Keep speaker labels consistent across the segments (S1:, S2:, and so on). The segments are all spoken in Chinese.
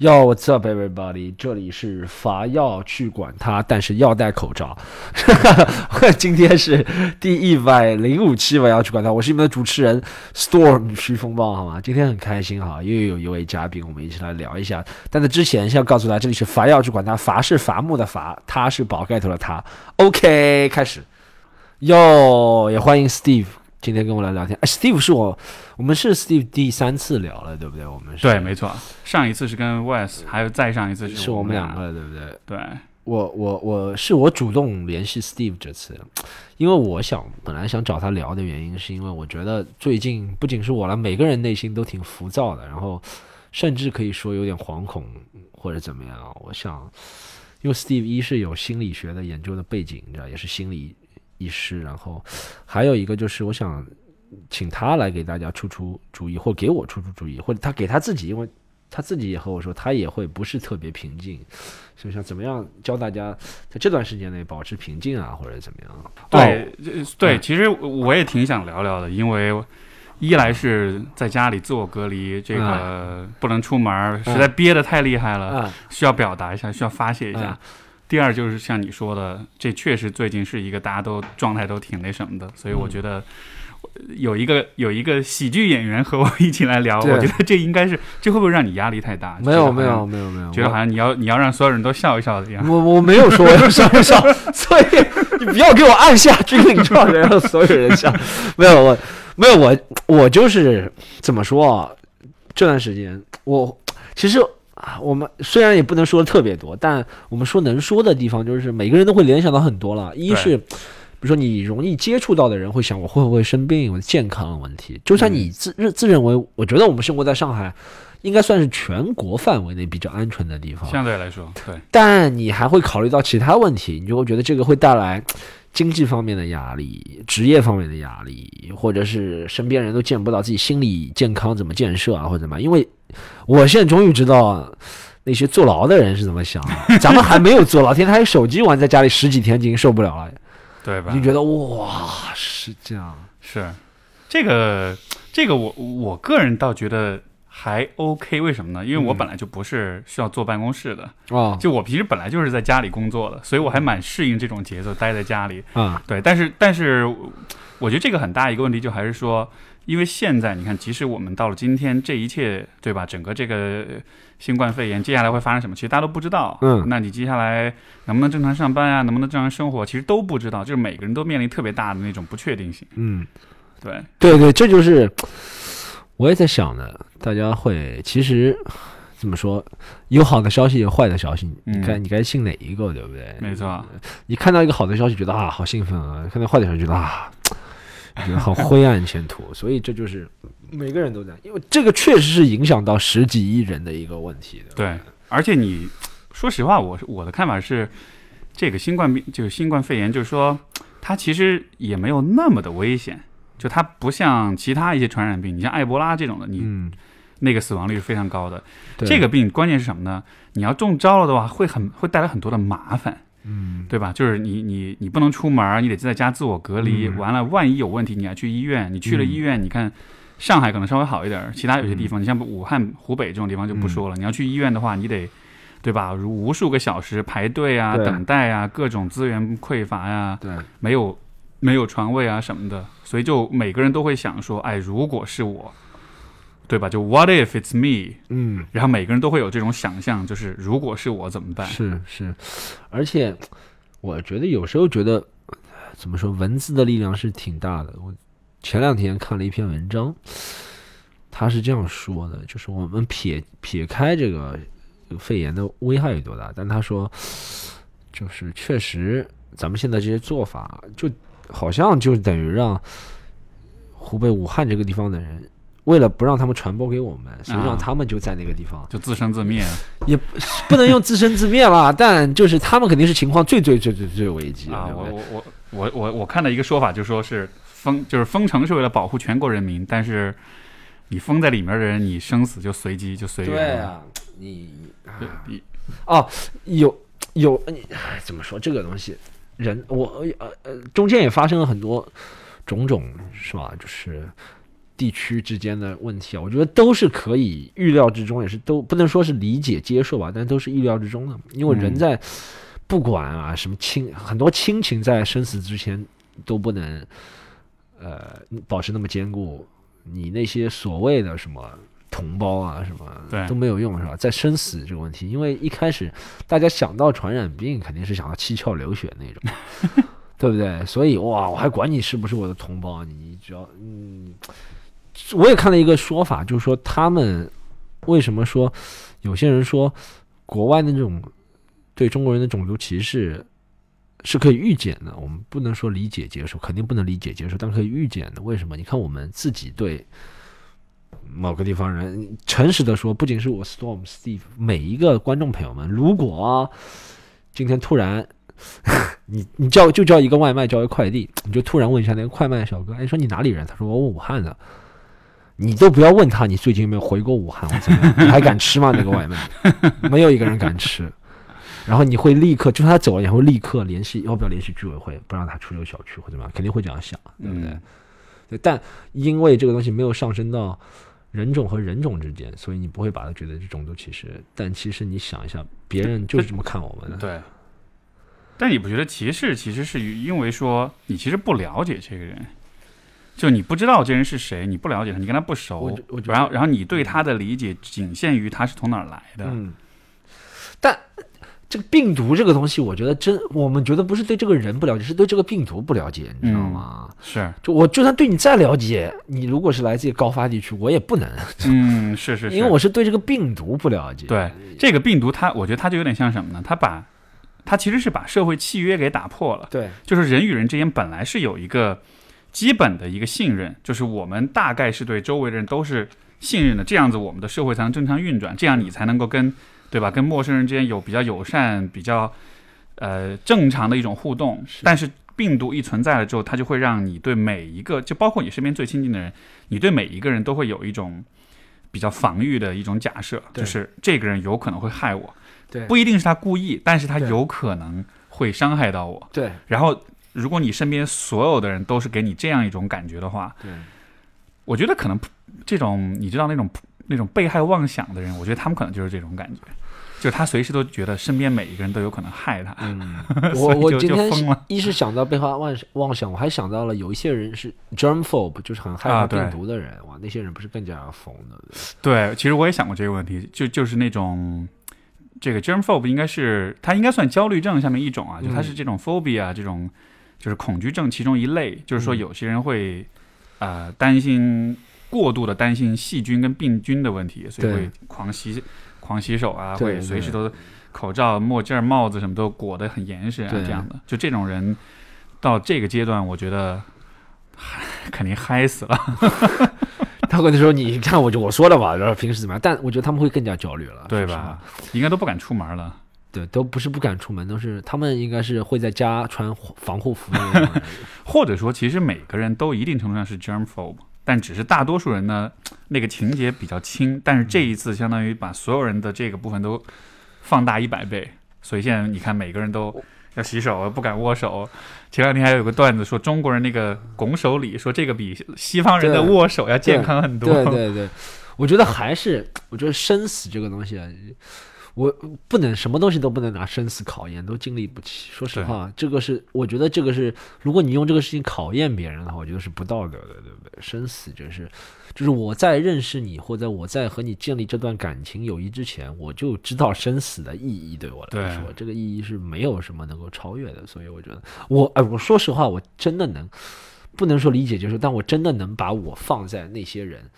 S1: Yo, what's up, everybody？这里是伐要去管他，但是要戴口罩。今天是第一百零五期，我要去管他。我是你们的主持人 Storm 徐风暴，好吗？今天很开心哈，又有一位嘉宾，我们一起来聊一下。但在之前，先要告诉大家，这里是伐要去管他，伐是伐木的伐，他是宝盖头的他。OK，开始。哟，也欢迎 Steve。今天跟我来聊天，哎，Steve 是我，我们是 Steve 第三次聊了，对不对？我们是
S2: 对，没错，上一次是跟 Wes，还有再上一次
S1: 是
S2: 我
S1: 们两个，对不对？
S2: 对，
S1: 我我我是我主动联系 Steve 这次，因为我想本来想找他聊的原因，是因为我觉得最近不仅是我了，每个人内心都挺浮躁的，然后甚至可以说有点惶恐或者怎么样。我想，因为 Steve 一是有心理学的研究的背景，你知道，也是心理。医师，然后还有一个就是，我想请他来给大家出出主意，或给我出出主意，或者他给他自己，因为他自己也和我说，他也会不是特别平静，所以想怎么样教大家在这段时间内保持平静啊，或者怎么样？
S2: 对，对，其实我也挺想聊聊的，因为一来是在家里自我隔离，这个不能出门，实在憋得太厉害了，需要表达一下，需要发泄一下。第二就是像你说的，这确实最近是一个大家都状态都挺那什么的，所以我觉得有一个有一个喜剧演员和我一起来聊，我觉得这应该是这会不会让你压力太大？
S1: 没有没有没有没有，
S2: 觉得好像你要你要让所有人都笑一笑的样。
S1: 我我没有说我要笑一笑，所以你不要给我按下军令状，让所有人笑。没有我没有我我就是怎么说啊？这段时间我其实。啊，我们虽然也不能说的特别多，但我们说能说的地方，就是每个人都会联想到很多了。一是，比如说你容易接触到的人会想，我会不会生病？我的健康问题。就算你自认自认为，我觉得我们生活在上海，应该算是全国范围内比较安全的地方。
S2: 相对来说，对。
S1: 但你还会考虑到其他问题，你就会觉得这个会带来。经济方面的压力，职业方面的压力，或者是身边人都见不到自己心理健康怎么建设啊，或者怎么？因为我现在终于知道那些坐牢的人是怎么想的。咱们还没有坐牢，天天还有手机玩，在家里十几天已经受不了了，
S2: 对吧？
S1: 你觉得哇，是这样，
S2: 是这个这个，我我个人倒觉得。还 OK，为什么呢？因为我本来就不是需要坐办公室的
S1: 啊，
S2: 就我平时本来就是在家里工作的，所以我还蛮适应这种节奏，待在家里
S1: 啊。
S2: 对，但是但是，我觉得这个很大一个问题，就还是说，因为现在你看，即使我们到了今天，这一切对吧？整个这个新冠肺炎接下来会发生什么，其实大家都不知道。
S1: 嗯，
S2: 那你接下来能不能正常上班啊？能不能正常生活？其实都不知道，就是每个人都面临特别大的那种不确定性。
S1: 嗯，
S2: 对
S1: 对对，这就是我也在想呢。大家会其实怎么说？有好的消息，有坏的消息。你该你该信哪一个，对不对？
S2: 没错。
S1: 你看到一个好的消息，觉得啊，好兴奋啊；看到坏的消息，觉得啊，觉得很灰暗前途。所以这就是每个人都在，因为这个确实是影响到十几亿人的一个问题的。
S2: 对，而且你说实话，我我的看法是，这个新冠病就是新冠肺炎，就是说它其实也没有那么的危险。就它不像其他一些传染病，你像埃博拉这种的，你那个死亡率是非常高的。这个病关键是什么呢？你要中招了的话，会很会带来很多的麻烦，
S1: 嗯，
S2: 对吧？就是你你你不能出门，你得在家自我隔离。完了，万一有问题，你要去医院。你去了医院，你看上海可能稍微好一点，其他有些地方，你像武汉、湖北这种地方就不说了。你要去医院的话，你得对吧？如无数个小时排队啊、等待啊，各种资源匮乏呀，
S1: 对，
S2: 没有。没有床位啊什么的，所以就每个人都会想说，哎，如果是我，对吧？就 What if it's me？
S1: 嗯，
S2: 然后每个人都会有这种想象，就是如果是我怎么办？
S1: 是是，而且我觉得有时候觉得怎么说，文字的力量是挺大的。我前两天看了一篇文章，他是这样说的，就是我们撇撇开这个肺炎的危害有多大，但他说，就是确实咱们现在这些做法就。好像就等于让湖北武汉这个地方的人，为了不让他们传播给我们，所以让他们就在那个地方
S2: 就自生自灭，
S1: 也 不能用自生自灭吧，但就是他们肯定是情况最最最最最危机
S2: 啊！我我我我我我看到一个说法，就说是封就是封城是为了保护全国人民，但是你封在里面的人，你生死就随机就随缘。
S1: 对啊，你你哦，有有你怎么说这个东西？人，我呃呃，中间也发生了很多种种，是吧？就是地区之间的问题啊，我觉得都是可以预料之中，也是都不能说是理解接受吧，但都是意料之中的。因为人在不管啊什么亲，很多亲情在生死之前都不能呃保持那么坚固，你那些所谓的什么。同胞啊，什么都没有用，是吧？在生死这个问题，因为一开始大家想到传染病，肯定是想到七窍流血那种，对不对？所以哇，我还管你是不是我的同胞，你只要嗯，我也看了一个说法，就是说他们为什么说有些人说国外的那种对中国人的种族歧视是可以预见的，我们不能说理解接受，肯定不能理解接受，但可以预见的。为什么？你看我们自己对。某个地方人，诚实的说，不仅是我 Storm Steve，每一个观众朋友们，如果今天突然，你 你叫就叫一个外卖，叫一个快递，你就突然问一下那个快卖小哥，哎，说你哪里人？他说我武汉的，你都不要问他你最近有没有回过武汉，我怎么样？你还敢吃吗？那个外卖，没有一个人敢吃。然后你会立刻，就算他走了，也会立刻联系，要不要联系居委会，不让他出这个小区或者怎么样？肯定会这样想，对不对？对，但因为这个东西没有上升到。人种和人种之间，所以你不会把它觉得是种族歧视，但其实你想一下，别人就是这么看我们的。
S2: 对。但你不觉得歧视其实是因为说你其实不了解这个人，就你不知道这人是谁，你不了解他，你跟他不熟，然后然后你对他的理解仅限于他是从哪儿来的。
S1: 嗯。但。这个病毒这个东西，我觉得真，我们觉得不是对这个人不了解，是对这个病毒不了解，你知道吗？
S2: 是，
S1: 就我就算对你再了解，你如果是来自于高发地区，我也不能。
S2: 嗯，是是，
S1: 因为我是对这个病毒不了解。
S2: 对这个病毒，它我觉得它就有点像什么呢？它把，它其实是把社会契约给打破了。
S1: 对，
S2: 就是人与人之间本来是有一个基本的一个信任，就是我们大概是对周围的人都是信任的，这样子我们的社会才能正常运转，这样你才能够跟。对吧？跟陌生人之间有比较友善、比较呃正常的一种互动，但是病毒一存在了之后，它就会让你对每一个，就包括你身边最亲近的人，你对每一个人都会有一种比较防御的一种假设，就是这个人有可能会害我，
S1: 对，
S2: 不一定是他故意，但是他有可能会伤害到我，
S1: 对。
S2: 然后，如果你身边所有的人都是给你这样一种感觉的话，
S1: 对，
S2: 我觉得可能这种你知道那种那种被害妄想的人，我觉得他们可能就是这种感觉。就他随时都觉得身边每一个人都有可能害他。
S1: 嗯，我我今天一是想到被害妄妄想，我还想到了有一些人是 germphobe，就是很害怕病毒的人。哇，那些人不是更加疯的？
S2: 对，其实我也想过这个问题，就就是那种这个 germphobe 应该是它应该算焦虑症下面一种啊，就它是这种 phobia 这种就是恐惧症其中一类。就是说有些人会啊担心过度的担心细菌跟病菌的问题，所以会狂吸。狂洗手啊，会随时都口罩、墨镜、帽子什么都裹得很严实啊，这样的。就这种人到这个阶段，我觉得肯定嗨死了。
S1: 他可能说：“你看，我就我说的吧，然后平时怎么样？”但我觉得他们会更加焦虑了，
S2: 对吧？应该都不敢出门了。
S1: 对，都不是不敢出门，都是他们应该是会在家穿防护服。
S2: 或者说，其实每个人都一定程度上是 germphobe。但只是大多数人呢，那个情节比较轻。但是这一次相当于把所有人的这个部分都放大一百倍，所以现在你看每个人都要洗手，不敢握手。前两天还有个段子说中国人那个拱手礼，说这个比西方人的握手要健康很多。
S1: 对对 对，我觉得还是，我觉得生死这个东西啊。我不能什么东西都不能拿生死考验，都经历不起。说实话，这个是我觉得这个是，如果你用这个事情考验别人的话，我觉得是不道德的，对不对？生死就是，就是我在认识你或者我在和你建立这段感情友谊之前，我就知道生死的意义。对我来说，这个意义是没有什么能够超越的。所以我觉得，我哎，我说实话，我真的能不能说理解就是，但我真的能把我放在那些人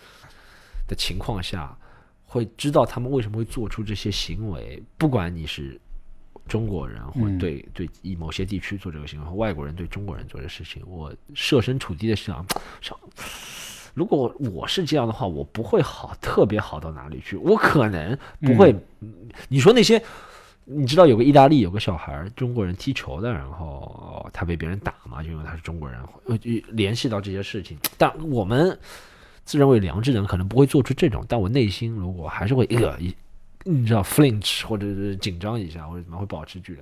S1: 的情况下。会知道他们为什么会做出这些行为，不管你是中国人，或对对以某些地区做这个行为，和外国人对中国人做这事情，我设身处地的想想，如果我是这样的话，我不会好特别好到哪里去，我可能不会。你说那些，你知道有个意大利有个小孩中国人踢球的，然后他被别人打嘛，就因为他是中国人，呃，联系到这些事情，但我们。自认为良知的人可能不会做出这种，但我内心如果还是会呃一，你知道 flinch 或者是紧张一下或者怎么会保持距离，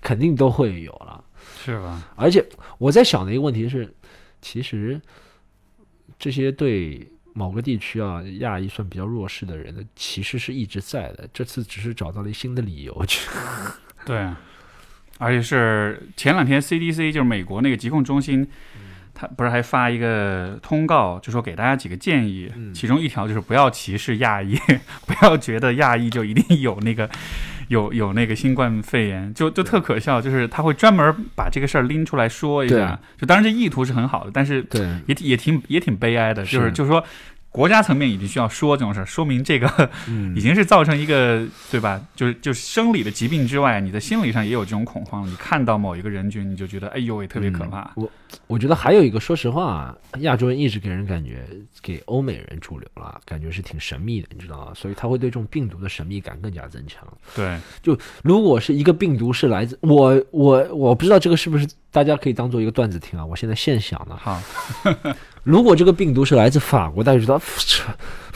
S1: 肯定都会有了，
S2: 是吧？
S1: 而且我在想的一个问题是，其实这些对某个地区啊，亚裔算比较弱势的人的，其实是一直在的。这次只是找到了新的理由去。
S2: 对，而且是前两天 CDC 就是美国那个疾控中心，他不是还发一个通告，就说给大家几个建议，其中一条就是不要歧视亚裔，不要觉得亚裔就一定有那个。有有那个新冠肺炎，就就特可笑，就是他会专门把这个事儿拎出来说一下，就当然这意图是很好的，但是也也挺也挺悲哀的，就是。就是说。国家层面已经需要说这种事儿，说明这个 已经是造成一个对吧？就是就是生理的疾病之外，你的心理上也有这种恐慌。你看到某一个人群，你就觉得哎呦喂，特别可怕。
S1: 我我觉得还有一个，说实话，亚洲人一直给人感觉给欧美人主流了，感觉是挺神秘的，你知道吗？所以他会对这种病毒的神秘感更加增强。
S2: 对，
S1: 就如果是一个病毒是来自我我我不知道这个是不是大家可以当做一个段子听啊？我现在现想的。
S2: 好。
S1: 如果这个病毒是来自法国，大家知道。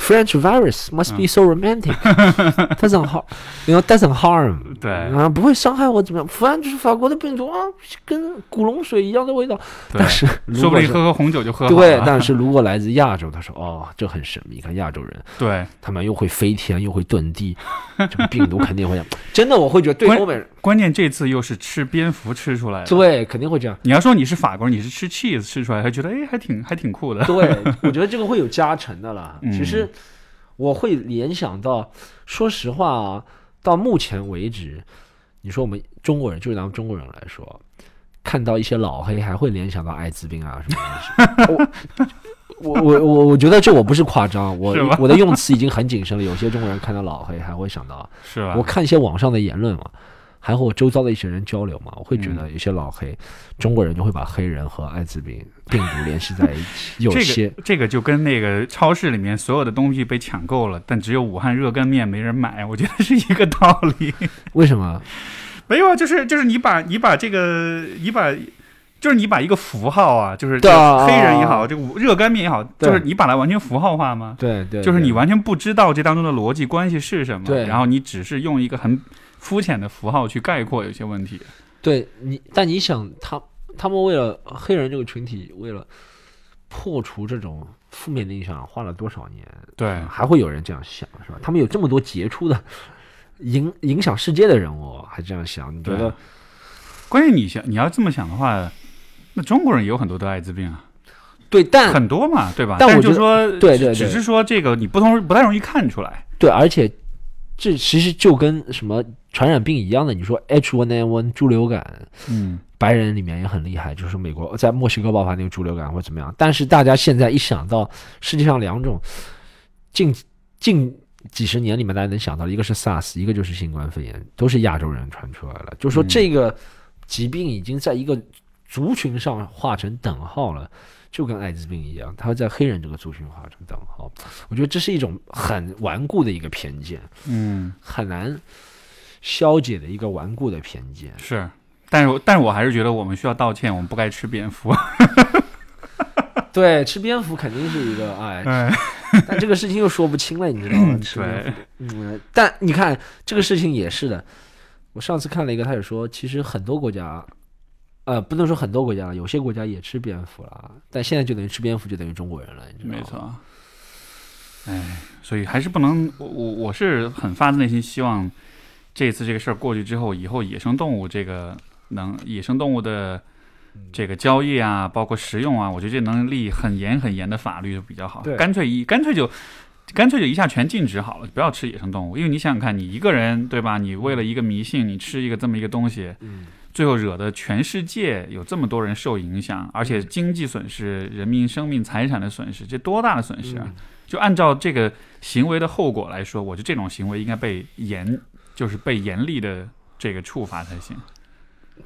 S1: French virus must be so romantic. Doesn't harm, you know, doesn't harm.
S2: 对
S1: 啊，不会伤害我怎么样？福安就是法国的病毒啊，跟古龙水一样的味道。但是
S2: 说不定喝喝红酒就喝
S1: 对，但是如果来自亚洲，他说哦，这很神秘。看亚洲人，
S2: 对
S1: 他们又会飞天，又会遁地，这个病毒肯定会这样。真的，我会觉得对欧美人。
S2: 关键这次又是吃蝙蝠吃出来的，
S1: 对，肯定会这样。
S2: 你要说你是法国人，你是吃 cheese 吃出来，还觉得哎，还挺还挺酷的。
S1: 对，我觉得这个会有加成的啦。其实。我会联想到，说实话啊，到目前为止，你说我们中国人，就是咱们中国人来说，看到一些老黑还会联想到艾滋病啊什么东西。我我我我觉得这我不是夸张，我我的用词已经很谨慎了。有些中国人看到老黑还会想到，
S2: 是吧？
S1: 我看一些网上的言论嘛。还和我周遭的一些人交流嘛，我会觉得有些老黑中国人就会把黑人和艾滋病病毒联系在一起。有些
S2: 这个就跟那个超市里面所有的东西被抢购了，但只有武汉热干面没人买，我觉得是一个道理。
S1: 为什么？
S2: 没有啊，就是就是你把你把这个你把就是你把一个符号啊，就是黑人也好，这个热干面也好，就是你把它完全符号化吗？
S1: 对对，
S2: 就是你完全不知道这当中的逻辑关系是什么，然后你只是用一个很。肤浅的符号去概括有些问题，
S1: 对你，但你想，他他们为了黑人这个群体，为了破除这种负面的印象，花了多少年？
S2: 对，
S1: 还会有人这样想，是吧？他们有这么多杰出的影影响世界的人物，还这样想？你觉得？
S2: 关键你想，你要这么想的话，那中国人也有很多得艾滋病啊。
S1: 对，但
S2: 很多嘛，对吧？
S1: 但
S2: 我就说，
S1: 对对，
S2: 只是说这个你不同，不太容易看出来。
S1: 对，而且。这其实就跟什么传染病一样的，你说 H1N1 猪流感，
S2: 嗯，
S1: 白人里面也很厉害，就是美国在墨西哥爆发那个猪流感或怎么样。但是大家现在一想到世界上两种近近几十年里面大家能想到，一个是 SARS，一个就是新冠肺炎，都是亚洲人传出来了。就是说这个疾病已经在一个族群上划成等号了。就跟艾滋病一样，它会在黑人这个族群划成等号。我觉得这是一种很顽固的一个偏见，
S2: 嗯，
S1: 很难消解的一个顽固的偏见。
S2: 是，但是但是我还是觉得我们需要道歉，我们不该吃蝙蝠。
S1: 对，吃蝙蝠肯定是一个 哎，但这个事情又说不清了，你知道吗？对，嗯，但你看这个事情也是的。我上次看了一个，他也说，其实很多国家。呃，不能说很多国家了，有些国家也吃蝙蝠了，但现在就等于吃蝙蝠就等于中国人了，你知道吗？
S2: 没错。哎，所以还是不能，我我我是很发自内心希望，这次这个事儿过去之后，以后野生动物这个能野生动物的这个交易啊，包括食用啊，我觉得这能立很严很严的法律就比较好，干脆一干脆就干脆就一下全禁止好了，不要吃野生动物，因为你想想看，你一个人对吧？你为了一个迷信，你吃一个这么一个东西，
S1: 嗯。
S2: 最后惹得全世界有这么多人受影响，而且经济损失、人民生命财产的损失，这多大的损失啊！就按照这个行为的后果来说，我觉得这种行为应该被严，就是被严厉的这个处罚才行。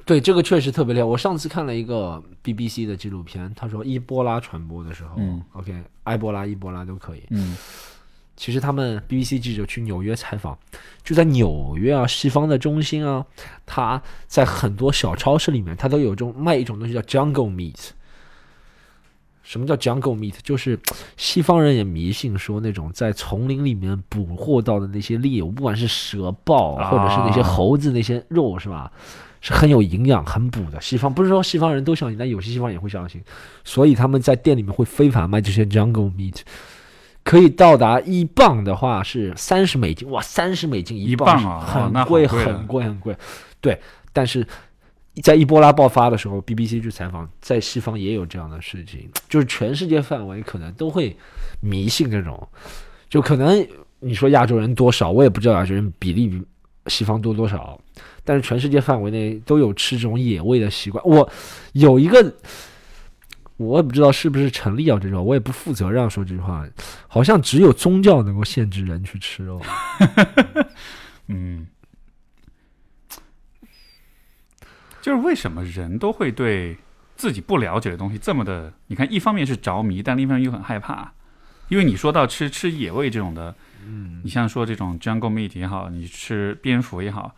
S1: 对，这个确实特别厉害。我上次看了一个 BBC 的纪录片，他说伊波拉传播的时候，OK，埃博拉、伊波拉都可以。
S2: 嗯。
S1: 其实他们 BBC 记者去纽约采访，就在纽约啊，西方的中心啊，他在很多小超市里面，他都有种卖一种东西叫 jungle meat。什么叫 jungle meat？就是西方人也迷信说那种在丛林里面捕获到的那些猎物，不管是蛇豹或者是那些猴子那些肉，是吧？是很有营养、很补的。西方不是说西方人都相信，但有些西方也会相信，所以他们在店里面会非法卖这些 jungle meat。可以到达一磅的话是三十美金，哇，三十美金
S2: 一
S1: 磅
S2: 啊，
S1: 很贵，很贵，很贵。对，但是在伊波拉爆发的时候，BBC 去采访，在西方也有这样的事情，就是全世界范围可能都会迷信这种，就可能你说亚洲人多少，我也不知道亚洲人比例比西方多多少，但是全世界范围内都有吃这种野味的习惯。我有一个。我也不知道是不是成立啊，这种我也不负责任说这句话。好像只有宗教能够限制人去吃肉。
S2: 嗯，就是为什么人都会对自己不了解的东西这么的？你看，一方面是着迷，但另一方面又很害怕。因为你说到吃吃野味这种的，嗯，你像说这种 jungle meat 也好，你吃蝙蝠也好，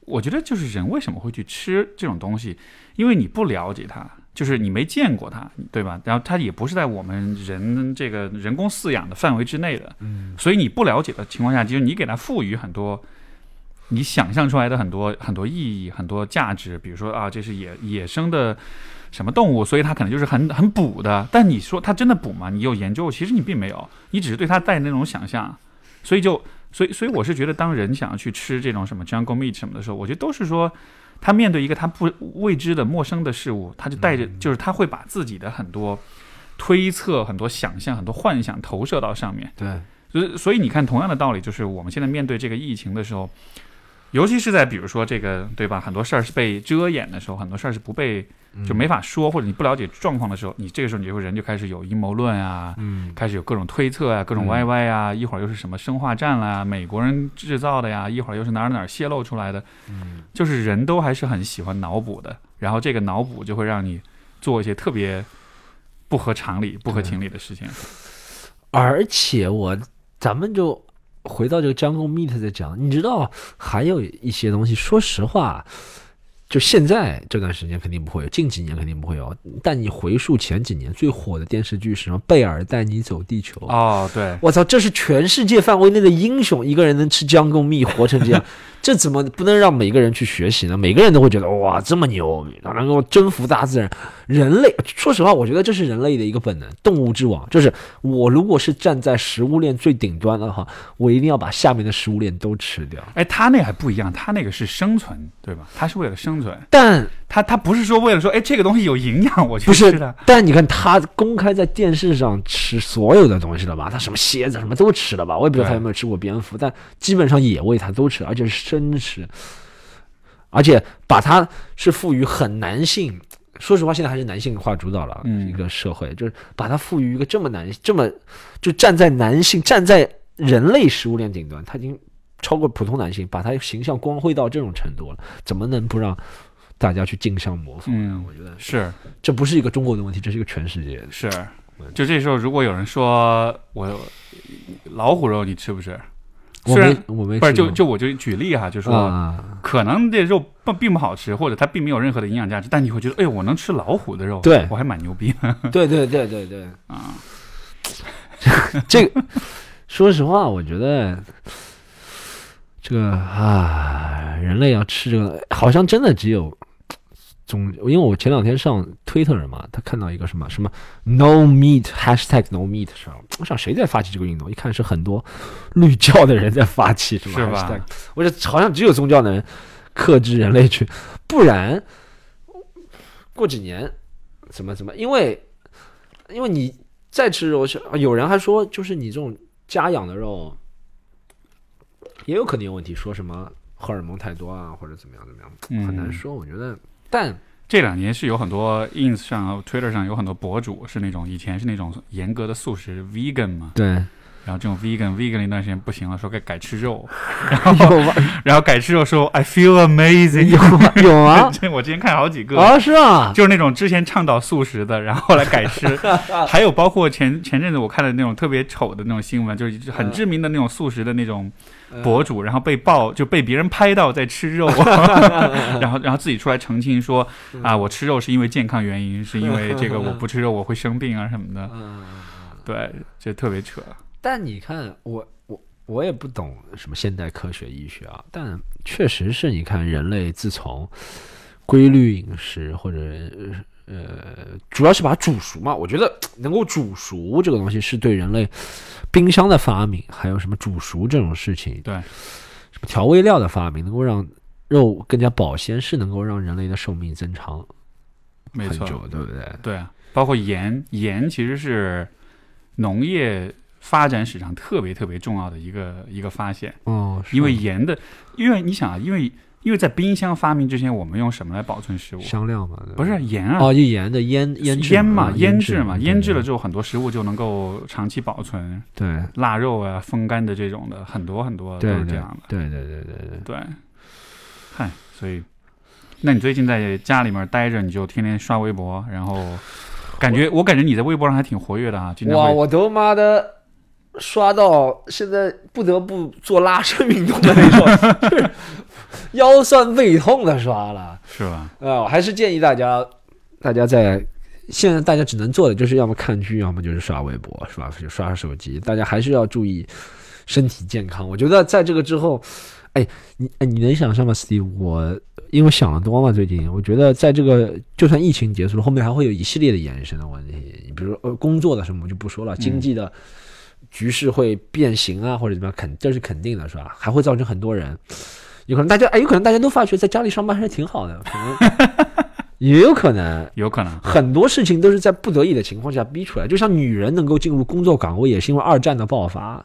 S2: 我觉得就是人为什么会去吃这种东西？因为你不了解它。就是你没见过它，对吧？然后它也不是在我们人这个人工饲养的范围之内的，嗯，所以你不了解的情况下，就是你给它赋予很多你想象出来的很多很多意义、很多价值，比如说啊，这是野野生的什么动物，所以它可能就是很很补的。但你说它真的补吗？你有研究？其实你并没有，你只是对它带那种想象，所以就所以所以我是觉得，当人想要去吃这种什么 jungle meat 什么的时候，我觉得都是说。他面对一个他不未知的陌生的事物，他就带着，就是他会把自己的很多推测、很多想象、很多幻想投射到上面。
S1: 对，
S2: 所以所以你看，同样的道理，就是我们现在面对这个疫情的时候。尤其是在比如说这个对吧，很多事儿是被遮掩的时候，很多事儿是不被就没法说，或者你不了解状况的时候，你这个时候你就会人就开始有阴谋论啊，开始有各种推测啊，各种歪歪啊，一会儿又是什么生化战啦，美国人制造的呀，一会儿又是哪儿哪儿泄露出来的，就是人都还是很喜欢脑补的，然后这个脑补就会让你做一些特别不合常理、不合情理的事情，
S1: 而且我咱们就。回到这个 Jungle Meat 在讲，你知道还有一些东西，说实话，就现在这段时间肯定不会有，近几年肯定不会有。但你回溯前几年最火的电视剧是什么？贝尔带你走地球。
S2: 哦，对，
S1: 我操，这是全世界范围内的英雄，一个人能吃 Jungle Meat 活成这样。这怎么不能让每个人去学习呢？每个人都会觉得哇，这么牛，能够征服大自然。人类，说实话，我觉得这是人类的一个本能，动物之王。就是我如果是站在食物链最顶端的话，我一定要把下面的食物链都吃掉。
S2: 哎，他那还不一样，他那个是生存，对吧？他是为了生存，
S1: 但
S2: 他他不是说为了说，哎，这个东西有营养，我去
S1: 吃的。但你看他公开在电视上吃所有的东西了吧？他什么蝎子什么都吃了吧？我也不知道他有没有吃过蝙蝠，但基本上野味他都吃，而且是。生吃，而且把它是赋予很男性。说实话，现在还是男性化主导了一个社会，就是把它赋予一个这么男、这么就站在男性、站在人类食物链顶端，他已经超过普通男性，把他形象光辉到这种程度了，怎么能不让大家去竞相模仿呢？我觉得
S2: 是，
S1: 这不是一个中国的问题，这是一个全世界的。
S2: 是，就这时候，如果有人说我老虎肉，你吃不吃？
S1: 虽然我没
S2: 不是就就我就举例哈，就说可能这肉不并不好吃，或者它并没有任何的营养价值，但你会觉得，哎呦，我能吃老虎的肉，
S1: 对
S2: 我还蛮牛逼。
S1: 对对对对对 啊！这个说实话，我觉得这个啊，人类要吃这个，好像真的只有。总因为我前两天上 Twitter 嘛，他看到一个什么什么 No Meat Hashtag No Meat 上，我想谁在发起这个运动？一看是很多绿教的人在发起，是吧？我觉好像只有宗教的人克制人类去，不然过几年怎么怎么？因为因为你再吃肉，有人还说就是你这种家养的肉也有可能有问题，说什么荷尔蒙太多啊，或者怎么样怎么样，很难说。我觉得。但
S2: 这两年是有很多 ins 上、Twitter 上有很多博主是那种以前是那种严格的素食 vegan 嘛，
S1: 对，
S2: 然后这种 vegan vegan 那段时间不行了，说该改吃肉，然后 然后改吃肉说 I feel amazing，
S1: 有 有啊，
S2: 我之前看好几个
S1: 啊，是啊，
S2: 就是那种之前倡导素食的，然后后来改吃，还有包括前前阵子我看的那种特别丑的那种新闻，就是很知名的那种素食的那种。博主，然后被爆就被别人拍到在吃肉，然后然后自己出来澄清说啊，我吃肉是因为健康原因，是因为这个我不吃肉我会生病啊什么的。对，就特别扯。
S1: 但你看，我我我也不懂什么现代科学医学啊，但确实是你看人类自从规律饮食或者呃，主要是把它煮熟嘛。我觉得能够煮熟这个东西是对人类冰箱的发明，还有什么煮熟这种事情，
S2: 对，
S1: 什么调味料的发明，能够让肉更加保鲜，是能够让人类的寿命增长
S2: 没错，
S1: 对不对？
S2: 对啊，包括盐，盐其实是农业发展史上特别特别重要的一个一个发现。
S1: 哦，
S2: 因为盐的，因为你想啊，因为。因为在冰箱发明之前，我们用什么来保存食物？
S1: 香料嘛，
S2: 不是盐啊。
S1: 哦，就盐的腌腌
S2: 腌嘛，腌
S1: 制
S2: 嘛，腌制了之后，很多食物就能够长期保存。
S1: 对，
S2: 腊肉啊，风干的这种的，很多很多都是这样的。
S1: 对对对对对
S2: 对。嗨，所以，那你最近在家里面待着，你就天天刷微博，然后感觉我感觉你在微博上还挺活跃的啊。
S1: 哇，我都妈的刷到现在不得不做拉伸运动的那种。腰酸背痛的刷了，
S2: 是吧？
S1: 啊，我还是建议大家，大家在现在大家只能做的就是要么看剧，要么就是刷微博，是吧？就刷手机。大家还是要注意身体健康。我觉得在这个之后，哎，你哎，你能想象吗，Steve？我因为想的多嘛，最近我觉得在这个就算疫情结束了，后面还会有一系列的延伸的问题。你比如说呃，工作的什么我就不说了，经济的局势会变形啊，或者怎么样，肯这是肯定的，是吧？还会造成很多人。有可能大家哎，有可能大家都发觉在家里上班还是挺好的，可能也有可能，
S2: 有可能
S1: 很多事情都是在不得已的情况下逼出来。就像女人能够进入工作岗位，也是因为二战的爆发，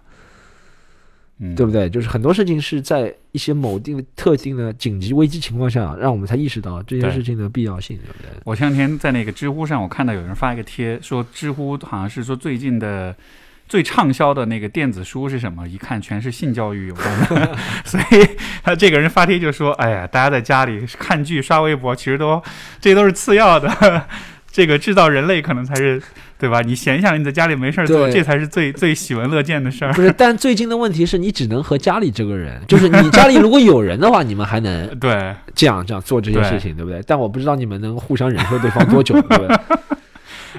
S2: 嗯，
S1: 对不对？就是很多事情是在一些某定特定的紧急危机情况下，让我们才意识到这件事情的必要性，对不对？
S2: 我前两天在那个知乎上，我看到有人发一个贴，说知乎好像是说最近的。最畅销的那个电子书是什么？一看全是性教育有关的，所以他这个人发帖就说：“哎呀，大家在家里看剧、刷微博，其实都这都是次要的，这个制造人类可能才是，对吧？你闲下来你在家里没事做，这才是最最喜闻乐见的事儿。”
S1: 不是，但最近的问题是你只能和家里这个人，就是你家里如果有人的话，你们还能
S2: 对
S1: 这样这样做这些事情，对不对？但我不知道你们能互相忍受对方多久，对不对？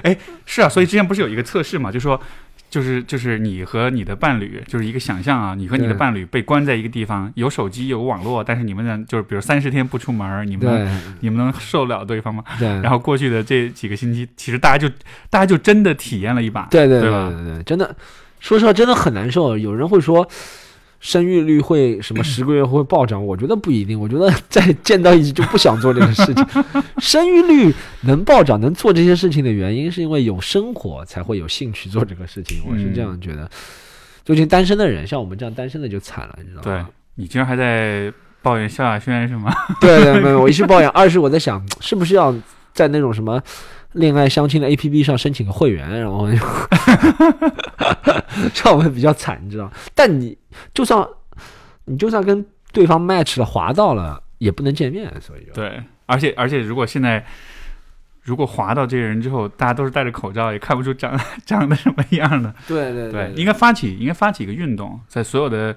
S2: 哎，是啊，所以之前不是有一个测试嘛，就说。就是就是你和你的伴侣，就是一个想象啊，你和你的伴侣被关在一个地方，有手机有网络，但是你们呢，就是比如三十天不出门，你们你们能受得了对方吗？
S1: 对。
S2: 然后过去的这几个星期，其实大家就大家就真的体验了一把，
S1: 对对对
S2: 对
S1: 对，真的，说实话真的很难受。有人会说。生育率会什么 十个月会暴涨？我觉得不一定。我觉得 再见到一起就不想做这个事情。生育率能暴涨，能做这些事情的原因，是因为有生活才会有兴趣做这个事情。我是这样觉得。最近单身的人，像我们这样单身的就惨了，你知道吗？
S2: 对你居然还在抱怨萧亚轩是吗？
S1: 对对，没有，我一是抱怨，二是我在想，是不是要在那种什么。恋爱相亲的 A P P 上申请个会员，然后这样会比较惨，你知道？但你就算你就算跟对方 match 了，滑到了，也不能见面，所以
S2: 对。而且而且，如果现在如果滑到这个人之后，大家都是戴着口罩，也看不出长 长得什么样的。
S1: 对对对，
S2: 应该发起应该发起一个运动，在所有的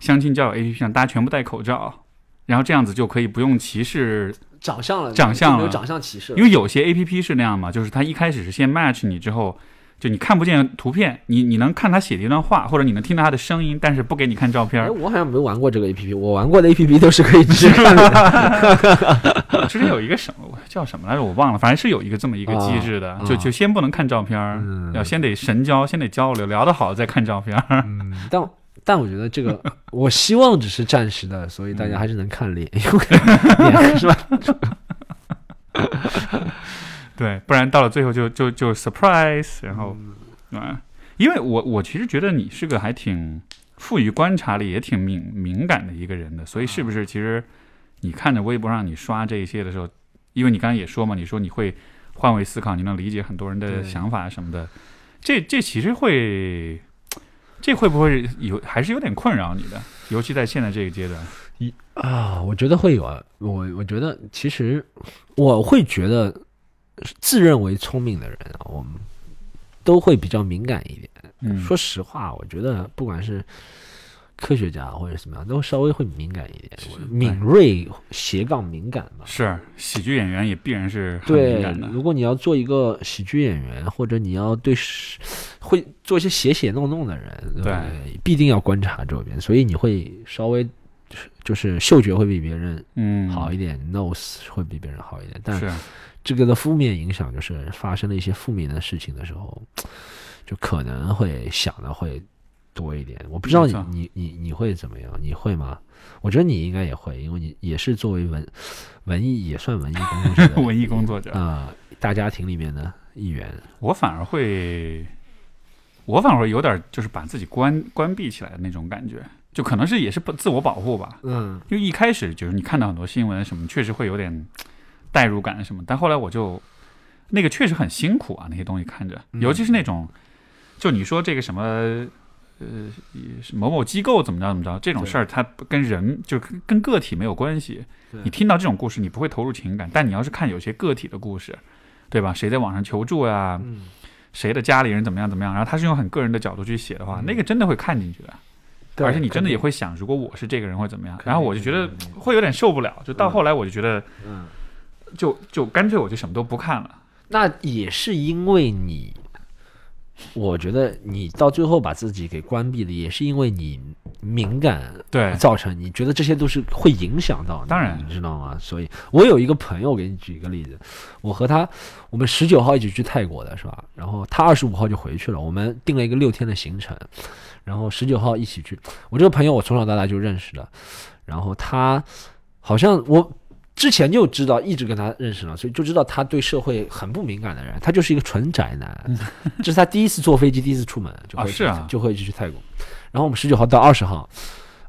S2: 相亲交友 A P P 上，大家全部戴口罩，然后这样子就可以不用歧视。
S1: 长相了，
S2: 长相
S1: 有长相歧视。
S2: 因为有些 A P P 是那样嘛，就是它一开始是先 match 你之后，就你看不见图片，你你能看他写的一段话，或者你能听到他的声音，但是不给你看照片。
S1: 我好像没玩过这个 A P P，我玩过的 A P P 都是可以直接看的。
S2: 之前有一个什么叫什么来着，我忘了，反正是有一个这么一个机制的，就就先不能看照片，要先得神交，先得交流，聊得好再看照片。
S1: 嗯，但。但我觉得这个，我希望只是暂时的，所以大家还是能看脸，脸是吧？
S2: 对，不然到了最后就就就 surprise，然后啊，因为我我其实觉得你是个还挺富于观察力，也挺敏敏感的一个人的，所以是不是其实你看着微博上你刷这些的时候，因为你刚刚也说嘛，你说你会换位思考，你能理解很多人的想法什么的，这这其实会。这会不会有还是有点困扰你的？尤其在现在这个阶段，
S1: 一啊，我觉得会有啊。我我觉得其实我会觉得自认为聪明的人啊，我们都会比较敏感一点。
S2: 嗯，
S1: 说实话，我觉得不管是。科学家或者什么样都稍微会敏感一点，敏锐斜杠敏感嘛。
S2: 是喜剧演员也必然是很敏感的。
S1: 如果你要做一个喜剧演员，或者你要对会做一些写写弄弄的人，对，必定要观察周边，所以你会稍微就是嗅觉会比别人
S2: 嗯。
S1: 好一点，nose 会比别人好一点，但
S2: 是。
S1: 这个的负面影响就是发生了一些负面的事情的时候，就可能会想的会多一点。我不知道你你你你会怎么样？你会吗？我觉得你应该也会，因为你也是作为文文艺也算文艺工作者
S2: 文艺工作者，
S1: 啊、大家庭里面的一员。
S2: 我反而会，我反而有点就是把自己关关闭起来的那种感觉，就可能是也是不自我保护吧。
S1: 嗯
S2: 因为一开始就是你看到很多新闻什么，确实会有点代入感什么，但后来我就那个确实很辛苦啊，那些东西看着，
S1: 嗯
S2: 尤其是那种就你说这个什么。呃，某某机构怎么着怎么着，这种事儿它跟人就跟跟个体没有关系。你听到这种故事，你不会投入情感，但你要是看有些个体的故事，对吧？谁在网上求助呀、
S1: 嗯，
S2: 谁的家里人怎么样怎么样，然后他是用很个人的角度去写的话，
S1: 嗯。
S2: 那个真的会看进去的，
S1: 对
S2: 而且你真的也会想，如果我是这个人会怎么样？然后我就觉得会有点受不了，就到后来我就觉得，
S1: 嗯，
S2: 就就干脆我就什么都不看了。
S1: 那也是因为你，我觉得你到最后把自己给关闭了，也是因为你敏感
S2: 对，
S1: 造成，你觉得这些都是会影响到你，
S2: 当然
S1: 你知道吗？所以我有一个朋友，给你举一个例子，我和他，我们十九号一起去泰国的是吧？然后他二十五号就回去了，我们定了一个六天的行程，然后十九号一起去。我这个朋友我从小到大就认识的，然后他好像我。之前就知道，一直跟他认识了，所以就知道他对社会很不敏感的人，他就是一个纯宅男。这是他第一次坐飞机，第一次出门，就会
S2: 啊是啊
S1: 就会去泰国。然后我们十九号到二十号，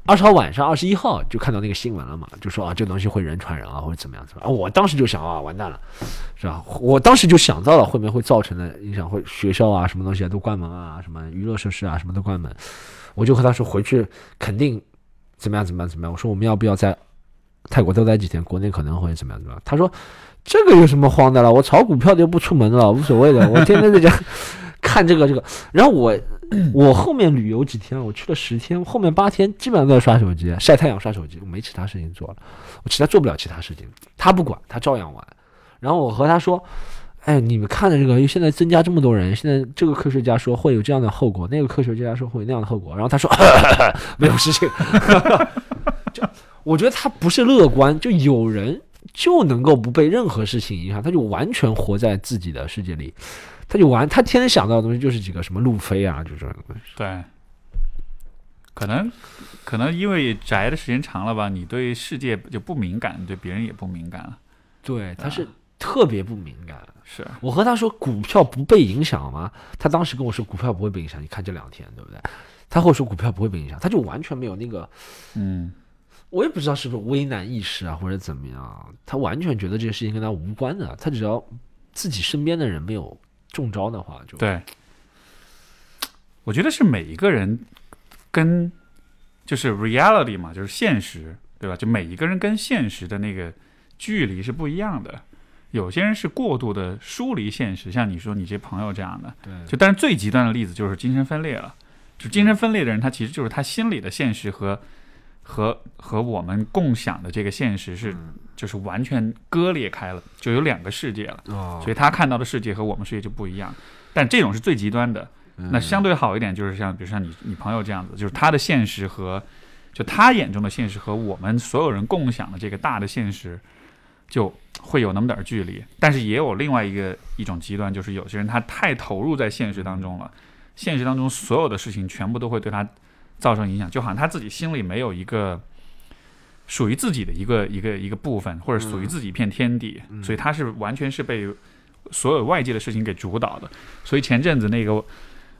S1: 二十号晚上，二十一号就看到那个新闻了嘛，就说啊，这个东西会人传人啊，或者怎么样怎么我当时就想啊，完蛋了，是吧？我当时就想到了会不会造成的影响，会学校啊，什么东西啊都关门啊，什么娱乐设施啊，什么都关门。我就和他说回去肯定怎么样怎么样怎么样。我说我们要不要在泰国多待几天？国内可能会怎么样怎么样？他说这个有什么慌的了？我炒股票的又不出门了，无所谓的，我 天天在家看这个这个。然后我我后面旅游几天，我去了十天，后面八天基本上都在刷手机、晒太阳、刷手机，我没其他事情做了，我其他做不了其他事情。他不管，他照样玩。然后我和他说。哎，你们看的这个，现在增加这么多人，现在这个科学家说会有这样的后果，那个科学家说会有那样的后果，然后他说 没有事情，就 我觉得他不是乐观，就有人就能够不被任何事情影响，他就完全活在自己的世界里，他就完，他天天想到的东西就是几个什么路飞啊，就这种东西。
S2: 对，可能可能因为宅的时间长了吧，你对世界就不敏感，对别人也不敏感了。
S1: 对，他是特别不敏感。
S2: 是，
S1: 我和他说股票不被影响吗？他当时跟我说股票不会被影响，你看这两天对不对？他和我说股票不会被影响，他就完全没有那个，
S2: 嗯，
S1: 我也不知道是不是危难意识啊，或者怎么样，他完全觉得这个事情跟他无关的，他只要自己身边的人没有中招的话，就
S2: 对。我觉得是每一个人跟就是 reality 嘛，就是现实，对吧？就每一个人跟现实的那个距离是不一样的。有些人是过度的疏离现实，像你说你这朋友这样的，
S1: 对
S2: 就但是最极端的例子就是精神分裂了。就精神分裂的人，他其实就是他心里的现实和和和我们共享的这个现实是就是完全割裂开了，就有两个世界了。
S1: 哦
S2: 所以他看到的世界和我们世界就不一样。但这种是最极端的。那相对好一点，就是像比如像你你朋友这样子，就是他的现实和就他眼中的现实和我们所有人共享的这个大的现实，就会有那么点儿距离。但是也有另外一个一种极端，就是有些人他太投入在现实当中了，现实当中所有的事情全部都会对他造成影响，就好像他自己心里没有一个。属于自己的一个一个一个部分，或者属于自己一片天地，所以他是完全是被所有外界的事情给主导的。所以前阵子那个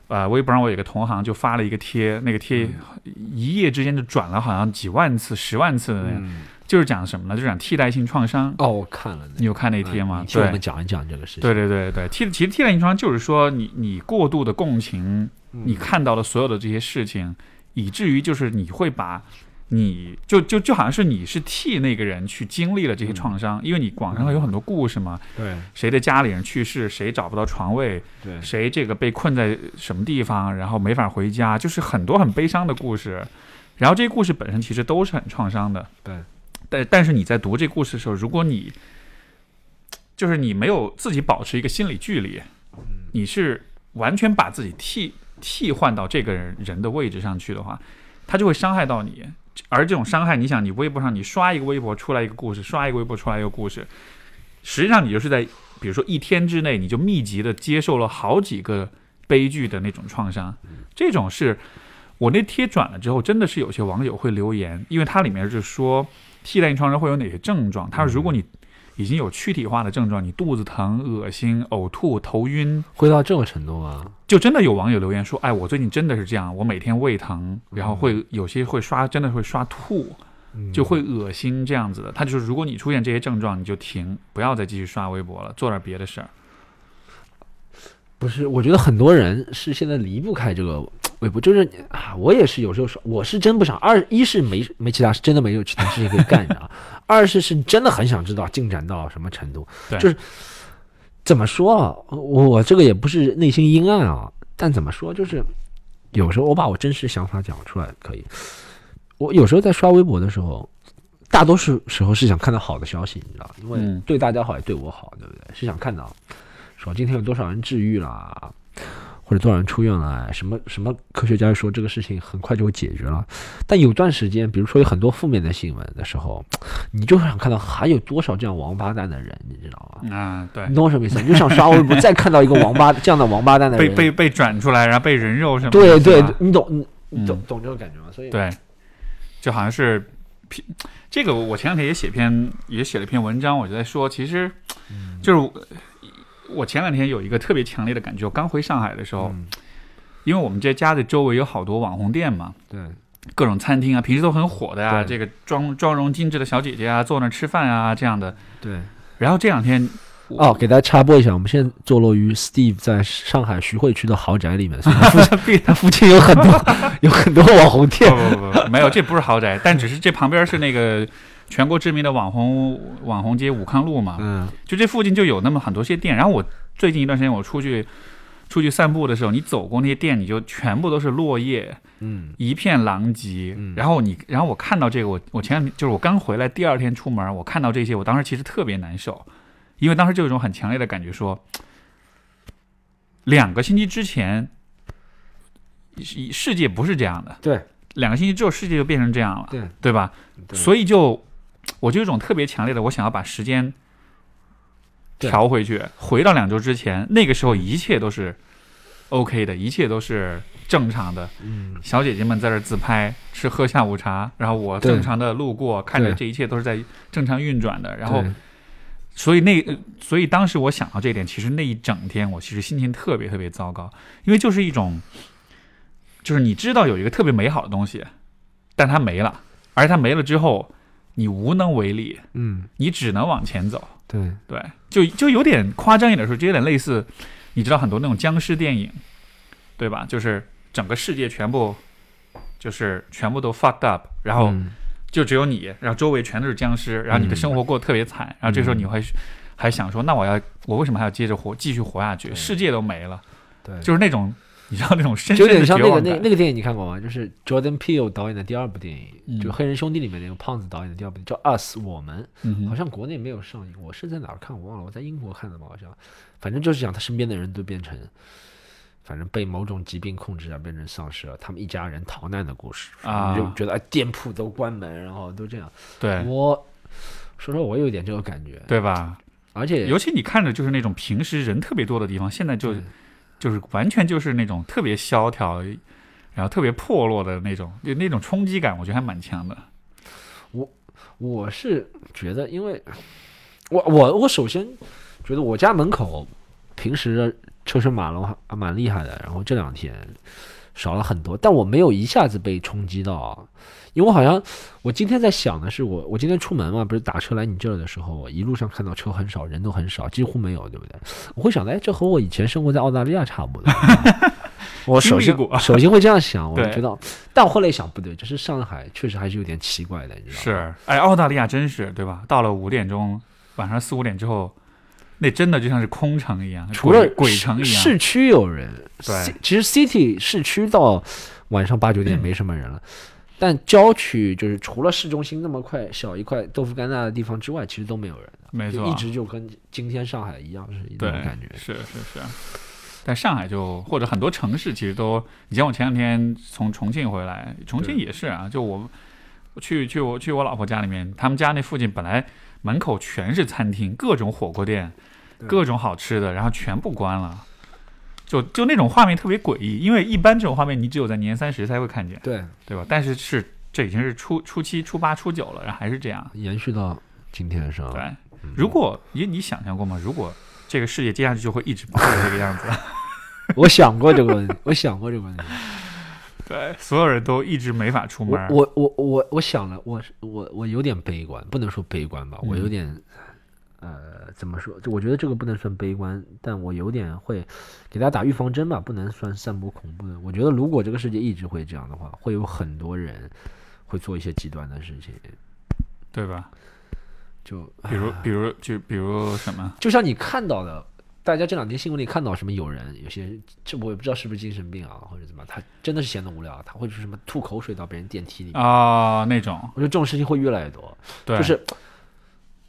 S2: 呃，微博上我有个同行就发了一个贴，那个贴一夜之间就转了好像几万次、十万次的那样，
S1: 嗯
S2: 就是讲什么呢？就是讲替代性创伤。
S1: 哦，我看了那
S2: 你有看那贴吗
S1: 嗯你？替我们讲一讲这个事情。
S2: 对对对对，替其实替代性创伤就是说你你过度的共情，
S1: 嗯
S2: 你看到的所有的这些事情，以至于就是你会把。你就就就好像是你是替那个人去经历了这些创伤，因为你网上有很多故事嘛，
S1: 对
S2: 谁的家里人去世，谁找不到床位，
S1: 对
S2: 谁这个被困在什么地方，然后没法回家，就是很多很悲伤的故事。然后这些故事本身其实都是很创伤的，
S1: 对。
S2: 但但是你在读这故事的时候，如果你就是你没有自己保持一个心理距离，你是完全把自己替替换到这个人人的位置上去的话，他就会伤害到你。而这种伤害，你想，你微博上你刷一个微博出来一个故事，刷一个微博出来一个故事，实际上你就是在，比如说一天之内，你就密集的接受了好几个悲剧的那种创伤。这种是我那贴转了之后，真的是有些网友会留言，因为它里面是说替代性创伤会有哪些症状。他说，如果你已经有躯体化的症状，你肚子疼、恶心、呕吐、头晕，
S1: 会到这种程度吗？
S2: 就真的有网友留言说：“哎，我最近真的是这样，我每天胃疼，然后会有些会刷，真的会刷吐，就会恶心这样子的。”他就是如果你出现这些症状，你就停，不要再继续刷微博了，做点别的事儿。
S1: 不是，我觉得很多人是现在离不开这个微博，就是啊，我也是有时候说，我是真不想。二一是没没其他，是真的没有其他事情可以干的啊。二是是真的很想知道进展到什么程度，就是怎么说啊？我这个也不是内心阴暗啊，但怎么说，就是有时候我把我真实想法讲出来可以。我有时候在刷微博的时候，大多数时候是想看到好的消息，你知道，因为对大家好也对我好，对不对？是想看到说今天有多少人治愈了。或者多少人出院了？什么什么科学家说这个事情很快就会解决了？但有段时间，比如说有很多负面的新闻的时候，你就想看到还有多少这样王八蛋的人，你知道
S2: 吗？啊，对，
S1: 你懂我什么意思？你就想刷微博，再看到一个王八这样的王八蛋的
S2: 人被被被转出来，然后被人肉什么？
S1: 对对，你懂你懂懂这种感觉吗？所以
S2: 对，就好像是，这个我前两天也写篇也写了一篇文章，我就在说，其实就是。我前两天有一个特别强烈的感觉，我刚回上海的时候，因为我们这家的周围有好多网红店嘛，
S1: 对，
S2: 各种餐厅啊，平时都很火的呀，这个妆妆容精致的小姐姐啊，坐那吃饭啊，这样的，
S1: 对。
S2: 然后这两天，
S1: 哦，给大家插播一下，我们现在坐落于 Steve 在上海徐汇区的豪宅里面，他附近有很多 有很多网红店，
S2: 不不不，没有，这不是豪宅，但只是这旁边是那个。全国知名的网红网红街武康路嘛，
S1: 嗯，
S2: 就这附近就有那么很多些店。然后我最近一段时间我出去出去散步的时候，你走过那些店，你就全部都是落叶，
S1: 嗯，
S2: 一片狼藉。然后你，然后我看到这个，我我前两天就是我刚回来第二天出门，我看到这些，我当时其实特别难受，因为当时就有一种很强烈的感觉，说两个星期之前世界不是这样的，
S1: 对，
S2: 两个星期之后世界就变成这样了，
S1: 对，
S2: 对吧？所以就。我就有一种特别强烈的，我想要把时间调回去，回到两周之前，那个时候一切都是 OK 的，一切都是正常的。
S1: 嗯，
S2: 小姐姐们在这自拍，吃喝下午茶，然后我正常的路过，看着这一切都是在正常运转的。然后，所以那所以当时我想到这一点，其实那一整天我其实心情特别特别糟糕，因为就是一种，就是你知道有一个特别美好的东西，但它没了，而它没了之后。你无能为力，
S1: 嗯，
S2: 你只能往前走。
S1: 对
S2: 对，就就有点夸张一点说，就有点类似，你知道很多那种僵尸电影，对吧？就是整个世界全部就是全部都 fucked up，然后就只有你，然后周围全都是僵尸，然后你的生活过得特别惨，然后这时候你会还想说，那我要我为什么还要接着活，继续活下去？世界都没了，
S1: 对，
S2: 就是那种。你知道那种深
S1: 深的像那个那那个电影你看过吗？就是 Jordan Peele 导演的第二部电影，就《黑人兄弟》里面那个胖子导演的第二部，叫《Us》我们，好像国内没有上映。我是在哪儿看我忘了，我在英国看的吧，好像。反正就是讲他身边的人都变成，反正被某种疾病控制啊，变成丧尸了，他们一家人逃难的故事啊。就觉得哎，店铺都关门，然后都这样。
S2: 对，
S1: 我说说我有点这个感觉，
S2: 对吧？
S1: 而且
S2: 尤其你看着就是那种平时人特别多的地方，现在就。就是完全就是那种特别萧条，然后特别破落的那种，就那种冲击感，我觉得还蛮强的。
S1: 我我是觉得，因为我我我首先觉得我家门口平时车水马龙还蛮厉害的，然后这两天少了很多，但我没有一下子被冲击到。因为我好像，我今天在想的是，我我今天出门嘛，不是打车来你这儿的时候，我一路上看到车很少，人都很少，几乎没有，对不对？我会想，哎，这和我以前生活在澳大利亚差不多。我首先首先会这样想，我觉得，但我后来想，不对，这是上海，确实还是有点奇怪的，你知道吗？
S2: 是，哎，澳大利亚真是，对吧？到了五点钟，晚上四五点之后，那真的就像是空城一样，
S1: 除了
S2: 鬼城一样。
S1: 市区有人，
S2: 对，
S1: 其实 city 市区到晚上八九点 没什么人了。但郊区就是除了市中心那么块小一块豆腐干大的地方之外，其实都没有人的，
S2: 没错，
S1: 一直就跟今天上海一样是一种感觉。
S2: 是是是，在上海就或者很多城市其实都，你像我前两天从重庆回来，重庆也是啊，就我去去我去我老婆家里面，他们家那附近本来门口全是餐厅，各种火锅店，各种好吃的，然后全部关了，就就那种画面特别诡异，因为一般这种画面你只有在年三十才会看见，
S1: 对
S2: 对吧？但是是这已经是初初七、初八、初九了，然后还是这样
S1: 延续到今天是吧。
S2: 对，如果你你想象过吗？如果这个世界接下去就会一直保持这个样子？
S1: 我想过这个问题，我想过这个问题。
S2: 对，所有人都一直没法出门。
S1: 我我我我想了，我我我有点悲观，不能说悲观吧，我有点，呃，怎么说？就我觉得这个不能算悲观，但我有点会给大家打预防针吧，不能算散播恐怖的。我觉得如果这个世界一直会这样的话，会有很多人会做一些极端的事情，
S2: 对吧？
S1: 就
S2: 比如比如就比如什么？
S1: 就像你看到的。大家这两天新闻里看到什么？有人有些这我也不知道是不是精神病啊，或者怎么？他真的是闲得无聊，他会说什么吐口水到别人电梯里
S2: 啊那种。
S1: 我觉得这种事情会越来越多。
S2: 对，
S1: 就是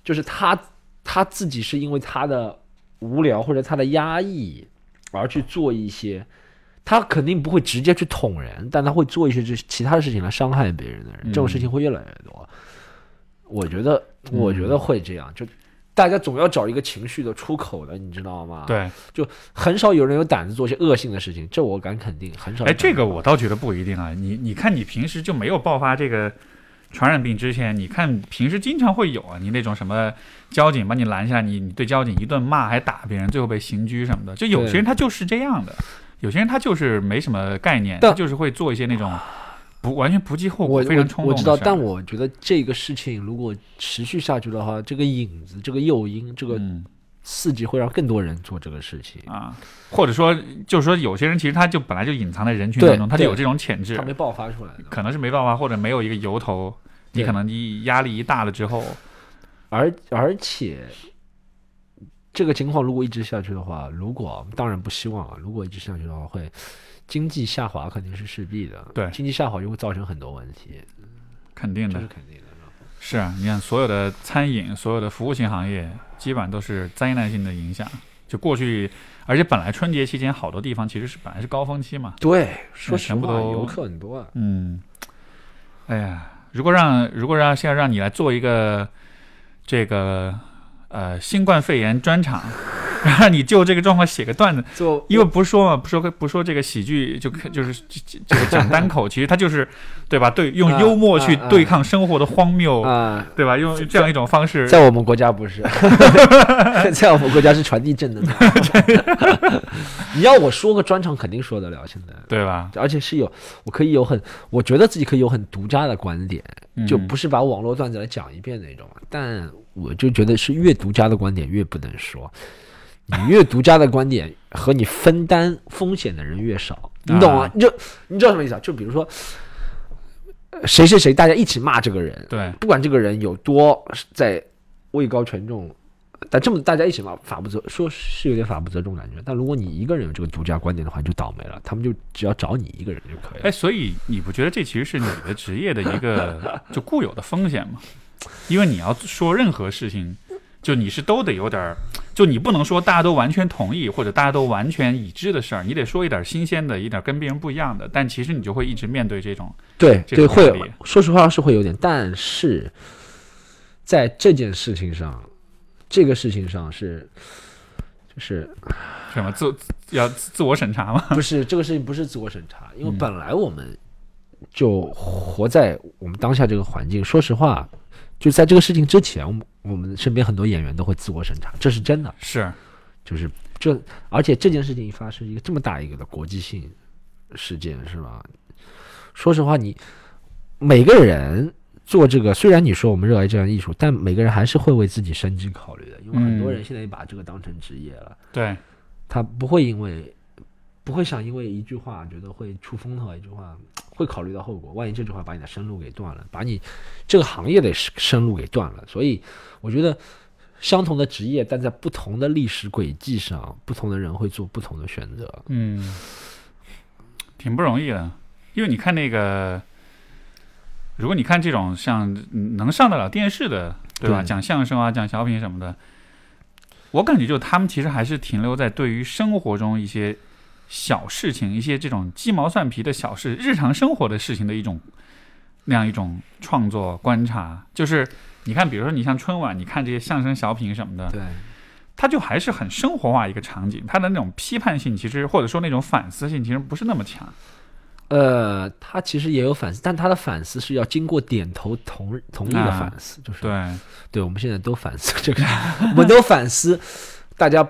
S1: 就是他他自己是因为他的无聊或者他的压抑而去做一些，他肯定不会直接去捅人，但他会做一些这其他的事情来伤害别人的人。这种事情会越来越多。我觉得我觉得会这样就。大家总要找一个情绪的出口的，你知道吗？
S2: 对，
S1: 就很少有人有胆子做些恶性的事情，这我敢肯定，很少。
S2: 哎，这个我倒觉得不一定啊。你你看，你平时就没有爆发这个传染病之前，你看平时经常会有啊。你那种什么交警把你拦下，你你对交警一顿骂，还打别人，最后被刑拘什么的。就有些人他就是这样的，有些人他就是没什么概念，他就是会做一些那种。不完全不计后果，非常冲
S1: 动。我知道，但我觉得这个事情如果持续下去的话，这个影子、这个诱因、这个刺激会让更多人做这个事情
S2: 啊。或者说，就是说，有些人其实他就本来就隐藏在人群当中，他就有这种潜质，
S1: 他没爆发出来，
S2: 可能是没爆发，或者没有一个由头。你可能一压力一大了之后，
S1: 而而且这个情况如果一直下去的话，如果当然不希望啊，如果一直下去的话会。经济下滑肯定是势必的，
S2: 对，
S1: 经济下滑就会造成很多问题，
S2: 肯定的，
S1: 这是肯定的。
S2: 是啊，你看所有的餐饮、所有的服务型行业，基本上都是灾难性的影响。就过去，而且本来春节期间好多地方其实是本来是高峰期嘛，
S1: 对，说
S2: 全部都
S1: 游客很多。
S2: 嗯，哎呀，如果让如果让现在让你来做一个这个呃新冠肺炎专场。然后你就这个状况写个段子，
S1: 就
S2: 因为不是说嘛，不说不说这个喜剧，就就是这个讲单口，其实它就是，对吧？对，用幽默去对抗生活的荒谬，
S1: 啊，
S2: 对吧？用这样一种方式，
S1: 在我们国家不是，在我们国家是传递正能量。你要我说个专场，肯定说得了，现在
S2: 对吧？
S1: 而且是有，我可以有很，我觉得自己可以有很独家的观点，就不是把网络段子来讲一遍那种。但我就觉得是越独家的观点越不能说。你越独家的观点和你分担风险的人越少，你懂吗？你就你知道什么意思啊？就比如说，谁谁谁，大家一起骂这个人，
S2: 对，
S1: 不管这个人有多在位高权重，但这么大家一起骂，法不责说是有点法不责众感觉。但如果你一个人有这个独家观点的话，你就倒霉了。他们就只要找你一个人就可以了。
S2: 哎，所以你不觉得这其实是你的职业的一个 就固有的风险吗？因为你要说任何事情。就你是都得有点儿，就你不能说大家都完全同意或者大家都完全已知的事儿，你得说一点新鲜的，一点跟别人不一样的。但其实你就会一直面对这种
S1: 对对会，说实话是会有点，但是在这件事情上，这个事情上是就是
S2: 什么自要自我审查吗？
S1: 不是这个事情不是自我审查，因为本来我们就活在我们当下这个环境。说实话。就在这个事情之前，我们我们身边很多演员都会自我审查，这是真的。
S2: 是，
S1: 就是这，而且这件事情一发生，一个这么大一个的国际性事件，是吧？说实话，你每个人做这个，虽然你说我们热爱这样艺术，但每个人还是会为自己生计考虑的，因为很多人现在也把这个当成职业了。
S2: 对，
S1: 他不会因为。不会想因为一句话觉得会出风头，一句话会考虑到后果。万一这句话把你的生路给断了，把你这个行业的生路给断了。所以我觉得，相同的职业，但在不同的历史轨迹上，不同的人会做不同的选择。
S2: 嗯，挺不容易的。因为你看那个，如果你看这种像能上得了电视的，对吧？讲相声啊，讲小品什么的，我感觉就他们其实还是停留在对于生活中一些。小事情，一些这种鸡毛蒜皮的小事，日常生活的事情的一种那样一种创作观察，就是你看，比如说你像春晚，你看这些相声小品什么的，
S1: 对，
S2: 它就还是很生活化一个场景，它的那种批判性其实或者说那种反思性其实不是那么强。
S1: 呃，他其实也有反思，但他的反思是要经过点头同同意的反思，就是
S2: 对，
S1: 对，我们现在都反思这个，我们都反思大家。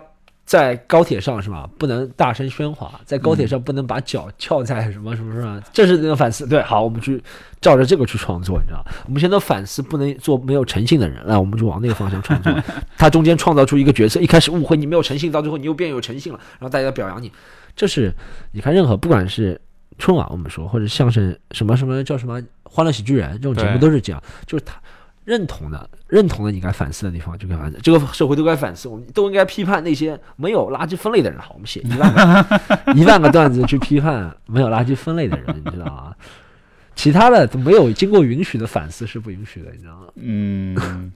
S1: 在高铁上是吧？不能大声喧哗，在高铁上不能把脚翘在什么什么什么，这是那个反思。对，好，我们去照着这个去创作，你知道我们现在反思不能做没有诚信的人，那我们就往那个方向创作。他中间创造出一个角色，一开始误会你没有诚信，到最后你又变有诚信了，然后大家表扬你。这是你看，任何不管是春晚我们说，或者相声什么什么叫什么欢乐喜剧人这种节目都是这样，就是他。认同的，认同的，你该反思的地方就该反思。这个社会都该反思，我们都应该批判那些没有垃圾分类的人。好，我们写一万个一万个段子去批判没有垃圾分类的人，你知道吗？其他的没有经过允许的反思是不允许的，你知道吗？
S2: 嗯，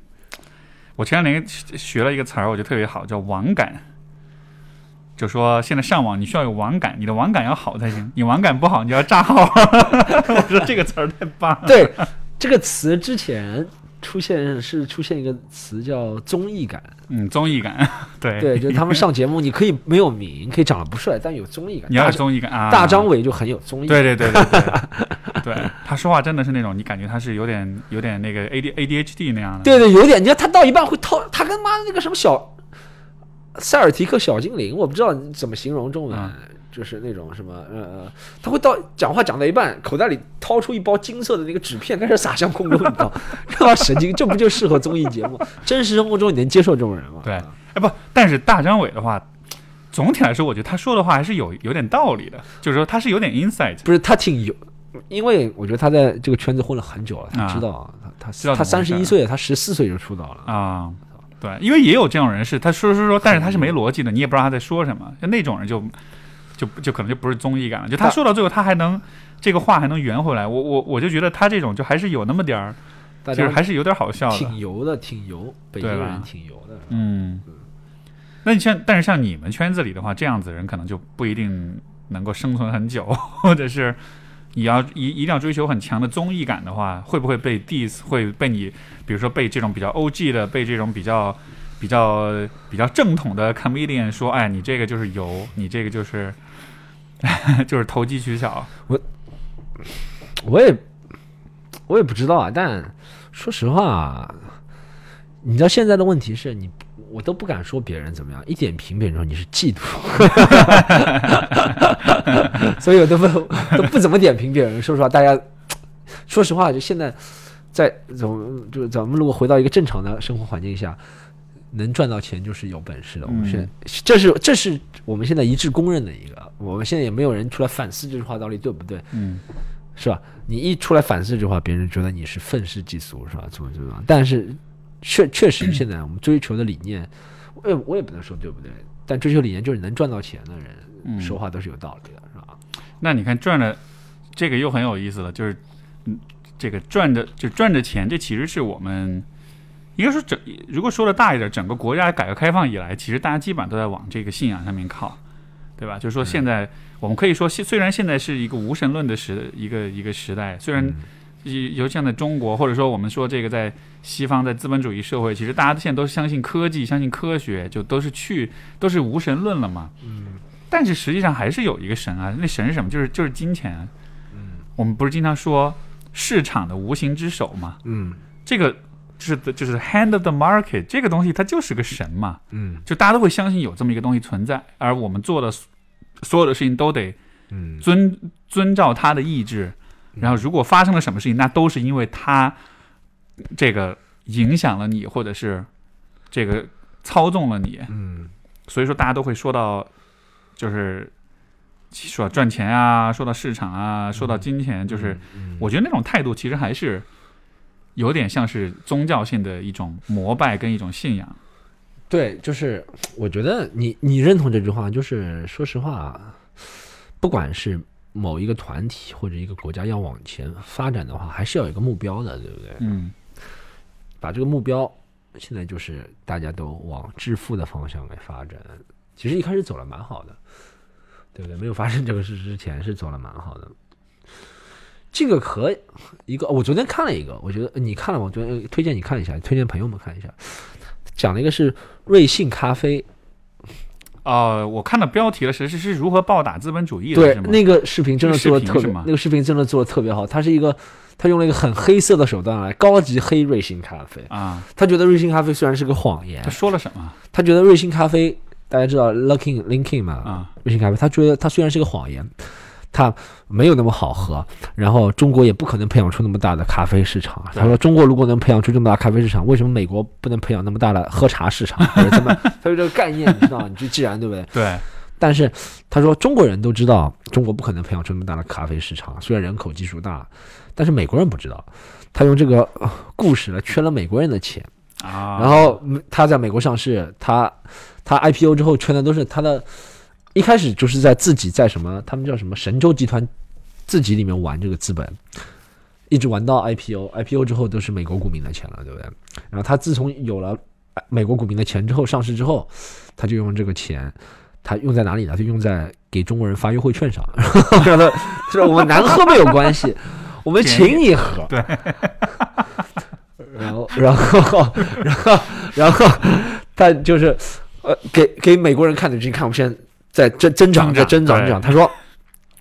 S2: 我前两年学了一个词儿，我觉得特别好，叫网感。就说现在上网你需要有网感，你的网感要好才行。你网感不好，你就要炸号。我说这个词儿太棒了。
S1: 对这个词之前。出现是出现一个词叫综艺感，
S2: 嗯，综艺感，对
S1: 对，就是他们上节目，你可以没有名，可以长得不帅，但有综艺感。
S2: 你要有综艺感啊！
S1: 大张伟就很有综艺，
S2: 对对对对对，对 他说话真的是那种，你感觉他是有点有点那个 A D A D H D 那样的。
S1: 对对，有点，你看他到一半会掏，他跟妈那个什么小塞尔提克小精灵，我不知道怎么形容中文。就是那种什么，呃呃，他会到讲话讲到一半，口袋里掏出一包金色的那个纸片，开始撒向空中，你知道，这帮神经，这不就适合综艺节目？真实生活中你能接受这种人吗？
S2: 对，哎不，但是大张伟的话，总体来说，我觉得他说的话还是有有点道理的，就是说他是有点 insight，
S1: 不是他挺有，因为我觉得他在这个圈子混了很久了，他知道，他他他三十一岁，他十四岁就出道了
S2: 啊，对，因为也有这种人是，他说说说，但是他是没逻辑的，你也不知道他在说什么，就那种人就。就就可能就不是综艺感了，就他说到最后，他还能这个话还能圆回来，我我我就觉得他这种就还是有那么点儿，就是还是有点好笑的，
S1: 挺油的，挺油，北京人挺油的，
S2: 嗯。那你像，但是像你们圈子里的话，这样子人可能就不一定能够生存很久，或者是你要一一定要追求很强的综艺感的话，会不会被 diss，会被你，比如说被这种比较 O G 的，被这种比较。比较比较正统的 comedian 说：“哎，你这个就是油，你这个就是 就是投机取巧。”
S1: 我我也我也不知道啊，但说实话，你知道现在的问题是你我都不敢说别人怎么样，一点评别人说你是嫉妒，所以我都不都不怎么点评别人。说实话，大家说实话，就现在在怎么就咱们如果回到一个正常的生活环境下。能赚到钱就是有本事的。我们现在这是这是我们现在一致公认的一个。我们现在也没有人出来反思这句话到底对不对？
S2: 嗯，
S1: 是吧？你一出来反思这句话，别人觉得你是愤世嫉俗，是吧？怎么怎么？但是确确实，现在我们追求的理念，我也我也不能说对不对。但追求理念就是能赚到钱的人说话都是有道理的，是吧？
S2: 那你看赚了这个又很有意思了，就是嗯，这个赚的就赚着钱，这其实是我们。应该说，整如果说的大一点，整个国家改革开放以来，其实大家基本上都在往这个信仰上面靠，对吧？就是说，现在我们可以说，虽然现在是一个无神论的时一个一个时代，虽然尤其像在中国，或者说我们说这个在西方，在资本主义社会，其实大家现在都相信科技，相信科学，就都是去都是无神论了嘛。
S1: 嗯。
S2: 但是实际上还是有一个神啊，那神是什么？就是就是金钱。
S1: 嗯。
S2: 我们不是经常说市场的无形之手嘛？
S1: 嗯。
S2: 这个。就是就是 hand of the market 这个东西，它就是个神嘛，
S1: 嗯，
S2: 就大家都会相信有这么一个东西存在，而我们做的所有的事情都得，
S1: 嗯，
S2: 遵遵照他的意志，然后如果发生了什么事情，那都是因为他这个影响了你，或者是这个操纵了你，
S1: 嗯，
S2: 所以说大家都会说到，就是说赚钱啊，说到市场啊，说到金钱，就是我觉得那种态度其实还是。有点像是宗教性的一种膜拜跟一种信仰，
S1: 对，就是我觉得你你认同这句话，就是说实话，不管是某一个团体或者一个国家要往前发展的话，还是要有一个目标的，对不对？
S2: 嗯，
S1: 把这个目标现在就是大家都往致富的方向来发展，其实一开始走了蛮好的，对不对？没有发生这个事之前是走了蛮好的。这个和一个，我昨天看了一个，我觉得你看了吗？昨天推荐你看一下，推荐朋友们看一下。讲了一个是瑞幸咖啡。
S2: 呃，我看到标题了，是是是如何暴打资本主义
S1: 的？对，那个视频真的做的特别，那个视频真的做的特别好。他是一个，他用了一个很黑色的手段来高级黑瑞幸咖啡
S2: 啊。
S1: 他觉得瑞幸咖啡虽然是个谎言，
S2: 他说了什么？
S1: 他觉得瑞幸咖啡，大家知道 Luckin Linkin 嘛？
S2: 啊，
S1: 瑞幸咖啡，他觉得他虽然是个谎言。它没有那么好喝，然后中国也不可能培养出那么大的咖啡市场。他说，中国如果能培养出这么大咖啡市场，为什么美国不能培养那么大的喝茶市场？怎么？他说这个概念，你知道？你就既然对不对？
S2: 对。
S1: 但是他说，中国人都知道中国不可能培养出那么大的咖啡市场，虽然人口基数大，但是美国人不知道。他用这个故事来圈了美国人的钱
S2: 啊。
S1: 然后他在美国上市，他他 IPO 之后圈的都是他的。一开始就是在自己在什么，他们叫什么神州集团，自己里面玩这个资本，一直玩到 IPO，IPO 之后都是美国股民的钱了，对不对？然后他自从有了美国股民的钱之后，上市之后，他就用这个钱，他用在哪里呢？就用在给中国人发优惠券上，让他就是我们难喝没有关系，我们请你喝。
S2: 对。
S1: 然后，然后，然后，然后他就是呃，给给美国人看的，你看我们现在。在增增长，在增长，增长。他说，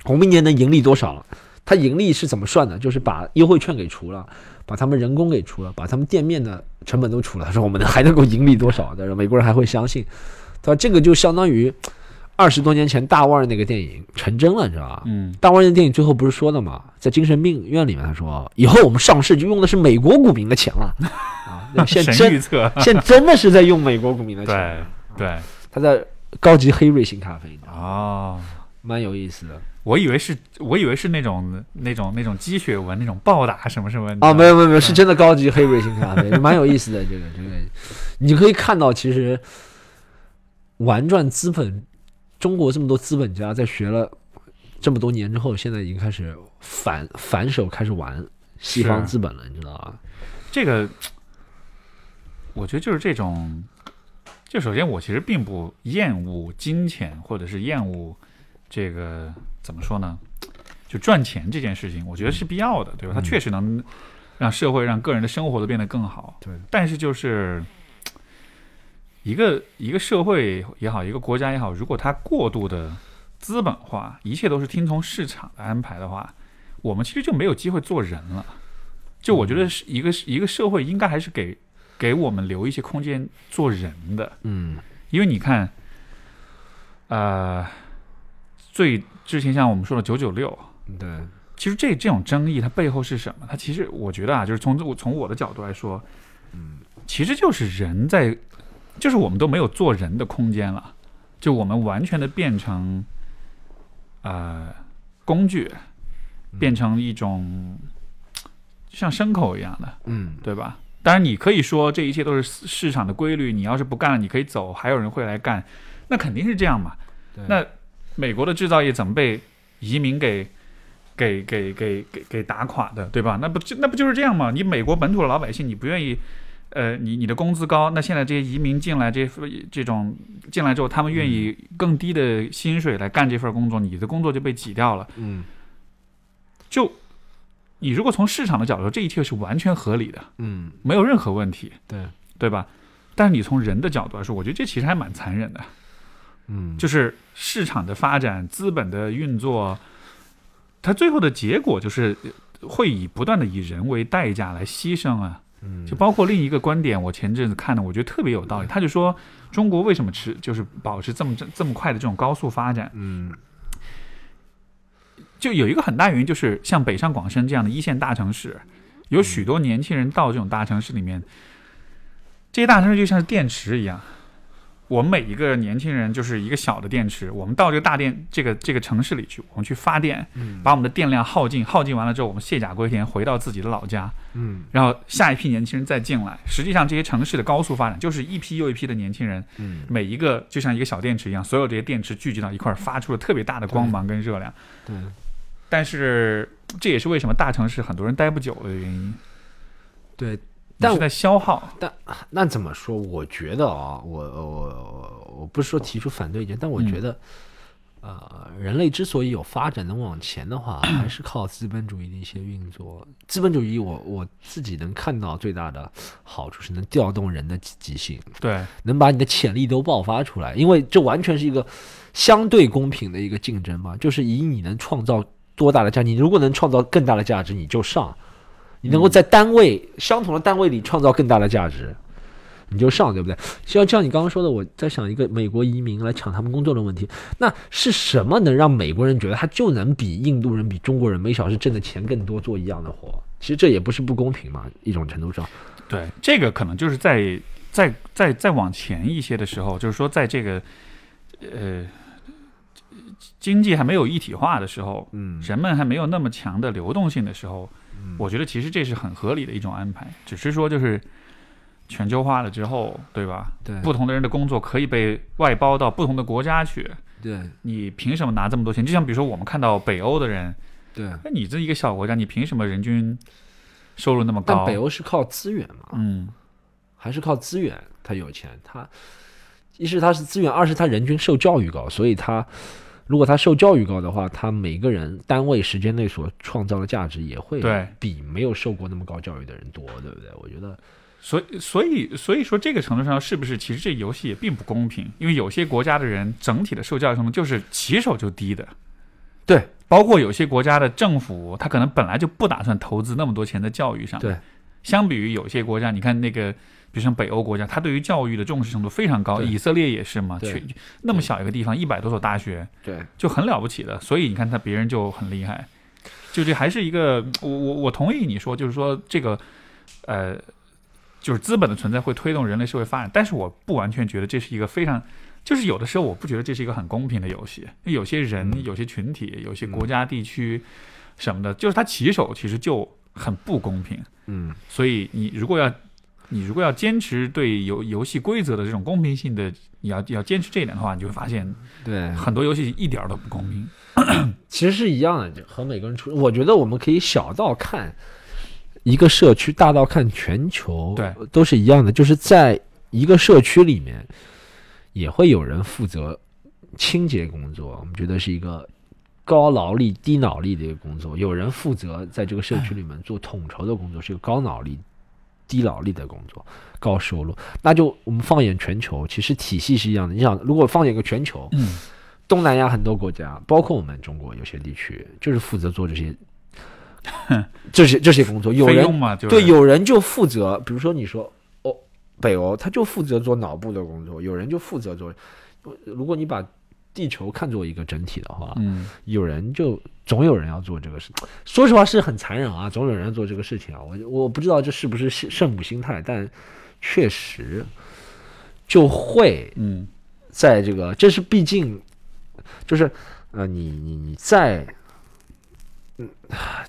S1: 我明年能盈利多少？他盈利是怎么算的？就是把优惠券给除了，把他们人工给除了，把他们店面的成本都除了。他说，我们 还能够盈利多少？但是美国人还会相信。他说，这个就相当于二十多年前大腕那个电影成真了，你知道吧？
S2: 嗯。
S1: 大腕那电影最后不是说的吗，在精神病院里面，他说，以后我们上市就用的是美国股民的钱了。啊，现 真现真的是在用美国股民的
S2: 钱。对对，
S1: 他在。高级黑瑞幸咖啡
S2: 哦，
S1: 蛮有意思的。
S2: 我以为是，我以为是那种那种那种鸡血纹那种暴打什么什么。
S1: 哦，没有没有没有，是真的高级黑瑞幸咖啡，蛮有意思的。这个这个，你可以看到，其实玩转资本，中国这么多资本家在学了这么多年之后，现在已经开始反反手开始玩西方资本了，你知道吧？
S2: 这个，我觉得就是这种。就首先，我其实并不厌恶金钱，或者是厌恶这个怎么说呢？就赚钱这件事情，我觉得是必要的，对吧？它确实能让社会、让个人的生活都变得更好。
S1: 对。
S2: 但是，就是一个一个社会也好，一个国家也好，如果它过度的资本化，一切都是听从市场的安排的话，我们其实就没有机会做人了。就我觉得，是一个一个社会应该还是给。给我们留一些空间做人的，
S1: 嗯，
S2: 因为你看，呃，最之前像我们说的九九六，
S1: 对，
S2: 其实这这种争议它背后是什么？它其实我觉得啊，就是从我从我的角度来说，
S1: 嗯，
S2: 其实就是人在，就是我们都没有做人的空间了，就我们完全的变成，呃，工具，变成一种像牲口一样的，
S1: 嗯，
S2: 对吧？当然，你可以说这一切都是市场的规律。你要是不干了，你可以走，还有人会来干，那肯定是这样嘛。那美国的制造业怎么被移民给给给给给给打垮的，对吧？那不就那不就是这样吗？你美国本土的老百姓，你不愿意，呃，你你的工资高，那现在这些移民进来，这这种进来之后，他们愿意更低的薪水来干这份工作，你的工作就被挤掉了。
S1: 嗯，
S2: 就。你如果从市场的角度，这一切是完全合理的，
S1: 嗯，
S2: 没有任何问题，
S1: 对。
S2: 对吧？但是你从人的角度来说，我觉得这其实还蛮残忍的，
S1: 嗯，
S2: 就是市场的发展、资本的运作，它最后的结果就是会以不断的以人为代价来牺牲啊，
S1: 嗯，
S2: 就包括另一个观点，我前阵子看的，我觉得特别有道理，他就说中国为什么持就是保持这么这这么快的这种高速发展，
S1: 嗯。
S2: 就有一个很大原因，就是像北上广深这样的一线大城市，有许多年轻人到这种大城市里面，这些大城市就像是电池一样。我们每一个年轻人就是一个小的电池，我们到这个大电这个这个城市里去，我们去发电，把我们的电量耗尽，耗尽完了之后，我们卸甲归田，回到自己的老家，
S1: 嗯，
S2: 然后下一批年轻人再进来。实际上，这些城市的高速发展就是一批又一批的年轻人，
S1: 嗯，
S2: 每一个就像一个小电池一样，所有这些电池聚集到一块儿，发出了特别大的光芒跟热量，
S1: 对。
S2: 但是这也是为什么大城市很多人待不久的原因。
S1: 对，
S2: 但是在消耗。
S1: 但那怎么说？我觉得啊，我我我不是说提出反对意见，但我觉得呃，人类之所以有发展能往前的话，还是靠资本主义的一些运作。资本主义，我我自己能看到最大的好处是能调动人的积极性，
S2: 对，
S1: 能把你的潜力都爆发出来。因为这完全是一个相对公平的一个竞争嘛，就是以你能创造多大的价值，你如果能创造更大的价值，你就上；你能够在单位相同的单位里创造更大的价值。你就上，对不对？像像你刚刚说的，我在想一个美国移民来抢他们工作的问题，那是什么能让美国人觉得他就能比印度人、比中国人每小时挣的钱更多，做一样的活？其实这也不是不公平嘛，一种程度上。
S2: 对，这个可能就是在在在再往前一些的时候，就是说在这个呃经济还没有一体化的时候，
S1: 嗯，
S2: 人们还没有那么强的流动性的时候，我觉得其实这是很合理的一种安排，只是说就是。全球化了之后，对吧？
S1: 对，
S2: 不同的人的工作可以被外包到不同的国家去。
S1: 对，
S2: 你凭什么拿这么多钱？就像比如说我们看到北欧的人，
S1: 对，
S2: 那你这一个小国家，你凭什么人均收入那么高？
S1: 但北欧是靠资源嘛，
S2: 嗯，
S1: 还是靠资源，他有钱，他一是他是资源，二是他人均受教育高，所以他如果他受教育高的话，他每个人单位时间内所创造的价值也会比没有受过那么高教育的人多，对不对？我觉得。
S2: 所以，所以，所以说，这个程度上是不是其实这游戏也并不公平？因为有些国家的人整体的受教育程度就是起手就低的，
S1: 对，
S2: 包括有些国家的政府，他可能本来就不打算投资那么多钱在教育上。
S1: 对，
S2: 相比于有些国家，你看那个，比如像北欧国家，他对于教育的重视程度非常高，以色列也是嘛，去那么小一个地方，一百多所大学，
S1: 对，
S2: 就很了不起的。所以你看他别人就很厉害，就这还是一个，我我我同意你说，就是说这个，呃。就是资本的存在会推动人类社会发展，但是我不完全觉得这是一个非常，就是有的时候我不觉得这是一个很公平的游戏。有些人、有些群体、有些国家、地区什么的，就是他起手其实就很不公平。
S1: 嗯，
S2: 所以你如果要，你如果要坚持对游游戏规则的这种公平性的，你要要坚持这一点的话，你就会发现，
S1: 对
S2: 很多游戏一点都不公平。
S1: 其实是一样的，和每个人出，我觉得我们可以小到看。一个社区大到看全球，
S2: 对，
S1: 都是一样的。就是在一个社区里面，也会有人负责清洁工作，我们觉得是一个高劳力低脑力的一个工作；有人负责在这个社区里面做统筹的工作，是一个高脑力低劳力的工作，高收入。那就我们放眼全球，其实体系是一样的。你想，如果放眼个全球，
S2: 嗯，
S1: 东南亚很多国家，包括我们中国有些地区，就是负责做这些。这些这些工作，有人对有人就负责，比如说你说哦，北欧他就负责做脑部的工作，有人就负责做。如果你把地球看作一个整体的话，
S2: 嗯，
S1: 有人就总有人要做这个事。说实话是很残忍啊，总有人要做这个事情啊。我我不知道这是不是圣母心态，但确实就会
S2: 嗯，
S1: 在这个这是毕竟就是呃，你你你在。嗯，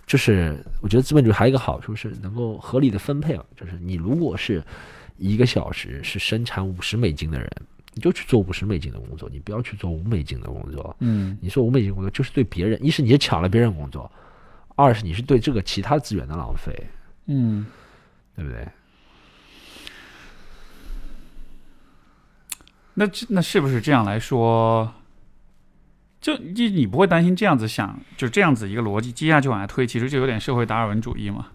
S1: 就是我觉得资本主义还有一个好处是能够合理的分配啊，就是你如果是一个小时是生产五十美金的人，你就去做五十美金的工作，你不要去做五美金的工作。
S2: 嗯，
S1: 你说五美金工作就是对别人，一是你抢了别人工作，二是你是对这个其他资源的浪费。
S2: 嗯，
S1: 对不对？
S2: 那那是不是这样来说？就你你不会担心这样子想，就这样子一个逻辑接下去往下推，其实就有点社会达尔文主义嘛，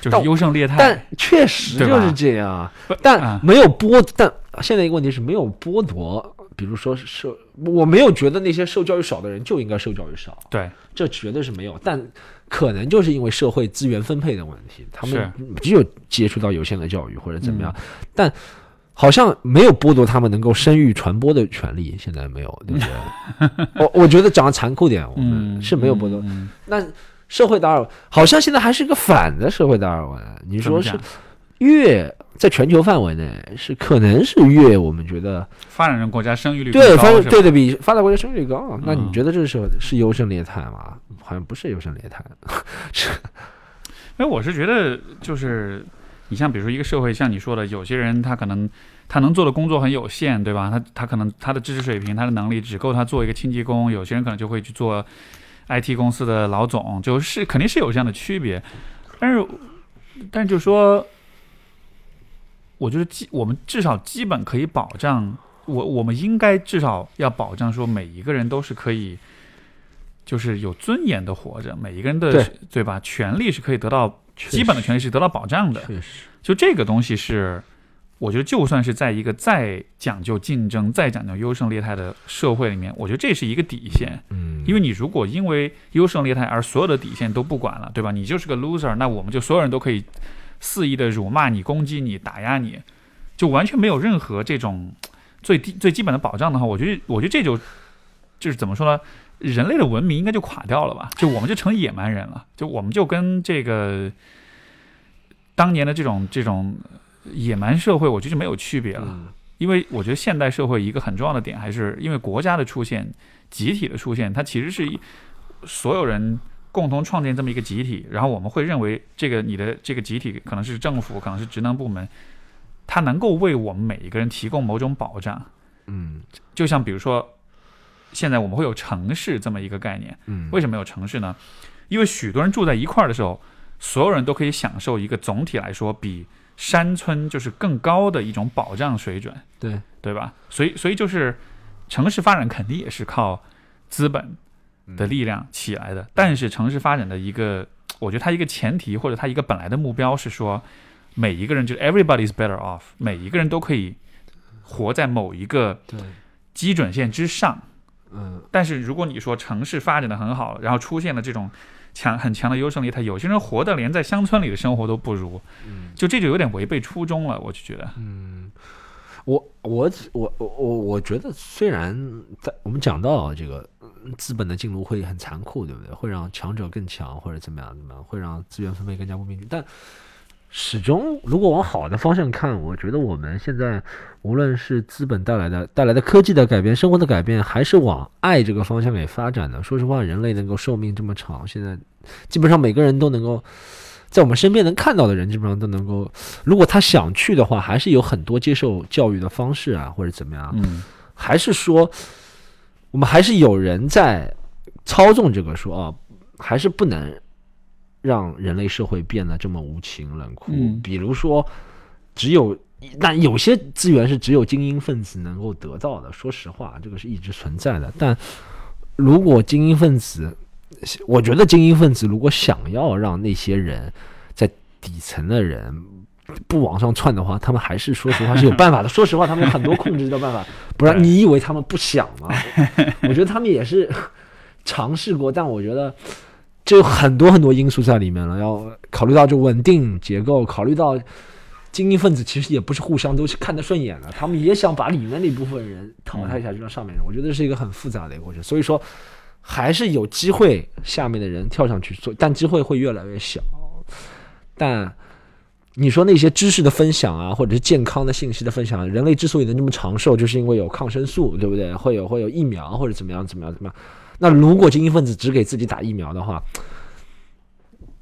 S2: 就是优胜劣汰。
S1: 但确实就是这样，但没有剥，但现在一个问题是没有剥夺。比如说受，我没有觉得那些受教育少的人就应该受教育少，
S2: 对，
S1: 这绝对是没有。但可能就是因为社会资源分配的问题，他们只有接触到有限的教育或者怎么样，但。好像没有剥夺他们能够生育传播的权利，现在没有，对不对？我我觉得讲的残酷点，我们是没有剥夺。那社会达尔文好像现在还是一个反的社会达尔文。你说是越在全球范围内是可能是越我们觉得
S2: 发展中国家生育率
S1: 对发对对比发达国家生育率高。那你觉得这是是优胜劣汰吗？好像不是优胜劣汰。是，
S2: 哎，我是觉得就是。你像比如说一个社会，像你说的，有些人他可能他能做的工作很有限，对吧？他他可能他的知识水平、他的能力只够他做一个清洁工。有些人可能就会去做 IT 公司的老总，就是肯定是有这样的区别。但是，但是就说，我觉得基我们至少基本可以保障我我们应该至少要保障说每一个人都是可以，就是有尊严的活着，每一个人的对吧？权利是可以得到基本的权利是得到保障的。
S1: 确实，
S2: 就这个东西是，我觉得就算是在一个再讲究竞争、再讲究优胜劣汰的社会里面，我觉得这是一个底线。
S1: 嗯，
S2: 因为你如果因为优胜劣汰而所有的底线都不管了，对吧？你就是个 loser，那我们就所有人都可以肆意的辱骂你、攻击你、打压你，就完全没有任何这种。最低最基本的保障的话，我觉得，我觉得这就就是怎么说呢？人类的文明应该就垮掉了吧？就我们就成野蛮人了，就我们就跟这个当年的这种这种野蛮社会，我觉得就没有区别了。因为我觉得现代社会一个很重要的点，还是因为国家的出现、集体的出现，它其实是所有人共同创建这么一个集体，然后我们会认为这个你的这个集体可能是政府，可能是职能部门。它能够为我们每一个人提供某种保障，
S1: 嗯，
S2: 就像比如说，现在我们会有城市这么一个概念，
S1: 嗯，
S2: 为什么有城市呢？因为许多人住在一块儿的时候，所有人都可以享受一个总体来说比山村就是更高的一种保障水准，
S1: 对
S2: 对吧？所以所以就是城市发展肯定也是靠资本的力量起来的，但是城市发展的一个，我觉得它一个前提或者它一个本来的目标是说。每一个人就是 everybody is better off，每一个人都可以活在某一个基准线之上。
S1: 嗯，
S2: 但是如果你说城市发展的很好，然后出现了这种强很强的优胜劣汰，有些人活的连在乡村里的生活都不如，就这就有点违背初衷了。我就觉得，
S1: 嗯，我我我我我觉得，虽然在我们讲到这个资本的进入会很残酷，对不对？会让强者更强，或者怎么样怎么样，会让资源分配更加不平均，但。始终，如果往好的方向看，我觉得我们现在无论是资本带来的带来的科技的改变、生活的改变，还是往爱这个方向给发展的。说实话，人类能够寿命这么长，现在基本上每个人都能够在我们身边能看到的人，基本上都能够，如果他想去的话，还是有很多接受教育的方式啊，或者怎么样。
S2: 嗯，
S1: 还是说我们还是有人在操纵这个，说啊，还是不能。让人类社会变得这么无情冷酷，比如说，只有但有些资源是只有精英分子能够得到的。说实话，这个是一直存在的。但如果精英分子，我觉得精英分子如果想要让那些人在底层的人不往上窜的话，他们还是说实话是有办法的。说实话，他们有很多控制的办法，不然 你以为他们不想吗？我觉得他们也是尝试过，但我觉得。这有很多很多因素在里面了，要考虑到就稳定结构，考虑到精英分子其实也不是互相都是看得顺眼的，他们也想把里面那部分人淘汰下去，让上面人。我觉得是一个很复杂的一个过程，所以说还是有机会下面的人跳上去做，但机会会越来越小。但你说那些知识的分享啊，或者是健康的信息的分享，人类之所以能这么长寿，就是因为有抗生素，对不对？会有会有疫苗或者怎么样怎么样怎么样。那如果精英分子只给自己打疫苗的话，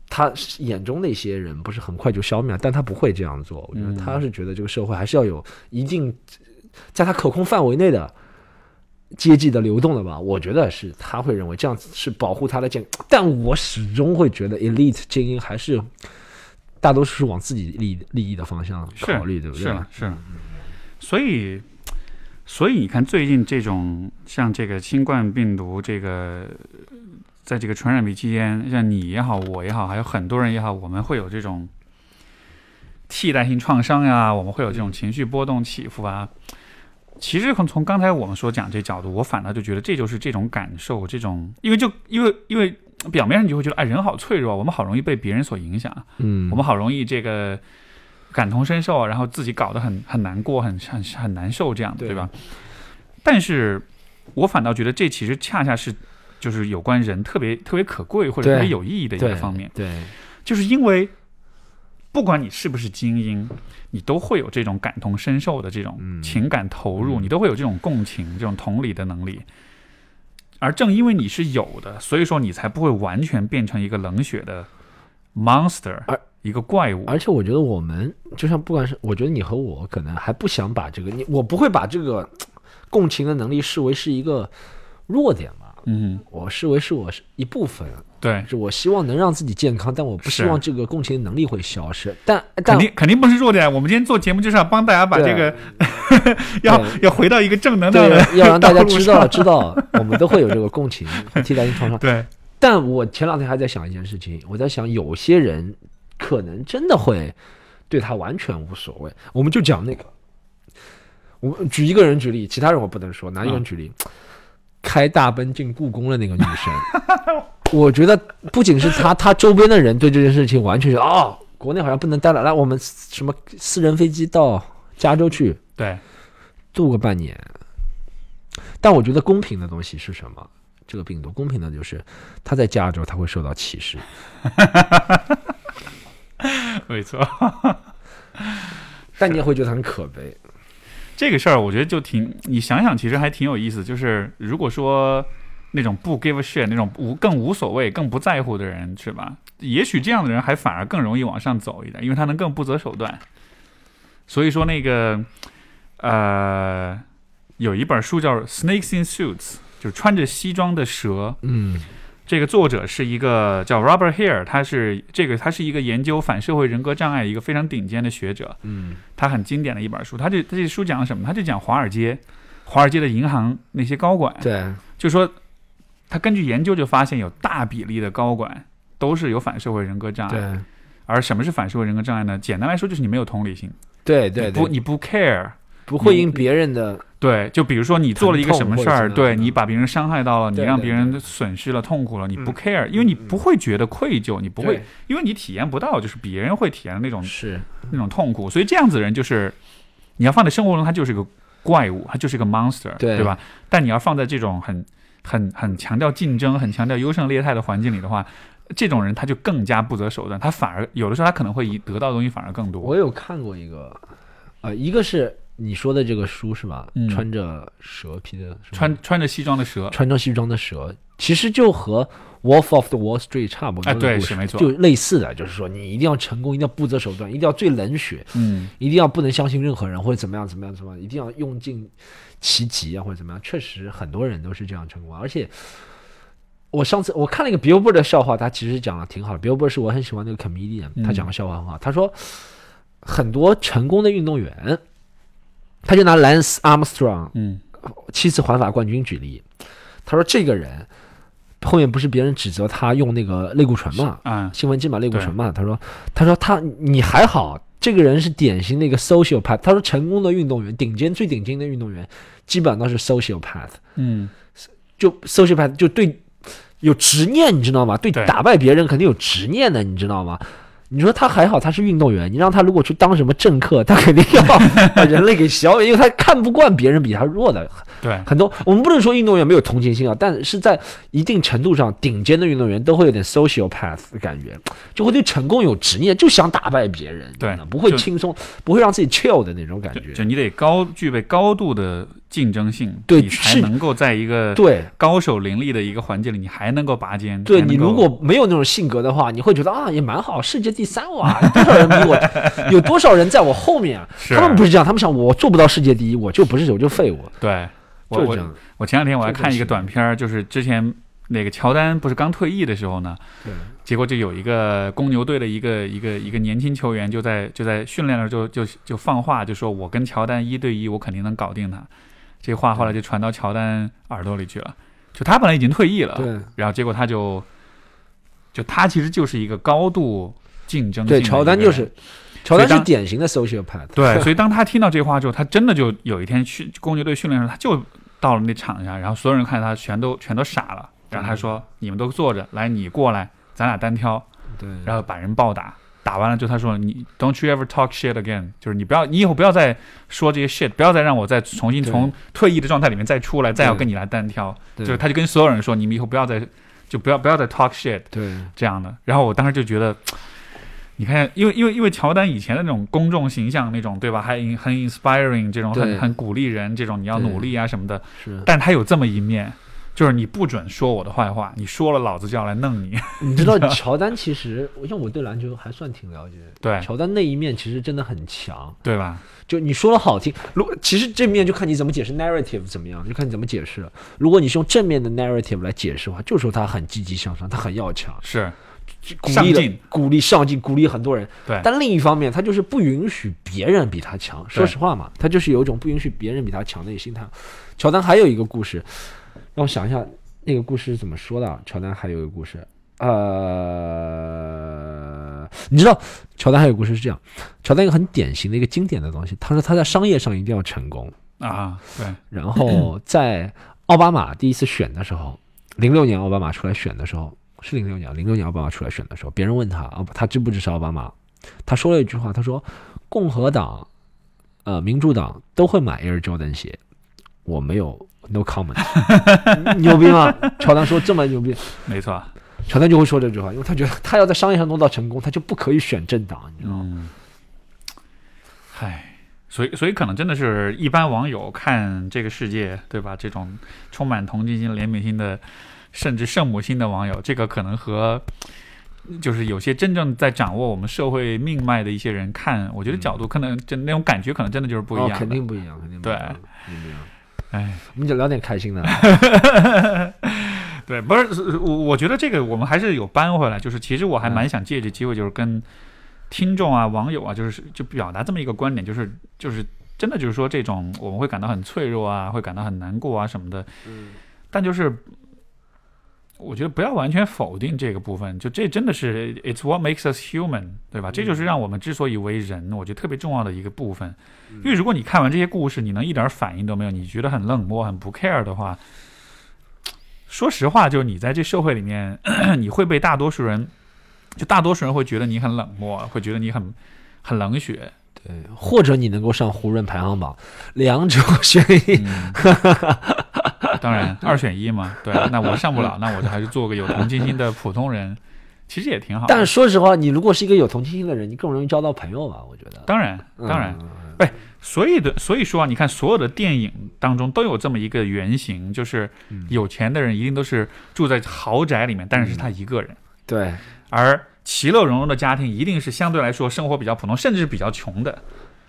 S1: 他眼中那些人不是很快就消灭了？但他不会这样做。我觉得他是觉得这个社会还是要有一定在他可控范围内的阶级的流动的吧。我觉得是他会认为这样子是保护他的健。但我始终会觉得，elite 精英还是大多数是往自己利利益的方向考虑，对不对？
S2: 是是，所以。所以你看，最近这种像这个新冠病毒，这个在这个传染病期间，像你也好，我也好，还有很多人也好，我们会有这种替代性创伤呀，我们会有这种情绪波动起伏啊。其实从从刚才我们所讲这角度，我反倒就觉得这就是这种感受，这种因为就因为因为表面上你就会觉得，哎，人好脆弱，我们好容易被别人所影响，
S1: 嗯，
S2: 我们好容易这个。感同身受，然后自己搞得很很难过，很很很难受，这样对吧？但是，我反倒觉得这其实恰恰是就是有关人特别特别可贵或者特别有意义的一个方面。
S1: 对，
S2: 就是因为不管你是不是精英，你都会有这种感同身受的这种情感投入，你都会有这种共情、这种同理的能力。而正因为你是有的，所以说你才不会完全变成一个冷血的 monster。
S1: 而
S2: 一个怪物，
S1: 而且我觉得我们就像不管是，我觉得你和我可能还不想把这个你，我不会把这个共情的能力视为是一个弱点嘛。
S2: 嗯，
S1: 我视为是我是一部分。
S2: 对，
S1: 是我希望能让自己健康，但我不希望这个共情能力会消失。但肯
S2: 定肯定不是弱点。我们今天做节目就是要帮大家把这个 要要回到一个正能量的，
S1: 要让大家知道知道，我们都会有这个共情替代性创伤。
S2: 对，
S1: 但我前两天还在想一件事情，我在想有些人可能真的会对他完全无所谓。我们就讲那个，我举一个人举例，其他人我不能说，拿一个人举例，开大奔进故宫的那个女生，我觉得不仅是他，他周边的人对这件事情完全是哦。国内好像不能待了，来我们什么私人飞机到加州去，
S2: 对，
S1: 度个半年。但我觉得公平的东西是什么？这个病毒公平的就是他在加州他会受到歧视，
S2: 没错。
S1: 但你也会觉得很可悲。
S2: 这个事儿我觉得就挺，你想想其实还挺有意思。就是如果说。那种不 give a shit 那种无更无所谓更不在乎的人是吧？也许这样的人还反而更容易往上走一点，因为他能更不择手段。所以说那个呃，有一本书叫《Snakes in Suits》，就是穿着西装的蛇。
S1: 嗯，
S2: 这个作者是一个叫 Robert Hare，他是这个他是一个研究反社会人格障碍一个非常顶尖的学者。
S1: 嗯，
S2: 他很经典的一本书。他这他这书讲什么？他就讲华尔街，华尔街的银行那些高管。
S1: 对，
S2: 就说。他根据研究就发现，有大比例的高管都是有反社会人格障碍。
S1: 对。
S2: 而什么是反社会人格障碍呢？简单来说，就是你没有同理心。
S1: 对对。
S2: 不，你不 care，
S1: 不会因别人的。
S2: 对，就比如说你做了一个什么事儿，对你把别人伤害到了，你让别人损失了、痛苦了，你不 care，因为你不会觉得愧疚，你不会，因为你体验不到，就是别人会体验的那种
S1: 是
S2: 那种痛苦。所以这样子的人，就是你要放在生活中，他就是个怪物，他就是个 monster，对吧？但你要放在这种很。很很强调竞争，很强调优胜劣汰的环境里的话，这种人他就更加不择手段，他反而有的时候他可能会以得到的东西反而更多。
S1: 我有看过一个，呃，一个是你说的这个书是吧？穿着蛇皮的，
S2: 穿穿着西装的蛇，
S1: 穿着西装的蛇，其实就和。Wolf of the Wall Street 差不多，
S2: 哎，对，是没错，
S1: 就类似的，就是说你一定要成功，一定要不择手段，一定要最冷血，
S2: 嗯，
S1: 一定要不能相信任何人或者怎么样怎么样怎么样，一定要用尽其极啊或者怎么样。确实很多人都是这样成功，而且我上次我看了一个 Billboard 的笑话，他其实讲的挺好的。Billboard 是我很喜欢那个 comedian，他讲的笑话很好。他说很多成功的运动员，他就拿 Lance Armstrong，
S2: 嗯，
S1: 七次环法冠军举例，他说这个人。后面不是别人指责他用那个类固醇嘛？
S2: 啊，
S1: 兴奋剂嘛，类固醇嘛。他说，他说他你还好，这个人是典型的一个 social path。他说，成功的运动员，顶尖最顶尖的运动员，基本上都是 social path。
S2: 嗯，
S1: 就 social path 就对有执念，你知道吗？对打败别人肯定有执念的，你知道吗？你说他还好，他是运动员。你让他如果去当什么政客，他肯定要 把人类给消灭，因为他看不惯别人比他弱的。
S2: 对，
S1: 很多我们不能说运动员没有同情心啊，但是在一定程度上，顶尖的运动员都会有点 social path 的感觉，就会对成功有执念，就想打败别人。
S2: 对，
S1: 不会轻松，不会让自己 chill 的那种感觉。
S2: 就你得高具备高度的竞争性，
S1: 对，
S2: 你才能够在一个
S1: 对
S2: 高手林立的一个环境里，你还能够拔尖。
S1: 对你如果没有那种性格的话，你会觉得啊，也蛮好，世界第三哇，多少人比我，有多少人在我后面啊？他们不是这样，他们想我做不到世界第一，我就不是我就废物。
S2: 对。我我我前两天我还看一个短片，就是之前那个乔丹不是刚退役的时候呢，
S1: 对，
S2: 结果就有一个公牛队的一个一个一个年轻球员就在就在训练的时候就就就放话，就说我跟乔丹一对一，我肯定能搞定他。这话后来就传到乔丹耳朵里去了，就他本来已经退役了，
S1: 对，
S2: 然后结果他就就他其实就是一个高度竞争，
S1: 对，乔丹就是乔丹是典型的 social path，
S2: 对，所以当他听到这话之后，他真的就有一天去公牛队训练的时候，他就。到了那场上，然后所有人看他全都全都傻了。然后他说：“你们都坐着，来，你过来，咱俩单挑。”
S1: 对。
S2: 然后把人暴打，打完了之后他说：“你 Don't you ever talk shit again？就是你不要，你以后不要再说这些 shit，不要再让我再重新从退役的状态里面再出来，再要跟你来单挑。”就是他就跟所有人说：“你们以后不要再，就不要不要再 talk shit。”
S1: 对。
S2: 这样的。然后我当时就觉得。你看，因为因为因为乔丹以前的那种公众形象，那种对吧，还很 inspiring，这种很很鼓励人，这种你要努力啊什么的。
S1: 是，
S2: 但他有这么一面，就是你不准说我的坏话，你说了老子就要来弄你。
S1: 你知道乔丹其实，像我对篮球还算挺了解。
S2: 对，
S1: 乔丹那一面其实真的很强，
S2: 对吧？
S1: 就你说的好听，如其实这面就看你怎么解释 narrative 怎么样，就看你怎么解释。如果你是用正面的 narrative 来解释的话，就说他很积极向上，他很要强。
S2: 是。上进，
S1: 鼓励上进，鼓励很多人。
S2: 对，
S1: 但另一方面，他就是不允许别人比他强。说实话嘛，他就是有一种不允许别人比他强的心态。乔丹还有一个故事，让我想一下，那个故事是怎么说的？乔丹还有一个故事，呃，你知道，乔丹还有故事是这样：乔丹一个很典型的一个经典的东西，他说他在商业上一定要成功
S2: 啊。对，
S1: 然后在奥巴马第一次选的时候，零六年奥巴马出来选的时候。是零六年，零六年奥巴马出来选的时候，别人问他啊，他支不支持奥巴马？他说了一句话，他说：“共和党、呃，民主党都会买 Air Jordan 鞋，我没有 no comment。”牛逼吗？乔丹说这么牛逼，
S2: 没错，
S1: 乔丹就会说这句话，因为他觉得他要在商业上弄到成功，他就不可以选政党，你知道吗？
S2: 嗨，所以，所以可能真的是一般网友看这个世界，对吧？这种充满同情心、怜悯心的。甚至圣母心的网友，这个可能和就是有些真正在掌握我们社会命脉的一些人看，我觉得角度可能就那种感觉可能真的就是不一样。
S1: 肯定不一样，肯定
S2: 对，
S1: 不一样。
S2: 哎，
S1: 我们就聊点开心的。
S2: 对，不是我，我觉得这个我们还是有扳回来。就是其实我还蛮想借这机会，就是跟听众啊、网友啊，就是就表达这么一个观点，就是就是真的就是说，这种我们会感到很脆弱啊，会感到很难过啊什么的。
S1: 嗯，
S2: 但就是。我觉得不要完全否定这个部分，就这真的是 it's what makes us human，对吧？这就是让我们之所以为人，我觉得特别重要的一个部分。因为如果你看完这些故事，你能一点反应都没有，你觉得很冷漠、很不 care 的话，说实话，就是你在这社会里面，你会被大多数人，就大多数人会觉得你很冷漠，会觉得你很很冷血，
S1: 对，或者你能够上胡润排行榜，两者 选一。
S2: 当然，二选一嘛，对，那我上不了，那我就还是做个有同情心的普通人，其实也挺好。
S1: 但是说实话，你如果是一个有同情心的人，你更容易交到朋友吧？我觉得。
S2: 当然，当然，哎，所以的，所以说啊，你看所有的电影当中都有这么一个原型，就是有钱的人一定都是住在豪宅里面，但是是他一个人。
S1: 对。
S2: 而其乐融融的家庭一定是相对来说生活比较普通，甚至是比较穷的。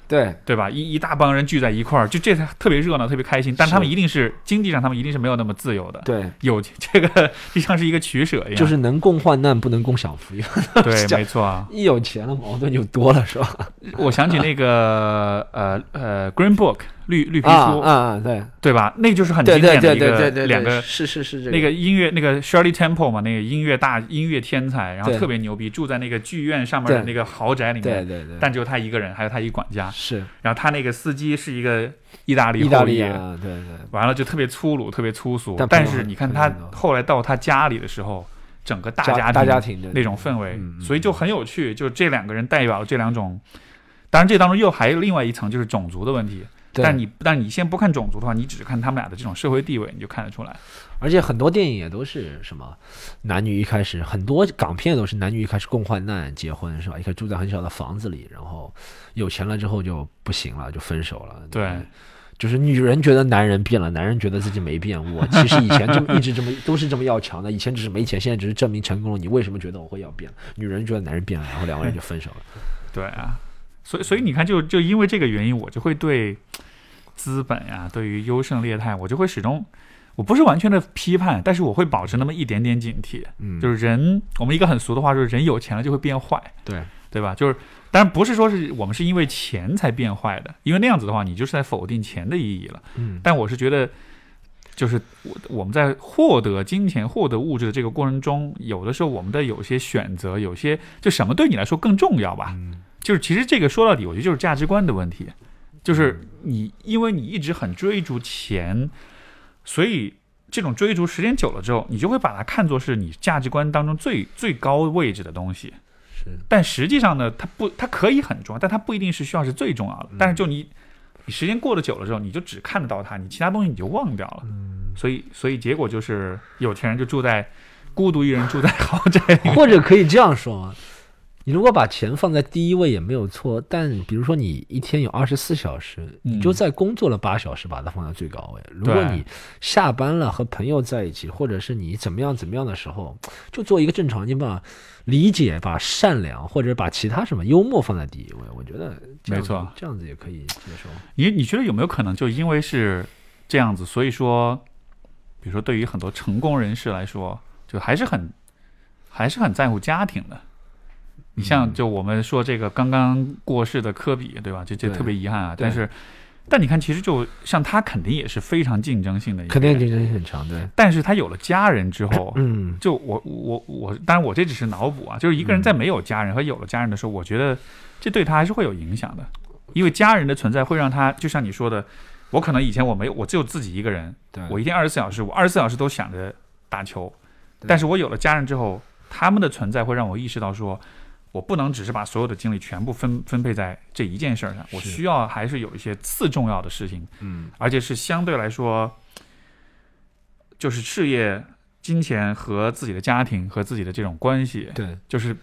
S1: 对
S2: 对吧？一一大帮人聚在一块儿，就这才特别热闹，特别开心。但他们一定是经济上，他们一定是没有那么自由的。
S1: 对，
S2: 有 这个就像是一个取舍一样，
S1: 就是能共患难，不能共享福。
S2: 对，没错啊。
S1: 一有钱了，矛盾就多了，是吧？
S2: 我想起那个呃呃，Green Book。绿绿皮书
S1: 啊啊对。
S2: 对吧？那就是很经典的一
S1: 个
S2: 两个
S1: 是是是
S2: 那个音乐那个 Shirley Temple 嘛，那个音乐大音乐天才，然后特别牛逼，住在那个剧院上面的那个豪宅里面，
S1: 对对对，
S2: 但只有他一个人，还有他一管家
S1: 是，
S2: 然后他那个司机是一个意大利
S1: 意大利对对，
S2: 完了就特别粗鲁，特别粗俗，但是你看他后来到他家里的时候，整个大
S1: 家
S2: 大
S1: 家庭
S2: 那种氛围，所以就很有趣，就这两个人代表了这两种，当然这当中又还有另外一层就是种族的问题。但你但你先不看种族的话，你只是看他们俩的这种社会地位，你就看得出来。
S1: 而且很多电影也都是什么男女一开始，很多港片都是男女一开始共患难结婚是吧？一开始住在很小的房子里，然后有钱了之后就不行了，就分手了。
S2: 对，
S1: 就是女人觉得男人变了，男人觉得自己没变。我其实以前这么 一直这么都是这么要强的，以前只是没钱，现在只是证明成功了。你为什么觉得我会要变？女人觉得男人变了，然后两个人就分手了。
S2: 对啊，所以所以你看，就就因为这个原因，我就会对。资本呀，对于优胜劣汰，我就会始终，我不是完全的批判，但是我会保持那么一点点警惕。
S1: 嗯，
S2: 就是人，我们一个很俗的话就是人有钱了就会变坏，
S1: 对
S2: 对吧？就是，当然不是说是我们是因为钱才变坏的，因为那样子的话，你就是在否定钱的意义了。
S1: 嗯，
S2: 但我是觉得，就是我我们在获得金钱、获得物质的这个过程中，有的时候我们的有些选择，有些就什么对你来说更重要吧？
S1: 嗯，
S2: 就是其实这个说到底，我觉得就是价值观的问题。就是你，因为你一直很追逐钱，所以这种追逐时间久了之后，你就会把它看作是你价值观当中最最高位置的东西。
S1: 是，
S2: 但实际上呢，它不，它可以很重要，但它不一定是需要是最重要的。但是就你，你时间过得久了之后，你就只看得到它，你其他东西你就忘掉了。
S1: 嗯，
S2: 所以，所以结果就是有钱人就住在孤独一人住在豪宅里，
S1: 或者可以这样说。你如果把钱放在第一位也没有错，但比如说你一天有二十四小时，你就在工作了八小时，把它放在最高位。如果你下班了和朋友在一起，或者是你怎么样怎么样的时候，就做一个正常，你把理解、把善良或者把其他什么幽默放在第一位，我觉得
S2: 没错，
S1: 这样子也可以接受。
S2: 你你觉得有没有可能就因为是这样子，所以说，比如说对于很多成功人士来说，就还是很。还是很在乎家庭的。你像就我们说这个刚刚过世的科比，对吧？就就特别遗憾啊。但是，但你看，其实就像他肯定也是非常竞争性的，
S1: 肯定竞争性很强，对。
S2: 但是他有了家人之后，
S1: 嗯，
S2: 就我我我，当然我这只是脑补啊。就是一个人在没有家人和有了家人的时候，我觉得这对他还是会有影响的，因为家人的存在会让他，就像你说的，我可能以前我没有，我只有自己一个人，我一天二十四小时，我二十四小时都想着打球，但是我有了家人之后，他们的存在会让我意识到说。我不能只是把所有的精力全部分分配在这一件事上，我需要还是有一些次重要的事情，
S1: 嗯，
S2: 而且是相对来说，就是事业、金钱和自己的家庭和自己的这种关系，
S1: 对，
S2: 就是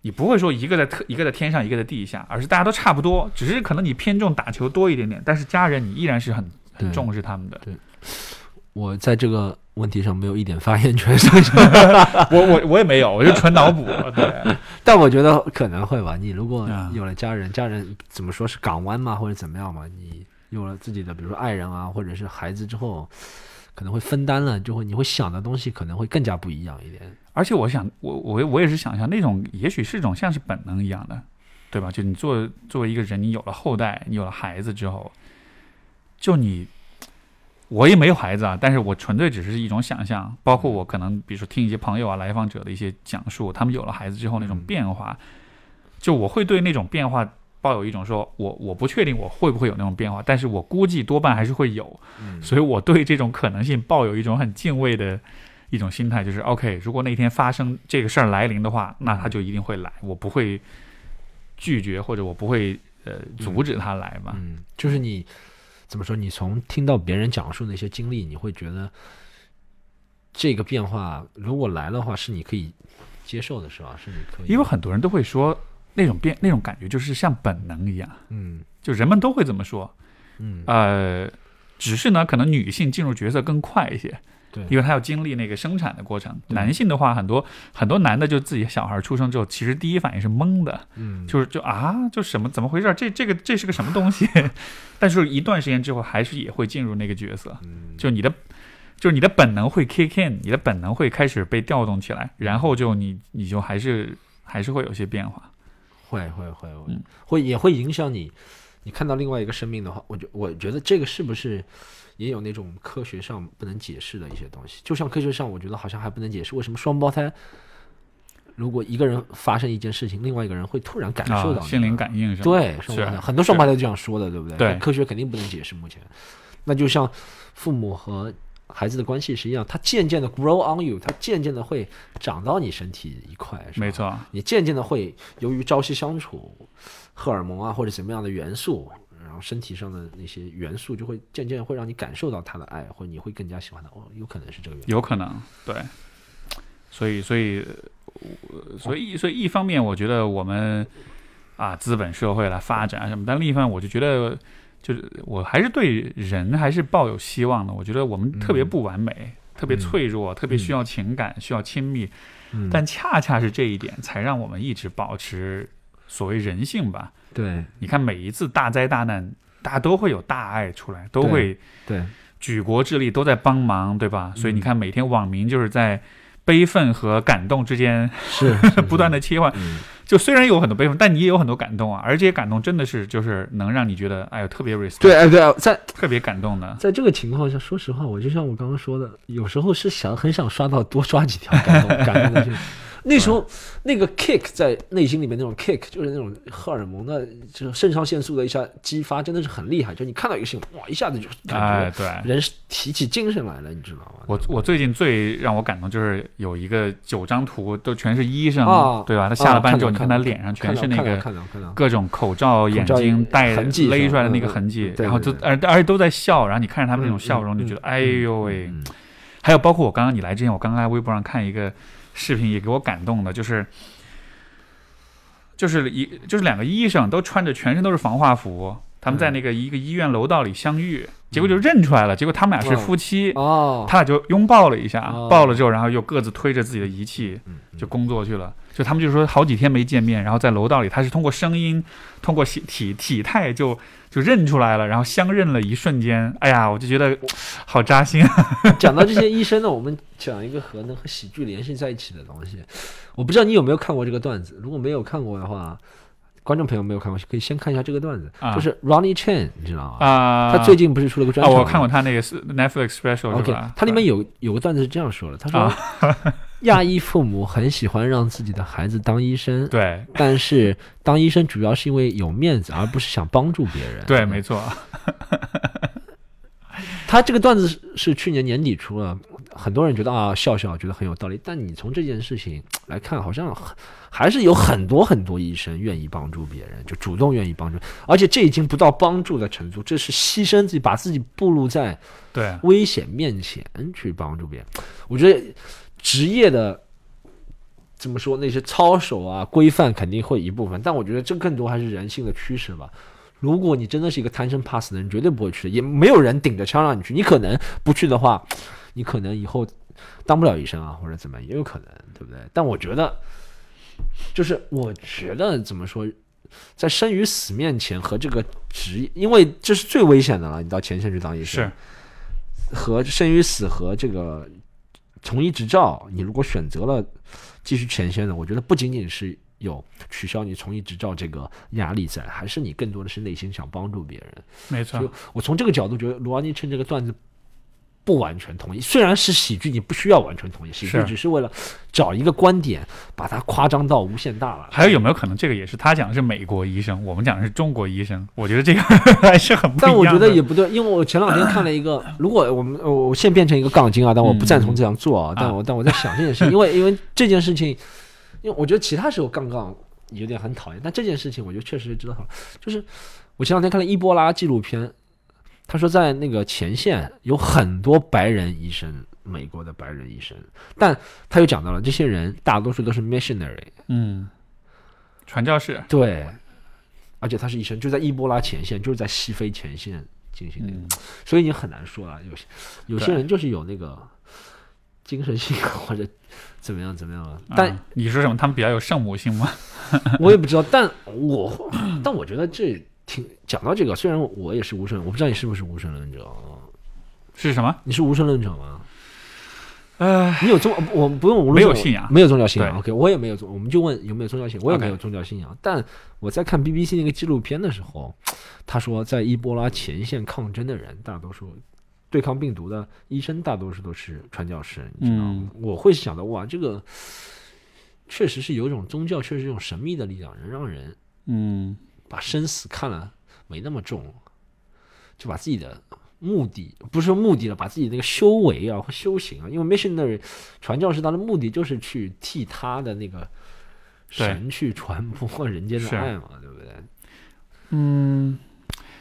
S2: 你不会说一个在特一个在天上，一个在地下，而是大家都差不多，只是可能你偏重打球多一点点，但是家人你依然是很很重视他们的。
S1: 对，我在这个。问题上没有一点发言权，
S2: 我我我也没有，我就纯脑补。对，
S1: 但我觉得可能会吧。你如果有了家人，家人怎么说是港湾嘛，或者怎么样嘛？你有了自己的，比如说爱人啊，或者是孩子之后，可能会分担了，就会你会想的东西可能会更加不一样一点。
S2: 而且我想，我我我也是想象那种，也许是一种像是本能一样的，对吧？就你作作为一个人，你有了后代，你有了孩子之后，就你。我也没有孩子啊，但是我纯粹只是一种想象。包括我可能，比如说听一些朋友啊、来访者的一些讲述，他们有了孩子之后那种变化，就我会对那种变化抱有一种说，我我不确定我会不会有那种变化，但是我估计多半还是会有。所以我对这种可能性抱有一种很敬畏的一种心态，就是 OK，如果那天发生这个事儿来临的话，那他就一定会来，我不会拒绝或者我不会呃阻止他来嘛。
S1: 嗯，就是你。怎么说？你从听到别人讲述那些经历，你会觉得这个变化如果来的话，是你可以接受的，是吧？是你可以。
S2: 因为很多人都会说那种变那种感觉就是像本能一样，
S1: 嗯，
S2: 就人们都会这么说，
S1: 嗯，
S2: 呃，只是呢，可能女性进入角色更快一些。
S1: 对，
S2: 因为他要经历那个生产的过程。男性的话，很多很多男的就自己小孩出生之后，其实第一反应是懵的，
S1: 嗯，
S2: 就是就啊，就什么怎么回事？这这个这是个什么东西？但是一段时间之后，还是也会进入那个角色。
S1: 嗯，
S2: 就你的，就是你的本能会 kick in，你的本能会开始被调动起来，然后就你你就还是还是会有些变化。
S1: 会会会会会也会影响你。你看到另外一个生命的话，我觉我觉得这个是不是？也有那种科学上不能解释的一些东西，就像科学上，我觉得好像还不能解释为什么双胞胎，如果一个人发生一件事情，另外一个人会突然感受到
S2: 心灵感应，是
S1: 对，
S2: 是
S1: 很多双胞胎都这样说的，对不对？
S2: 对，
S1: 科学肯定不能解释。目前，那就像父母和孩子的关系是一样，他渐渐的 grow on you，他渐渐的会长到你身体一块，
S2: 没错，
S1: 你渐渐的会由于朝夕相处，荷尔蒙啊或者怎么样的元素。身体上的那些元素就会渐渐会让你感受到他的爱，或者你会更加喜欢他。哦，有可能是这个原因。
S2: 有可能，对。所以，所以，所以，所以，一方面，我觉得我们啊，资本社会来发展什么，但另一方面，我就觉得，就是我还是对人还是抱有希望的。我觉得我们特别不完美，特别脆弱，特别需要情感，需要亲密。但恰恰是这一点，才让我们一直保持所谓人性吧。
S1: 对，
S2: 你看每一次大灾大难，大家都会有大爱出来，都会
S1: 对
S2: 举国之力都在帮忙，对吧？所以你看每天网民就是在悲愤和感动之间
S1: 是
S2: 不断的切换。就虽然有很多悲愤，但你也有很多感动啊，而这些感动真的是就是能让你觉得哎呦特别 respect。
S1: 对，哎对，在
S2: 特别感动的。
S1: 在这个情况下，说实话，我就像我刚刚说的，有时候是想很想刷到多刷几条感动感动的。那时候，那个 kick 在内心里面那种 kick，就是那种荷尔蒙的，就是肾上腺素的一下激发，真的是很厉害。就你看到一个新闻，哇，一下子就
S2: 哎，对，
S1: 人提起精神来了，你知道吗？
S2: 我我最近最让我感动就是有一个九张图，都全是医生，对吧？他下了班之后，你看他脸上全是那个各种口罩、眼睛戴勒出来的那个痕迹，然后就而而且都在笑，然后你看着他们那种笑容，就觉得哎呦喂。还有包括我刚刚你来之前，我刚刚在微博上看一个。视频也给我感动的，就是，就是一就是两个医生都穿着全身都是防化服，他们在那个一个医院楼道里相遇，结果就认出来了。结果他们俩是夫妻，
S1: 哦，
S2: 他俩就拥抱了一下，抱了之后，然后又各自推着自己的仪器就工作去了。就他们就说好几天没见面，然后在楼道里，他是通过声音，通过体体态就就认出来了，然后相认了一瞬间，哎呀，我就觉得好扎心。
S1: 啊 讲到这些医生呢，我们讲一个和能和喜剧联系在一起的东西。我不知道你有没有看过这个段子，如果没有看过的话。观众朋友没有看过，可以先看一下这个段子，就是 Ronnie Chan，你知道吗？啊，他最近不是出了个专场？
S2: 我看过他那个是 Netflix special，
S1: 是吧？他里面有有个段子是这样说的，他说 亚裔父母很喜欢让自己的孩子当医生，
S2: 对，
S1: 但是当医生主要是因为有面子，而不是想帮助别人。
S2: 对，没错。
S1: 他这个段子是去年年底出了，很多人觉得啊笑笑，觉得很有道理。但你从这件事情来看，好像。还是有很多很多医生愿意帮助别人，就主动愿意帮助，而且这已经不到帮助的程度，这是牺牲自己，把自己暴露在
S2: 对
S1: 危险面前去帮助别人。我觉得职业的怎么说，那些操守啊、规范肯定会一部分，但我觉得这更多还是人性的驱使吧。如果你真的是一个贪生怕死的人，绝对不会去的，也没有人顶着枪让你去。你可能不去的话，你可能以后当不了医生啊，或者怎么也有可能，对不对？但我觉得。就是我觉得怎么说，在生与死面前和这个职业，因为这是最危险的了。你到前线去当医生，
S2: 是
S1: 和生与死和这个从医执照，你如果选择了继续前线的，我觉得不仅仅是有取消你从医执照这个压力在，还是你更多的是内心想帮助别人。
S2: 没错，
S1: 我从这个角度觉得罗安妮趁这个段子。不完全同意，虽然是喜剧，你不需要完全同意。喜剧只是为了找一个观点，把它夸张到无限大了。
S2: 还有有没有可能，这个也是他讲的是美国医生，我们讲的是中国医生？我觉得这个 还是很不。
S1: 但我觉得也不对，因为我前两天看了一个，如果我们我现在变成一个杠精啊，但我不赞同这样做啊。但我但我在想这件事，因为因为这件事情，因为我觉得其他时候杠杠有点很讨厌，但这件事情我觉得确实知道，就是我前两天看了伊波拉纪录片。他说，在那个前线有很多白人医生，美国的白人医生，但他又讲到了，这些人大多数都是 missionary，
S2: 嗯，传教士，
S1: 对，而且他是医生，就在伊波拉前线，就是在西非前线进行的，所以你很难说啊，有些有些人就是有那个精神性或者怎么样怎么样，但
S2: 你说什么？他们比较有圣母性吗？
S1: 我也不知道，但我但我觉得这。听讲到这个，虽然我也是无神，我不知道你是不是无神论者啊？
S2: 是什么？
S1: 你是无神论者吗？
S2: 呃，
S1: 你有宗，我不用
S2: 没有信仰，
S1: 没有宗教信仰。OK，我也没有宗，我们就问有没有宗教信仰，我也没有宗教信仰。但我在看 BBC 那个纪录片的时候，他说在伊波拉前线抗争的人，大多数对抗病毒的医生，大多数都是传教士，你知道吗？我会想到哇，这个确实是有一种宗教，确实是一种神秘的力量，能让人
S2: 嗯。
S1: 把生死看了没那么重，就把自己的目的不是说目的了，把自己那个修为啊和修行啊，因为 missionary 传教士他的目的就是去替他的那个神去传播 人间的爱嘛，对不对？
S2: 嗯，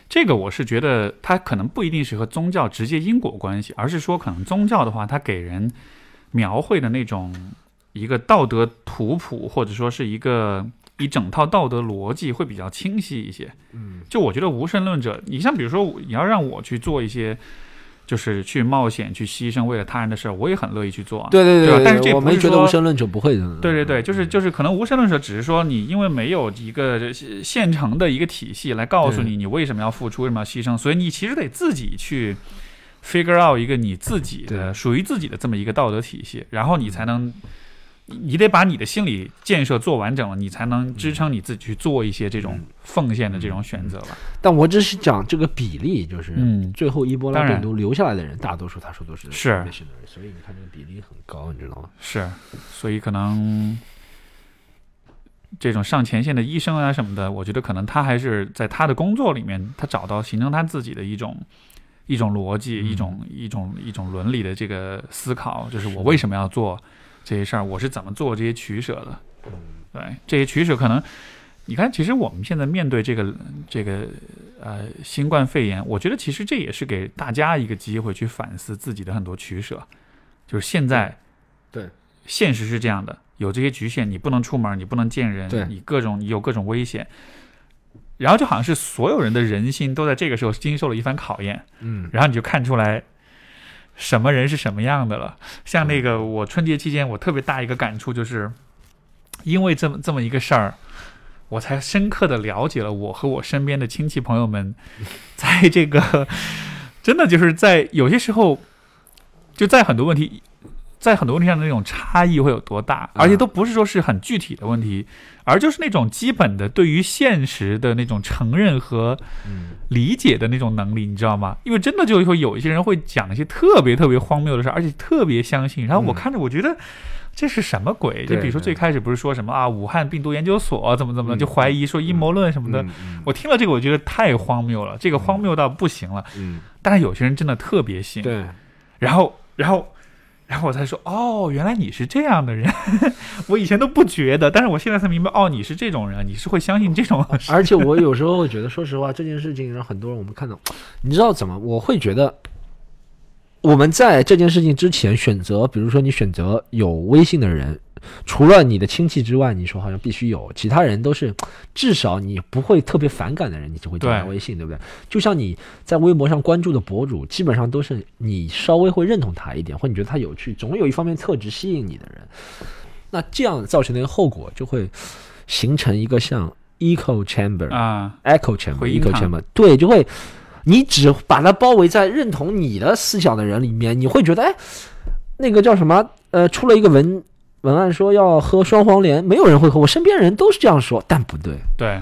S2: 这个我是觉得他可能不一定是和宗教直接因果关系，而是说可能宗教的话，它给人描绘的那种一个道德图谱，或者说是一个。一整套道德逻辑会比较清晰一些。
S1: 嗯，
S2: 就我觉得无神论者，你像比如说你要让我去做一些，就是去冒险、去牺牲为了他人的事儿，我也很乐意去做。
S1: 对对
S2: 对，但是这
S1: 我没觉得无神论者不会的。
S2: 对对对，就是就是可能无神论者只是说你因为没有一个现成的一个体系来告诉你你为什么要付出、为什么要牺牲，所以你其实得自己去 figure out 一个你自己的属于自己的这么一个道德体系，然后你才能。你得把你的心理建设做完整了，你才能支撑你自己去做一些这种奉献的这种选择吧。
S1: 但我只是讲这个比例，就是最后伊波拉病毒留下来的人，大多数他说都是
S2: 是，
S1: 所以你看这个比例很高，你知道吗？
S2: 是，所以可能这种上前线的医生啊什么的，我觉得可能他还是在他的工作里面，他找到形成他自己的一种一种逻辑，一种一种一种伦理的这个思考，就是我为什么要做。这些事儿我是怎么做这些取舍的？对这些取舍，可能你看，其实我们现在面对这个这个呃新冠肺炎，我觉得其实这也是给大家一个机会去反思自己的很多取舍。就是现在，
S1: 对
S2: 现实是这样的，有这些局限，你不能出门，你不能见人，你各种你有各种危险。然后就好像是所有人的人心都在这个时候经受了一番考验，
S1: 嗯，
S2: 然后你就看出来什么人是什么样的了。像那个我春节期间，我特别大一个感触就是，因为这么这么一个事儿，我才深刻的了解了我和我身边的亲戚朋友们，在这个真的就是在有些时候，就在很多问题。在很多问题上的那种差异会有多大，而且都不是说是很具体的问题，而就是那种基本的对于现实的那种承认和理解的那种能力，你知道吗？因为真的就会有一些人会讲一些特别特别荒谬的事，而且特别相信。然后我看着，我觉得这是什么鬼？就比如说最开始不是说什么啊，武汉病毒研究所怎么怎么的就怀疑说阴谋论什么的。我听了这个，我觉得太荒谬了，这个荒谬到不行了。嗯，但是有些人真的特别信。
S1: 对，
S2: 然后，然后。然后我才说，哦，原来你是这样的人，我以前都不觉得，但是我现在才明白，哦，你是这种人，你是会相信这种。
S1: 而且我有时候会觉得，说实话，这件事情让很多人我们看到，你知道怎么？我会觉得。我们在这件事情之前选择，比如说你选择有微信的人，除了你的亲戚之外，你说好像必须有，其他人都是至少你不会特别反感的人，你就会加微信，对不对？就像你在微博上关注的博主，基本上都是你稍微会认同他一点，或你觉得他有趣，总有一方面特质吸引你的人。那这样造成的一个后果，就会形成一个像 echo chamber
S2: 啊
S1: ，echo chamber，echo chamber，对，就会。你只把它包围在认同你的思想的人里面，你会觉得，哎，那个叫什么？呃，出了一个文文案说要喝双黄连，没有人会喝，我身边人都是这样说，但不对，
S2: 对。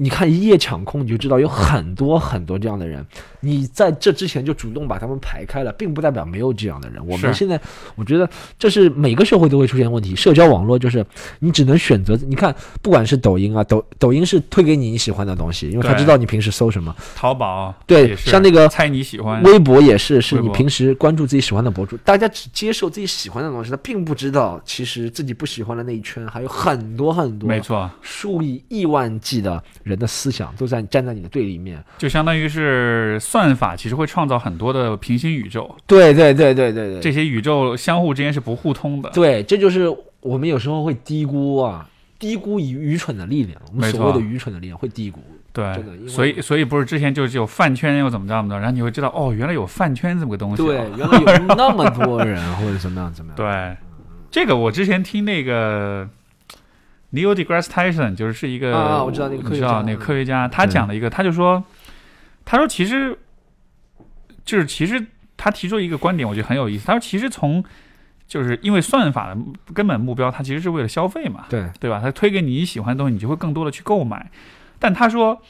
S1: 你看一夜抢空，你就知道有很多很多这样的人。你在这之前就主动把他们排开了，并不代表没有这样的人。我们现在，我觉得这是每个社会都会出现问题。社交网络就是你只能选择。你看，不管是抖音啊，抖抖音是推给你你喜欢的东西，因为他知道你平时搜什么。
S2: 淘宝
S1: 对，像那个
S2: 猜你喜欢。
S1: 微博也是，是你平时关注自己喜欢的博主。大家只接受自己喜欢的东西，他并不知道其实自己不喜欢的那一圈还有很多很多，
S2: 没错，
S1: 数以亿万计的人的思想都。在站在你的对立面，
S2: 就相当于是算法，其实会创造很多的平行宇宙。
S1: 对对对对对对，
S2: 这些宇宙相互之间是不互通的。
S1: 对，这就是我们有时候会低估啊，低估愚愚蠢的力量。我们所谓的愚蠢的力量会低估。
S2: 对，所以所以不是之前就有饭圈又怎么着怎么着，然后你会知道哦，原来有饭圈这么个东西。
S1: 对，原来有那么多人或者怎么样怎么样。
S2: 对，这个我之前听那个。Neil deGrasse Tyson 就是是一个
S1: 啊，我知道那个
S2: 科学家，那个科学家，他讲了一个，他就说，他说其实，就是其实他提出一个观点，我觉得很有意思。他说其实从就是因为算法的根本目标，它其实是为了消费嘛，
S1: 对
S2: 对吧？他推给你喜欢的东西，你就会更多的去购买。但他说，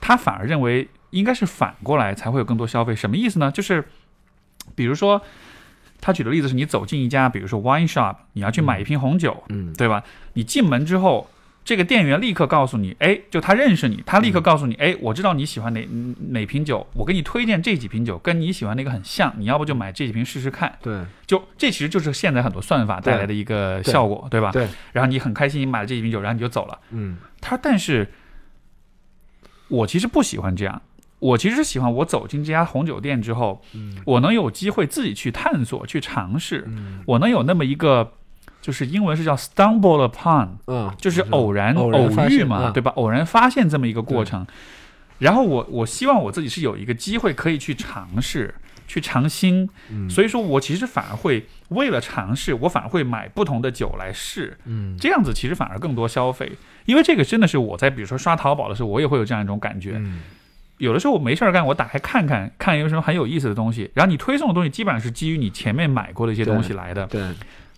S2: 他反而认为应该是反过来才会有更多消费。什么意思呢？就是比如说。他举的例子是你走进一家，比如说 wine shop，你要去买一瓶红酒，
S1: 嗯，
S2: 对吧？你进门之后，这个店员立刻告诉你，哎，就他认识你，他立刻告诉你，哎，我知道你喜欢哪哪瓶酒，我给你推荐这几瓶酒，跟你喜欢那个很像，你要不就买这几瓶试试看。
S1: 对，
S2: 就这其实就是现在很多算法带来的一个效果，对吧？
S1: 对。
S2: 然后你很开心，你买了这几瓶酒，然后你就走了。
S1: 嗯。
S2: 他但是，我其实不喜欢这样。我其实喜欢我走进这家红酒店之后，嗯我能有机会自己去探索、去尝试，嗯我能有那么一个，就是英文是叫 stumble upon，
S1: 嗯，
S2: 就是偶然偶遇嘛，对吧？偶然发现这么一个过程，然后我我希望我自己是有一个机会可以去尝试、去尝新，所以说我其实反而会为了尝试，我反而会买不同的酒来试，
S1: 嗯，
S2: 这样子其实反而更多消费，因为这个真的是我在比如说刷淘宝的时候，我也会有这样一种感觉。有的时候我没事儿干，我打开看看，看有什么很有意思的东西。然后你推送的东西基本上是基于你前面买过的一些东西来的。
S1: 对。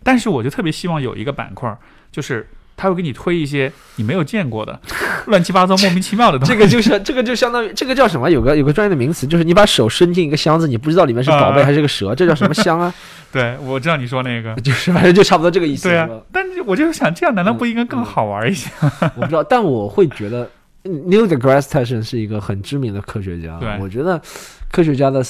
S2: 但是我就特别希望有一个板块，就是他会给你推一些你没有见过的、乱七八糟、莫名其妙的东西。
S1: 这个就是这个就相当于这个叫什么？有个有个专业的名词，就是你把手伸进一个箱子，你不知道里面是宝贝还是个蛇，这叫什么箱啊？
S2: 对，我知道你说那个，
S1: 就是反正就差不多这个意思。
S2: 对啊。但是我就想，这样难道不应该更好玩一些？
S1: 我不知道，但我会觉得。Neil deGrasse Tyson 是一个很知名的科学家，我觉得科学家的，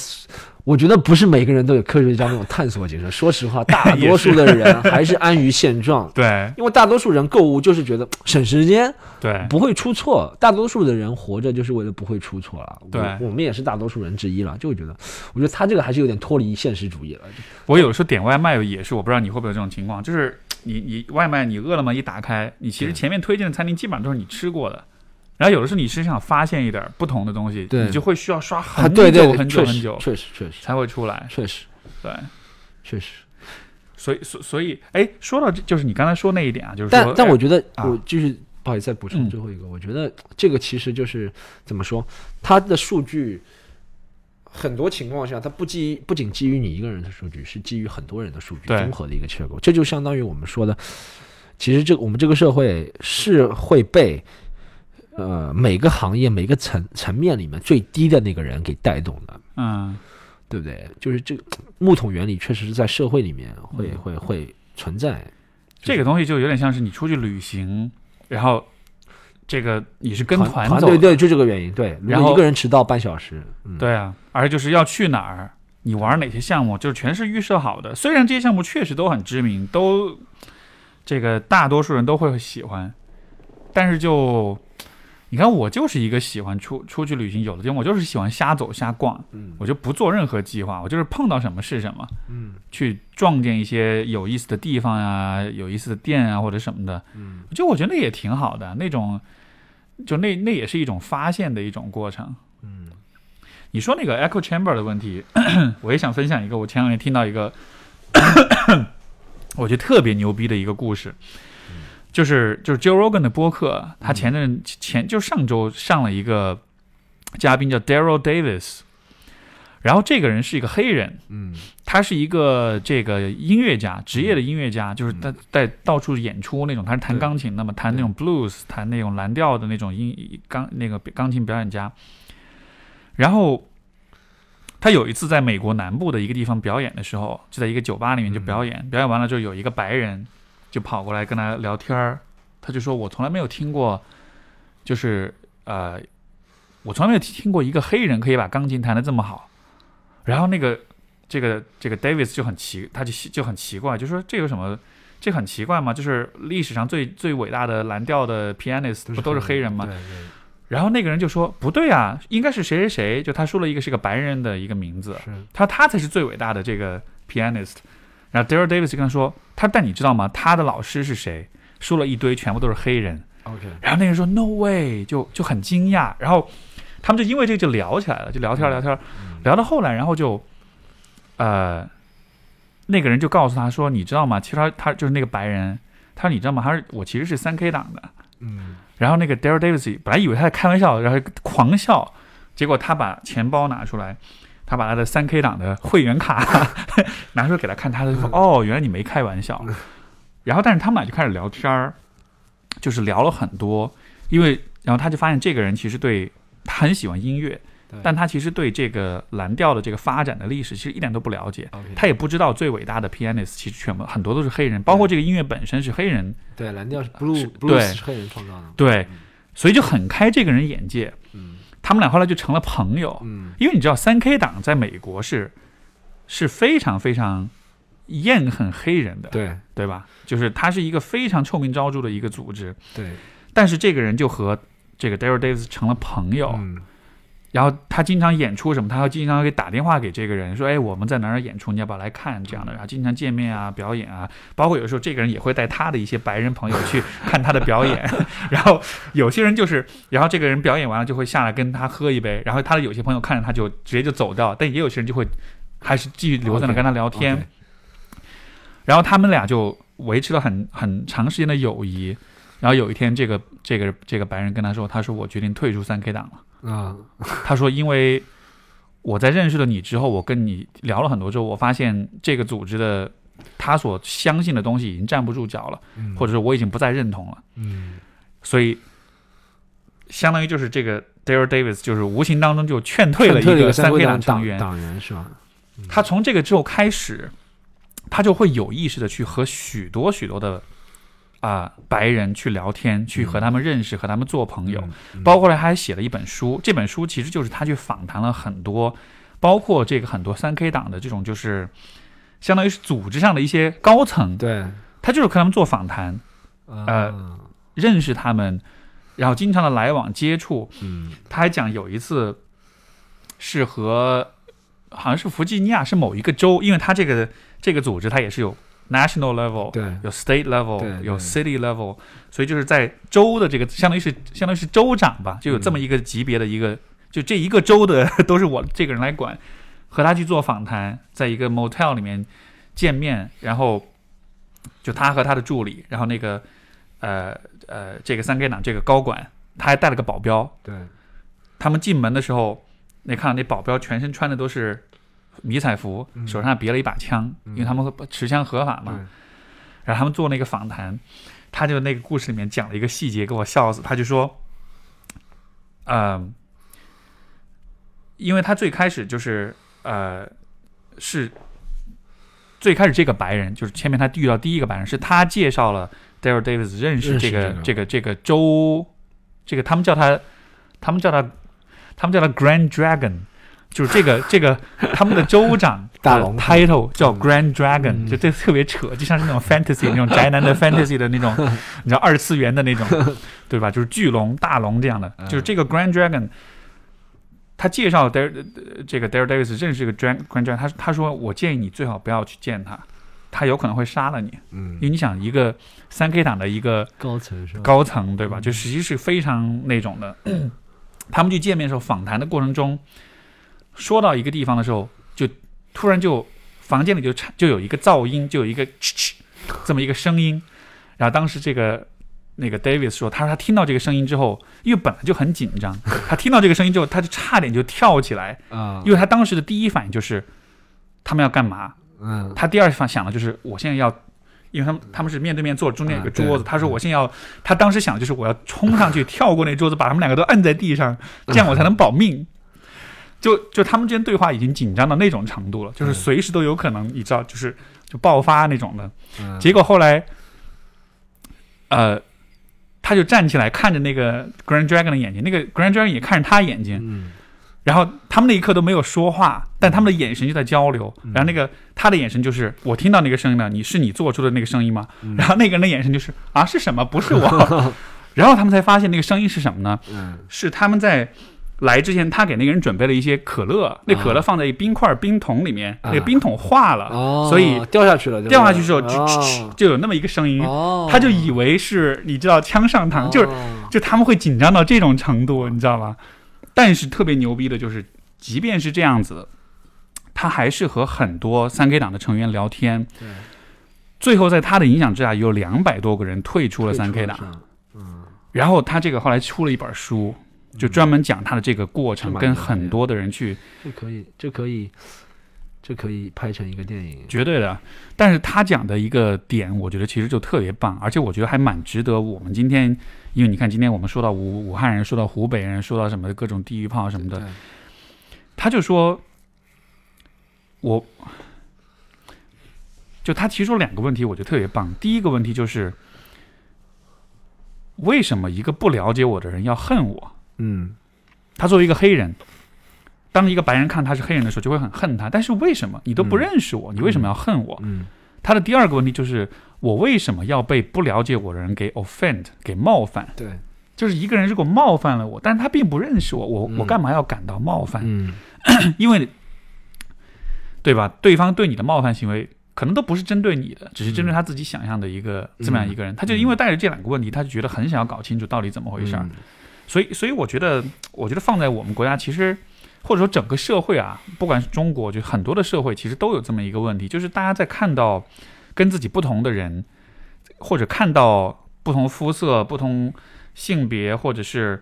S1: 我觉得不是每个人都有科学家那种探索精神。说实话，大多数的人还是安于现状。
S2: 对，
S1: 因为大多数人购物就是觉得省时间，
S2: 对，
S1: 不会出错。大多数的人活着就是为了不会出错了。
S2: 对，
S1: 我们也是大多数人之一了，就会觉得，我觉得他这个还是有点脱离现实主义了。
S2: 我有时候点外卖也是，我不知道你会不会有这种情况，就是你你外卖你饿了么一打开，你其实前面推荐的餐厅基本上都是你吃过的。然后有的时候你是想发现一点不同的东西，
S1: 对
S2: 你就会需要刷很久很久很久，
S1: 确实确实
S2: 才会出来。
S1: 确实
S2: 对，
S1: 确实。
S2: 所以所所以，哎，说到这就是你刚才说那一点啊，就是
S1: 但但我觉得
S2: 啊
S1: 我就是不好意思再补充最后一个，我觉得这个其实就是怎么说，它的数据很多情况下它不基于不仅基于你一个人的数据，是基于很多人的数据综合的一个结构。这就相当于我们说的，其实这我们这个社会是会被。呃，每个行业每个层层面里面最低的那个人给带动的，
S2: 嗯，
S1: 对不对？就是这个木桶原理确实是在社会里面会、
S2: 嗯
S1: 会会存在。
S2: 这个东西就有点像是你出去旅行，然后这个你是跟
S1: 团
S2: 走的，
S1: 对对，就这个原因。对，如
S2: 然后
S1: 果一个人迟到半小时，嗯，
S2: 对啊，而就是要去哪儿，你玩哪些项目，就是全是预设好的。虽然这些项目确实都很知名，都这个大多数人都会喜欢，但是就你看，我就是一个喜欢出出去旅行，有的地方我就是喜欢瞎走瞎逛，
S1: 嗯。
S2: 我就不做任何计划，我就是碰到什么是什么，
S1: 嗯。
S2: 去撞见一些有意思的地方呀、有意思的店啊或者什么的，
S1: 嗯。
S2: 就我觉得那也挺好的，那种就那那也是一种发现的一种过程。
S1: 嗯。
S2: 你说那个 echo chamber 的问题，我也想分享一个，我前两天听到一个，我觉得特别牛逼的一个故事，就是就是 Joe Rogan 的播客，他前阵前就上周上了一个嘉宾叫 Daryl Davis，然后这个人是一个黑人，
S1: 嗯。
S2: 他是一个这个音乐家，职业的音乐家，就是在在到处演出那种。他是弹钢琴的嘛，弹那种 blues，弹那种蓝调的那种音钢那个钢琴表演家。然后他有一次在美国南部的一个地方表演的时候，就在一个酒吧里面就表演，表演完了之后，有一个白人就跑过来跟他聊天儿，他就说：“我从来没有听过，就是呃，我从来没有听过一个黑人可以把钢琴弹得这么好。”然后那个这个这个 Davis 就很奇，他就就很奇怪，就说这有什么？这很奇怪吗？就是历史上最最伟大的蓝调的 pianist 不都是黑人吗？然后那个人就说不对啊，应该是谁谁谁，就他说了一个是个白人的一个名字，
S1: 是
S2: 他他才是最伟大的这个 pianist。然后 Daryl Davis 就跟他说，他但你知道吗？他的老师是谁？说了一堆，全部都是黑人。
S1: OK，
S2: 然后那个人说 No way，就就很惊讶。然后他们就因为这个就聊起来了，就聊天聊天，聊到后来，然后就呃，那个人就告诉他说，你知道吗？其实他他就是那个白人，他说你知道吗？他说我其实是三 K 党的。
S1: 嗯
S2: 然后那个 Daryl Davis 本来以为他在开玩笑，然后狂笑，结果他把钱包拿出来，他把他的三 K 党的会员卡 拿出来给他看，他就说：“哦，原来你没开玩笑。”然后，但是他们俩就开始聊天儿，就是聊了很多，因为然后他就发现这个人其实对他很喜欢音乐，但他其实对这个蓝调的这个发展的历史其实一点都不了解。他也不知道最伟大的 pianist 其实全部很多都是黑人，包括这个音乐本身是黑人。
S1: 对蓝调是 blue
S2: 是
S1: blue
S2: 对。
S1: 是黑人创造的，
S2: 对，所以就很开这个人眼界。
S1: 嗯
S2: 他们俩后来就成了朋友，
S1: 嗯。
S2: 因为你知道三 K 党在美国是是非常非常厌恨黑人的，
S1: 对。
S2: 对吧？就是他是一个非常臭名昭著的一个组织，
S1: 对。
S2: 但是这个人就和这个 Daryl Davis 成了朋友，
S1: 嗯
S2: 然后他经常演出什么，他会经常给打电话给这个人说：“哎，我们在哪儿演出，你要不要来看？”这样的，然后经常见面啊、表演啊，包括有时候这个人也会带他的一些白人朋友去看他的表演。然后有些人就是，然后这个人表演完了就会下来跟他喝一杯，然后他的有些朋友看着他就直接就走掉，但也有些人就会还是继续留在那跟他聊天。然后他们俩就维持了很很长时间的友谊。然后有一天，这个这个这个白人跟他说：“他说我决定退出三 K 党了。”
S1: 啊
S2: 他说：“因为我在认识了你之后，我跟你聊了很多之后，我发现这个组织的他所相信的东西已经站不住脚了，
S1: 嗯
S2: 或者说我已经不再认同了。
S1: 嗯
S2: 所以，相当于就是这个 Daryl Davis 就是无形当中就劝退了一
S1: 个
S2: 三 K
S1: 党
S2: 党成员。
S1: 党员是吧？
S2: 他从这个之后开始，他就会有意识的去和许多许多的啊、白人去聊天，去和他们认识，和他们做朋友。
S1: 嗯
S2: 包括了他还写了一本书，这本书其实就是他去访谈了很多，包括这个很多三 K 党的这种就是相当于是组织上的一些高层，
S1: 对。
S2: 他就是和他们做访谈，
S1: 呃
S2: 认识他们，然后经常的来往接触。
S1: 嗯。
S2: 他还讲有一次是和好像是弗吉尼亚是某一个州，因为他这个这个组织他也是有 national level，
S1: 对，
S2: 有 state level，
S1: 对，
S2: 有 city level，所以就是在州的这个，相当于是相当于是州长吧，就有这么一个级别的一个，就这一个州的 都是我这个人来管，和他去做访谈，在一个 motel 里面见面，然后就他和他的助理，然后那个呃呃这个三 K 党这个高管，他还带了个保镖，
S1: 对，
S2: 他们进门的时候，你看那保镖全身穿的都是。迷彩服，手上别了一把枪，因为他们持枪合法嘛。然后他们做那个访谈，他就那个故事里面讲了一个细节，给我笑死。他就说，嗯，因为他最开始就是呃，是最开始这个白人，就是前面他遇到第一个白人，是他介绍了 Daryl Davis 认识这个这个这个州，这个他们叫他，他们叫他，他们叫他 Grand Dragon。就是这个这个他们的州长
S1: 大龙
S2: title 叫 Grand Dragon，就这特别扯，就像是那种 fantasy 那种宅男的 fantasy 的那种，你知道二次元的那种，对吧？就是巨龙大龙这样的。就是这个 Grand Dragon，他介绍 Dar 这个 Dar Davis 认识这个 Grand Grand Dragon，他他说我建议你最好不要去见他，他有可能会杀了你。嗯，因为你想一个三 K 党的一个
S1: 高层是吧？
S2: 高层对吧？就实际是非常那种的。他们去见面的时候，访谈的过程中。说到一个地方的时候，就突然就房间里就产就有一个噪音，就有一个哧哧这么一个声音。然后当时这个那个 Davis 说，他说他听到这个声音之后，因为本来就很紧张，他听到这个声音之后，他就差点就跳起来啊，因为他当时的第一反应就是他们要干嘛？嗯，他第二反想的就是我现在要，因为他们他们是面对面坐，中间有个桌子，他说我现在要，他当时想的就是我要冲上去跳过那桌子，把他们两个都摁在地上，这样我才能保命。就就他们之间对话已经紧张到那种程度了，就是随时都有可能，你知道，就是就爆发那种的。结果后来，呃，他就站起来看着那个 Grand Dragon 的眼睛，那个 Grand Dragon 也看着他眼睛，然后他们那一刻都没有说话，但他们的眼神就在交流。然后那个他的眼神就是我听到那个声音了，你是你做出的那个声音吗？然后那个人的眼神就是啊是什么？不是我。然后他们才发现那个声音是什么呢？是他们在。来之前，他给那个人准备了一些可乐，那可乐放在一冰块冰桶里面，那个冰桶化了，所以
S1: 掉下去了。
S2: 掉下去之后，就有那么一个声音，他就以为是你知道枪上膛，就是就他们会紧张到这种程度，你知道吧？但是特别牛逼的就是，即便是这样子，他还是和很多三 K 党的成员聊天。最后在他的影响之下，有两百多个人退出了三 K 党。嗯，然后他这个后来出了一本书。就专门讲他的这个过程，跟很多的人去，
S1: 这可以，这可以，这可以拍成一个电影，
S2: 绝对的。但是他讲的一个点，我觉得其实就特别棒，而且我觉得还蛮值得我们今天，因为你看今天我们说到武武汉人，说到湖北人，说到什么各种地域炮什么的，他就说，我，就他提出两个问题，我觉得特别棒。第一个问题就是，为什么一个不了解我的人要恨我？
S1: 嗯，
S2: 他作为一个黑人，当一个白人看他是黑人的时候，就会很恨他。但是为什么你都不认识我，你为什么要恨我？
S1: 嗯，
S2: 他的第二个问题就是，我为什么要被不了解我的人给 offend，给冒犯？
S1: 对，
S2: 就是一个人如果冒犯了我，但是他并不认识我，我我干嘛要感到冒犯？
S1: 嗯，
S2: 因为，对吧？对方对你的冒犯行为，可能都不是针对你的，只是针对他自己想象的一个这么样一个人。他就因为带着这两个问题，他就觉得很想要搞清楚到底怎么回事儿。所以，所以我觉得，我觉得放在我们国家，其实或者说整个社会啊，不管是中国，就很多的社会，其实都有这么一个问题，就是大家在看到跟自己不同的人，或者看到不同肤色、不同性别，或者是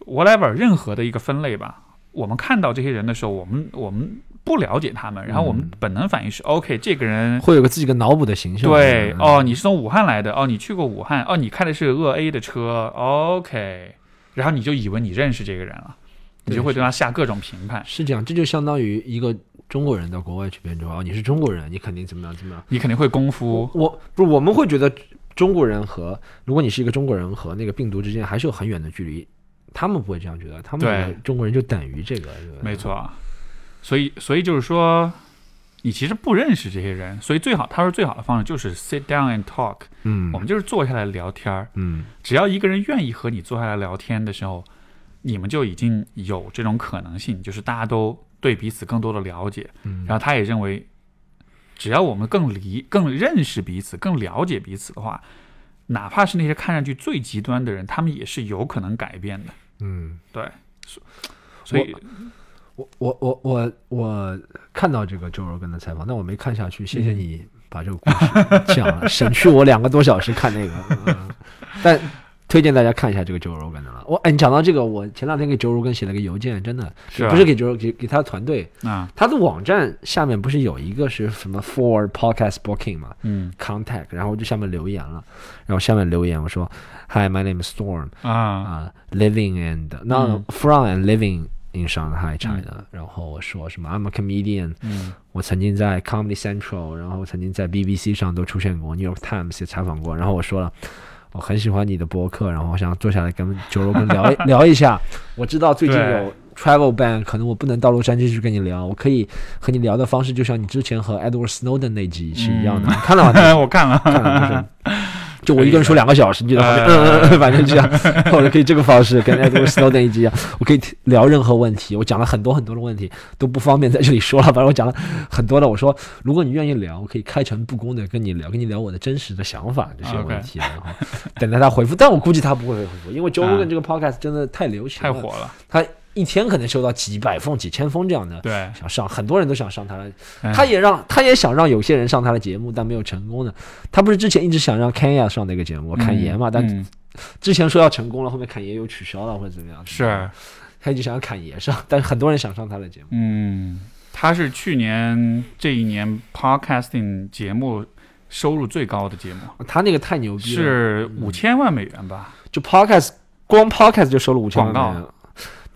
S2: whatever 任何的一个分类吧，我们看到这些人的时候，我们我们不了解他们，然后我们本能反应是 OK，这个人
S1: 会有个自己的脑补的形象。
S2: 对，哦，你是从武汉来的，哦，你去过武汉，哦，你开的是鄂 A 的车，OK。然后你就以为你认识这个人了，你就会对他下各种评判。
S1: 是这样，这就相当于一个中国人到国外去变装，你是中国人，你肯定怎么样怎么样，
S2: 你肯定会功夫。
S1: 我不是，我们会觉得中国人和如果你是一个中国人和那个病毒之间还是有很远的距离，他们不会这样觉得，他们觉得中国人就等于这个。
S2: 没错，所以所以就是说。你其实不认识这些人，所以最好他说最好的方式就是 sit down and talk。
S1: 嗯，
S2: 我们就是坐下来聊天儿。
S1: 嗯，
S2: 只要一个人愿意和你坐下来聊天的时候，你们就已经有这种可能性，就是大家都对彼此更多的了解。嗯，然后他也认为，只要我们更离、更认识彼此、更了解彼此的话，哪怕是那些看上去最极端的人，他们也是有可能改变的。
S1: 嗯，
S2: 对，所以，
S1: 我我我我我看到这个周柔根的采访，但我没看下去。谢谢你把这个故事讲了，省去我两个多小时看那个。嗯、但。推荐大家看一下这个周如根的了。我哎，你讲到这个，我前两天给周如根写了个邮件，真的
S2: 是
S1: 不是给 Joe 给给他的团队
S2: 啊？
S1: 他的网站下面不是有一个是什么 For Podcast Booking 嘛？
S2: 嗯
S1: ，Contact，然后我就下面留言了，然后下面留言我说，Hi, my name is Storm
S2: 啊
S1: 啊，Living and 那 From and Living in Shanghai, China。然后我说什么？I'm a comedian。
S2: 嗯，
S1: 我曾经在 Comedy Central，然后曾经在 BBC 上都出现过，New York Times 也采访过。然后我说了。我很喜欢你的博客，然后我想坐下来跟九楼跟聊 聊一下。我知道最近有 travel ban，可能我不能到洛杉矶去跟你聊。我可以和你聊的方式，就像你之前和 Edward Snowden 那集是一样的。看了吗？
S2: 我看了，
S1: 看了。就我一个人说两个小时，你觉得嗯嗯嗯，反正这样，或者可以这个方式跟 Edward Snowden 一样，我可以聊任何问题。我讲了很多很多的问题，都不方便在这里说了。反正我讲了很多的。我说，如果你愿意聊，我可以开诚布公的跟你聊，跟你聊我的真实的想法这些问题。然后等待他回复，但我估计他不会回复，因为 Joe Rogan 这个 Podcast 真的太流行、
S2: 太火了。
S1: 他一天可能收到几百封、几千封这样的，
S2: 对，
S1: 想上，很多人都想上他。的，他也让，他也想让有些人上他的节目，但没有成功的。他不是之前一直想让 Kenya 上那个节目，侃爷嘛，但之前说要成功了，后面侃爷又取消了或者怎么样，
S2: 是，
S1: 他一直想要侃爷上，但是很多人想上他的节目。
S2: 嗯，他是去年这一年 Podcasting 节目收入最高的节目，
S1: 他那个太牛逼了，
S2: 是五千万美元吧？
S1: 就 Podcast 光 Podcast 就收了五千万美元。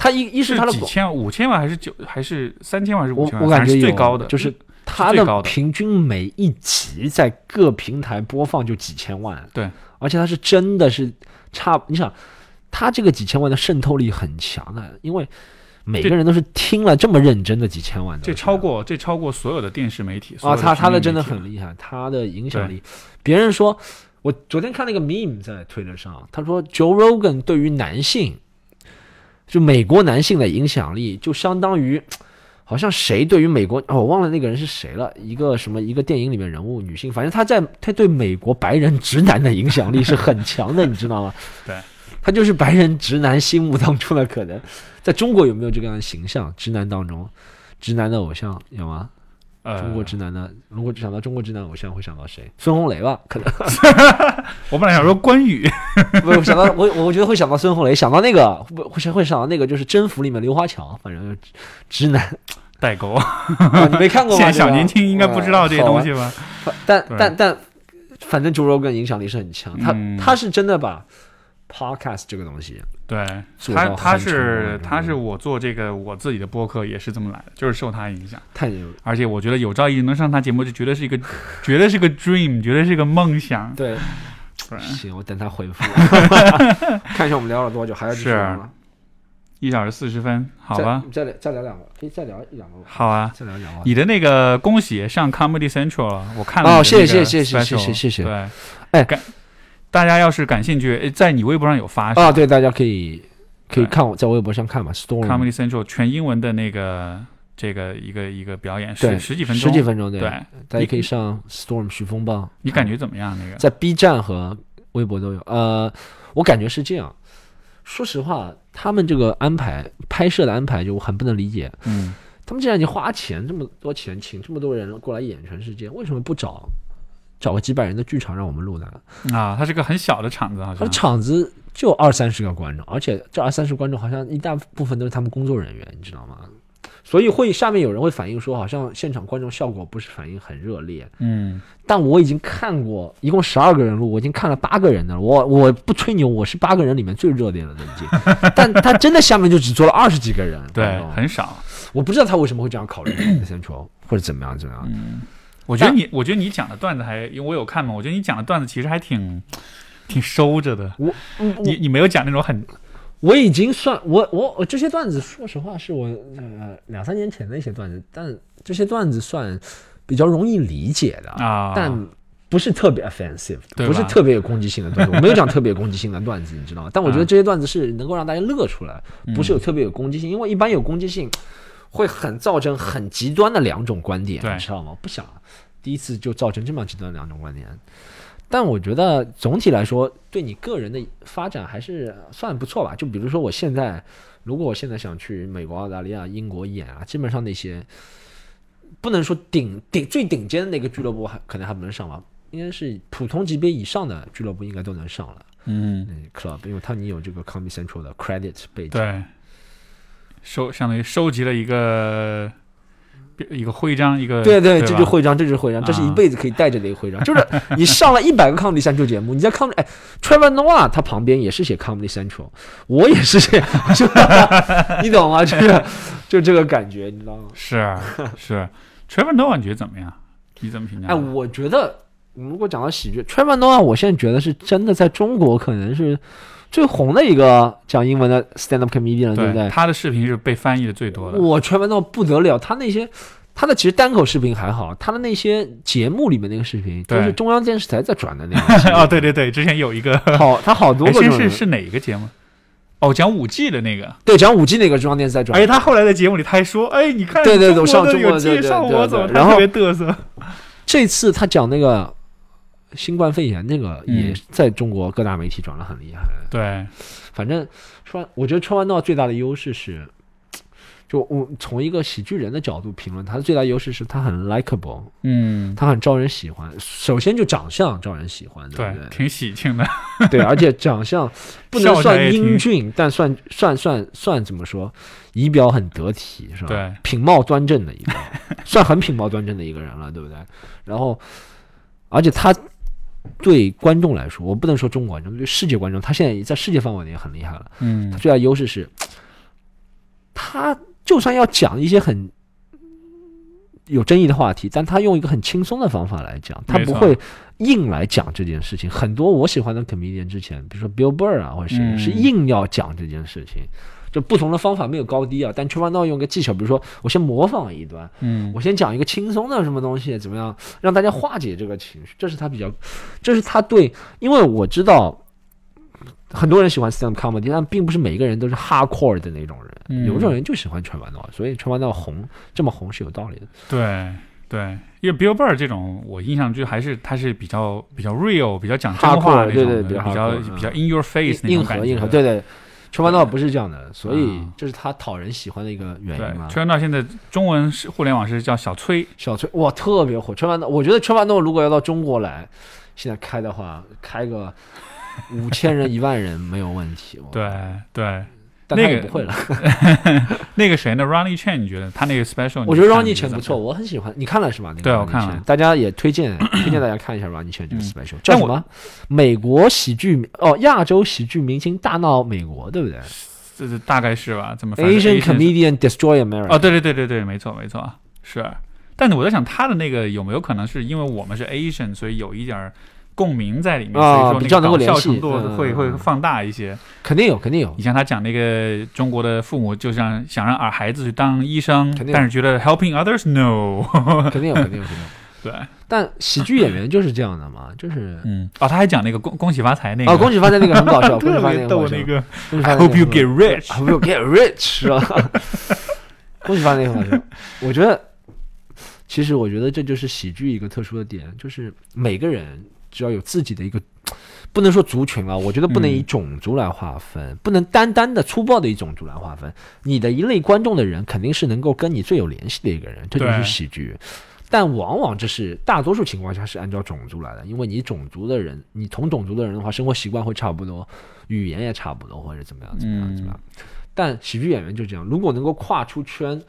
S1: 他一一是他的
S2: 几千五千万还是九还是三千万还是五千万？
S1: 我感觉
S2: 最高的
S1: 就是他的平均每一集在各平台播放就几千万。
S2: 对，
S1: 而且他是真的是差，你想他这个几千万的渗透力很强的，因为每个人都是听了这么认真的几千万的，
S2: 这超过这超过所有的电视媒体
S1: 啊！他他
S2: 的
S1: 真的很厉害，他的影响力，别人说我昨天看那个 meme 在推特上，他说 Joe Rogan 对于男性。就美国男性的影响力，就相当于，好像谁对于美国，哦，我忘了那个人是谁了，一个什么一个电影里面人物女性，反正他在他对美国白人直男的影响力是很强的，你知道吗？
S2: 对，
S1: 他就是白人直男心目当中的可能，在中国有没有这个样的形象？直男当中，直男的偶像有吗？中国直男呢，如果想到中国直男偶像，会想到谁？孙红雷吧，可能。
S2: 我本来想说关羽，
S1: 不想到我，我觉得会想到孙红雷，想到那个会会会想到那个就是征服里面刘华强，反正直男
S2: 代沟，
S1: 你没看过吗？
S2: 现在小年轻应该不知道这些东西吧？
S1: 但但但，反正猪肉跟影响力是很强，他他是真的把。Podcast 这个东西，
S2: 对他，他是他是我做这个我自己的播客也是这么来的，就是受他影响。
S1: 太牛！
S2: 而且我觉得有朝一日能上他节目，就绝对是一个，绝对是个 dream，绝对是一个梦想。
S1: 对，行，我等他回复。看一下我们聊了多久，还要继续吗？
S2: 一小时四十分，好吧。
S1: 再聊再聊两个，可以再聊一两个。
S2: 好啊，
S1: 再聊两个。
S2: 你的那个恭喜上 Comedy Central 了，我看了。
S1: 哦，谢谢谢谢谢谢谢谢谢。
S2: 对，
S1: 哎。
S2: 大家要是感兴趣，在你微博上有发
S1: 啊？对，大家可以可以看我在微博上看嘛。Storm
S2: Comedy Central 全英文的那个这个一个一个表演，是十几分钟，
S1: 十几分钟对。
S2: 对，
S1: 大家可以上 Storm 徐风暴。
S2: 你感觉怎么样？那个
S1: 在 B 站和微博都有。呃，我感觉是这样。说实话，他们这个安排拍摄的安排就我很不能理解。
S2: 嗯，
S1: 他们既然你花钱这么多钱，请这么多人过来演全世界，为什么不找？找个几百人的剧场让我们录的
S2: 啊，它是个很小的场子，好像
S1: 场子就二三十个观众，而且这二三十观众好像一大部分都是他们工作人员，你知道吗？所以会下面有人会反映说，好像现场观众效果不是反应很热烈。
S2: 嗯，
S1: 但我已经看过，一共十二个人录，我已经看了八个人的，我我不吹牛，我是八个人里面最热烈的已经。但他真的下面就只坐了二十几个人，
S2: 对，很少。
S1: 我不知道他为什么会这样考虑 Central 或者怎么样怎么样。
S2: 嗯。我觉得你，我觉得你讲的段子还，因为我有看嘛，我觉得你讲的段子其实还挺，挺收着的。
S1: 我，
S2: 你你没有讲那种很，
S1: 我已经算我我我这些段子，说实话是我呃两三年前的一些段子，但这些段子算比较容易理解的
S2: 啊，
S1: 但不是特别 offensive，不是特别有攻击性的段子。我没有讲特别有攻击性的段子，你知道吗？但我觉得这些段子是能够让大家乐出来，不是有特别有攻击性，因为一般有攻击性会很造成很极端的两种观点，你知道吗？不想。第一次就造成这么极端两种观点。但我觉得总体来说，对你个人的发展还是算不错吧。就比如说，我现在如果我现在想去美国、澳大利亚、英国演啊，基本上那些不能说顶顶最顶尖的那个俱乐部还可能还不能上吧，应该是普通级别以上的俱乐部应该都能上了。
S2: 嗯
S1: ，club，因为它你有这个 Comedy Central 的 credit 背景，
S2: 对，收相当于收集了一个。一个徽章，一个
S1: 对对，这就是徽章，这就是徽章，这是一辈子可以带着的一个徽章。就是你上了一百个 Comedy Central 节目，你在 Comedy 哎，Trevor Noah 他旁边也是写 Comedy Central，我也是这样，就你懂吗？就是就这个感觉，你知道吗？
S2: 是是，Trevor Noah 你觉得怎么样？你怎么评价？
S1: 哎，我觉得如果讲到喜剧，Trevor Noah 我现在觉得是真的在中国可能是最红的一个讲英文的 stand up comedian，对不对？
S2: 他的视频是被翻译的最多的。
S1: 我 Trevor Noah 不得了，他那些。他的其实单口视频还好，他的那些节目里面那个视频都是中央电视台在转的那个。
S2: 哦，对对对，之前有一个
S1: 好，他好多个。
S2: 是是哪一个节目？哦，讲五 G 的那个。
S1: 对，讲五 G 那个中央电视台转。
S2: 哎，他后来在节目里他还说：“哎，你看，
S1: 对对对，上
S2: 中国介绍我怎么
S1: 特
S2: 别嘚瑟。”
S1: 这次他讲那个新冠肺炎那个，也在中国各大媒体转的很厉害。
S2: 对，
S1: 反正川，我觉得穿完道最大的优势是。就我从一个喜剧人的角度评论，他的最大优势是他很 likable，
S2: 嗯，
S1: 他很招人喜欢。首先就长相招人喜欢，对不对？
S2: 挺喜庆的，
S1: 对，而且长相 不能算英俊，但算算算算怎么说，仪表很得体，是吧？
S2: 对，
S1: 品貌端正的一个，算很品貌端正的一个人了，对不对？然后，而且他对观众来说，我不能说中国观众，对世界观众，他现在在世界范围内也很厉害了。
S2: 嗯，
S1: 他最大优势是，他。就算要讲一些很有争议的话题，但他用一个很轻松的方法来讲，他不会硬来讲这件事情。很多我喜欢的 comedian 之前，比如说 Bill Burr 啊，或者谁是硬要讲这件事情，就不同的方法没有高低啊。但 Trevor Noah 用个技巧，比如说我先模仿一段，
S2: 嗯，
S1: 我先讲一个轻松的什么东西，怎么样让大家化解这个情绪，这是他比较，这是他对，因为我知道。很多人喜欢 stand comedy，但并不是每一个人都是 hardcore 的那种人。有一种人就喜欢穿玩闹，所以穿玩闹红这么红是有道理的。
S2: 对对，因为 Bill Burr 这种，我印象就还是他是比较比较 real，比较讲真话
S1: 那种，
S2: 比
S1: 较
S2: 比较 in your face
S1: 硬核硬核。对对，穿玩闹不是这样的，所以这是他讨人喜欢的一个原因嘛。
S2: 穿玩闹现在中文是互联网是叫小崔，
S1: 小崔哇特别火。穿玩闹，我觉得穿玩闹如果要到中国来，现在开的话，开个。五千人、一万人没有问题。
S2: 对对，
S1: 那个不会了。
S2: 那个谁呢？Ronnie Chan，你觉得他那个 special？
S1: 我觉得 Ronnie Chan 不错，我很喜欢。你看了是吧？那个
S2: 对，我看了。
S1: 大家也推荐 推荐大家看一下 Ronnie Chan 这个 special，叫什么？美国喜剧哦，亚洲喜剧明星大闹美国，对不对？
S2: 这是大概是吧？怎么
S1: ？Asian comedian destroy America。
S2: 哦，对对对对对，没错没错，是。但是我在想，他的那个有没有可能是因为我们是 Asian，所以有一点儿。共鸣在里面，所以说
S1: 比较能够联系，
S2: 会会放大一些。
S1: 肯定有，肯定有。
S2: 你像他讲那个中国的父母，就像想让儿孩子去当医生，但是觉得 helping others no，
S1: 肯定有，肯定有，肯定有。
S2: 对，
S1: 但喜剧演员就是这样的嘛，就是
S2: 嗯，哦，他还讲那个恭恭喜发财那个，
S1: 哦，恭喜发财那个很搞笑，恭喜发财
S2: 逗那个 hope you get rich，I
S1: hope you get rich，是吧？恭喜发财那个好笑，我觉得，其实我觉得这就是喜剧一个特殊的点，就是每个人。只要有自己的一个，不能说族群啊，我觉得不能以种族来划分，不能单单的粗暴的以种族来划分。你的一类观众的人，肯定是能够跟你最有联系的一个人，这就是喜剧。但往往这是大多数情况下是按照种族来的，因为你种族的人，你同种族的人的话，生活习惯会差不多，语言也差不多，或者怎么样怎么样怎么样。但喜剧演员就这样，如果能够跨出圈，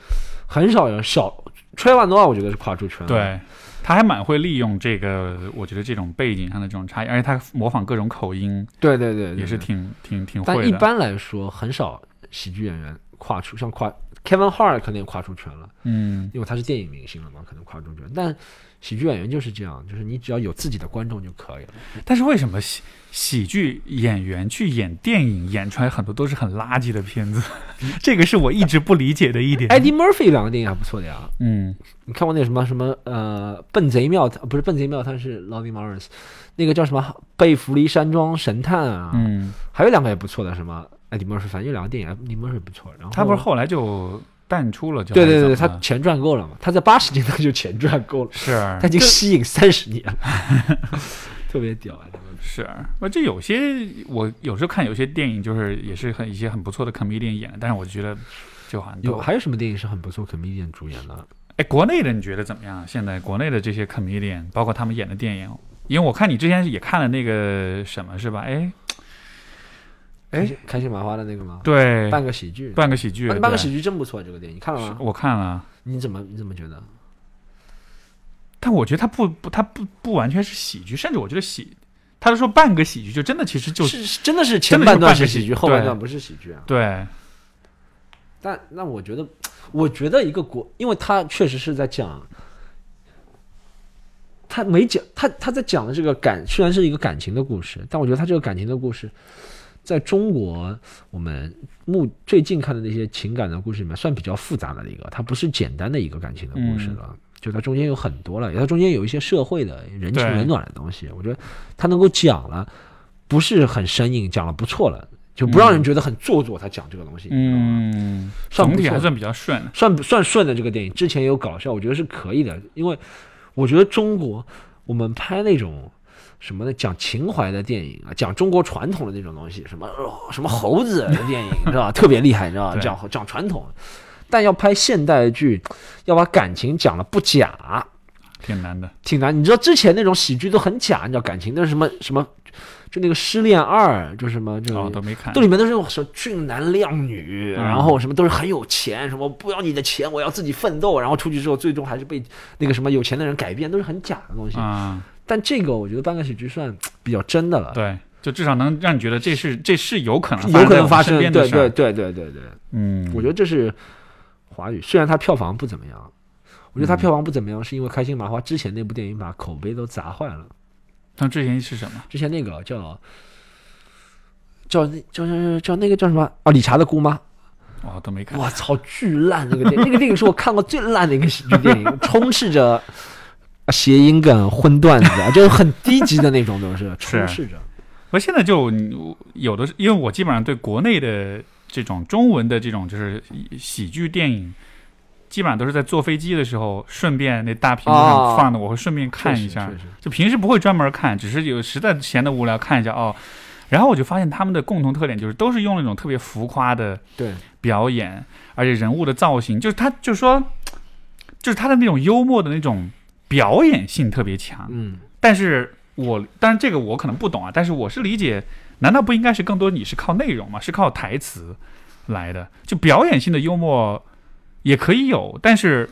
S1: 很少有小吹万的话，我觉得是跨出圈。
S2: 对。他还蛮会利用这个，我觉得这种背景上的这种差异，而且他模仿各种口音，
S1: 对对对，
S2: 也是挺挺挺会
S1: 的。但一般来说，很少喜剧演员跨出，像跨 Kevin Hart 可能也跨出圈了，
S2: 嗯，
S1: 因为他是电影明星了嘛，可能跨出圈。但喜剧演员就是这样，就是你只要有自己的观众就可以了。
S2: 但是为什么喜？喜剧演员去演电影，演出来很多都是很垃圾的片子，这个是我一直不理解的一点。
S1: Eddie Murphy 两个电影还不错的呀，
S2: 嗯，
S1: 你看过那什么什么呃笨贼庙不是笨贼庙，他是 Lonnie Morris，那个叫什么贝弗利山庄神探啊，
S2: 嗯，
S1: 还有两个也不错的什么 Eddie Murphy，反正有两个电影 Eddie Murphy 不错，然后
S2: 他不是后来就。淡出了，就
S1: 对对对，他钱赚够了嘛？他在八十年代就钱赚够了，
S2: 是，
S1: 他已经吸引三十年了，特别屌啊！
S2: 是，我这有些我有时候看有些电影，就是也是很一些很不错的 comedian 演的，但是我觉得就好像
S1: 有还有什么电影是很不错 comedian 主演的？
S2: 哎，国内的你觉得怎么样？现在国内的这些 comedian，包括他们演的电影，因为我看你之前也看了那个什么是吧？哎。哎，
S1: 开心麻花的那个吗？
S2: 对，
S1: 半个喜剧，
S2: 半个喜剧，
S1: 半个喜剧真不错。这个电影你看了吗？
S2: 我看了。
S1: 你怎么你怎么觉得？
S2: 但我觉得他不不，他不不完全是喜剧，甚至我觉得喜，他说半个喜剧，就真的其实就是
S1: 真的是前半段是
S2: 喜
S1: 剧，后半段不是喜剧啊。
S2: 对。
S1: 但那我觉得，我觉得一个国，因为他确实是在讲，他没讲他他在讲的这个感，虽然是一个感情的故事，但我觉得他这个感情的故事。在中国，我们目最近看的那些情感的故事里面，算比较复杂的一个，它不是简单的一个感情的故事了，就它中间有很多了，它中间有一些社会的人情冷暖的东西，我觉得它能够讲了，不是很生硬，讲了不错了，就不让人觉得很做作。他讲这个东西，
S2: 嗯，
S1: 总
S2: 体还算比较顺，
S1: 算算顺的这个电影，之前也有搞笑，我觉得是可以的，因为我觉得中国我们拍那种。什么的讲情怀的电影啊，讲中国传统的那种东西，什么什么猴子的电影，是吧？特别厉害，你知道吧？讲讲传统，但要拍现代剧，要把感情讲的不假，
S2: 挺难的，
S1: 挺难。你知道之前那种喜剧都很假，你知道感情，那是什么什么？就那个《失恋二》，就什么就
S2: 都没看，
S1: 都里面都是那种什么俊男靓女，然后什么都是很有钱，什么不要你的钱，我要自己奋斗，然后出去之后最终还是被那个什么有钱的人改变，都是很假的东西
S2: 啊。
S1: 但这个我觉得半个喜剧算比较真的了，
S2: 对，就至少能让你觉得这是这是有可能
S1: 有可能发生
S2: 的
S1: 对对对对对对，
S2: 嗯，
S1: 我觉得这是华语，虽然它票房不怎么样，我觉得它票房不怎么样，是因为开心麻花之前那部电影把口碑都砸坏了。
S2: 那之前是什么？
S1: 之前那个叫叫叫叫叫那个叫什么啊？理查的姑妈。
S2: 哦，都没看。
S1: 我操，巨烂那个电，那个电影是我看过最烂的一个喜剧电影，充斥着。谐音梗、荤段子啊，就是很低级的那种，都是充斥着。
S2: 我现在就有的，因为我基本上对国内的这种中文的这种就是喜剧电影，基本上都是在坐飞机的时候，顺便那大屏幕上放的，我会顺便看一下。就平时不会专门看，只是有实在闲得无聊看一下哦。然后我就发现他们的共同特点就是都是用那种特别浮夸的
S1: 对
S2: 表演，而且人物的造型，就是他就是说，就是他的那种幽默的那种。表演性特别强，
S1: 嗯，
S2: 但是我，当然这个我可能不懂啊，但是我是理解，难道不应该是更多你是靠内容吗？是靠台词来的？就表演性的幽默也可以有，但是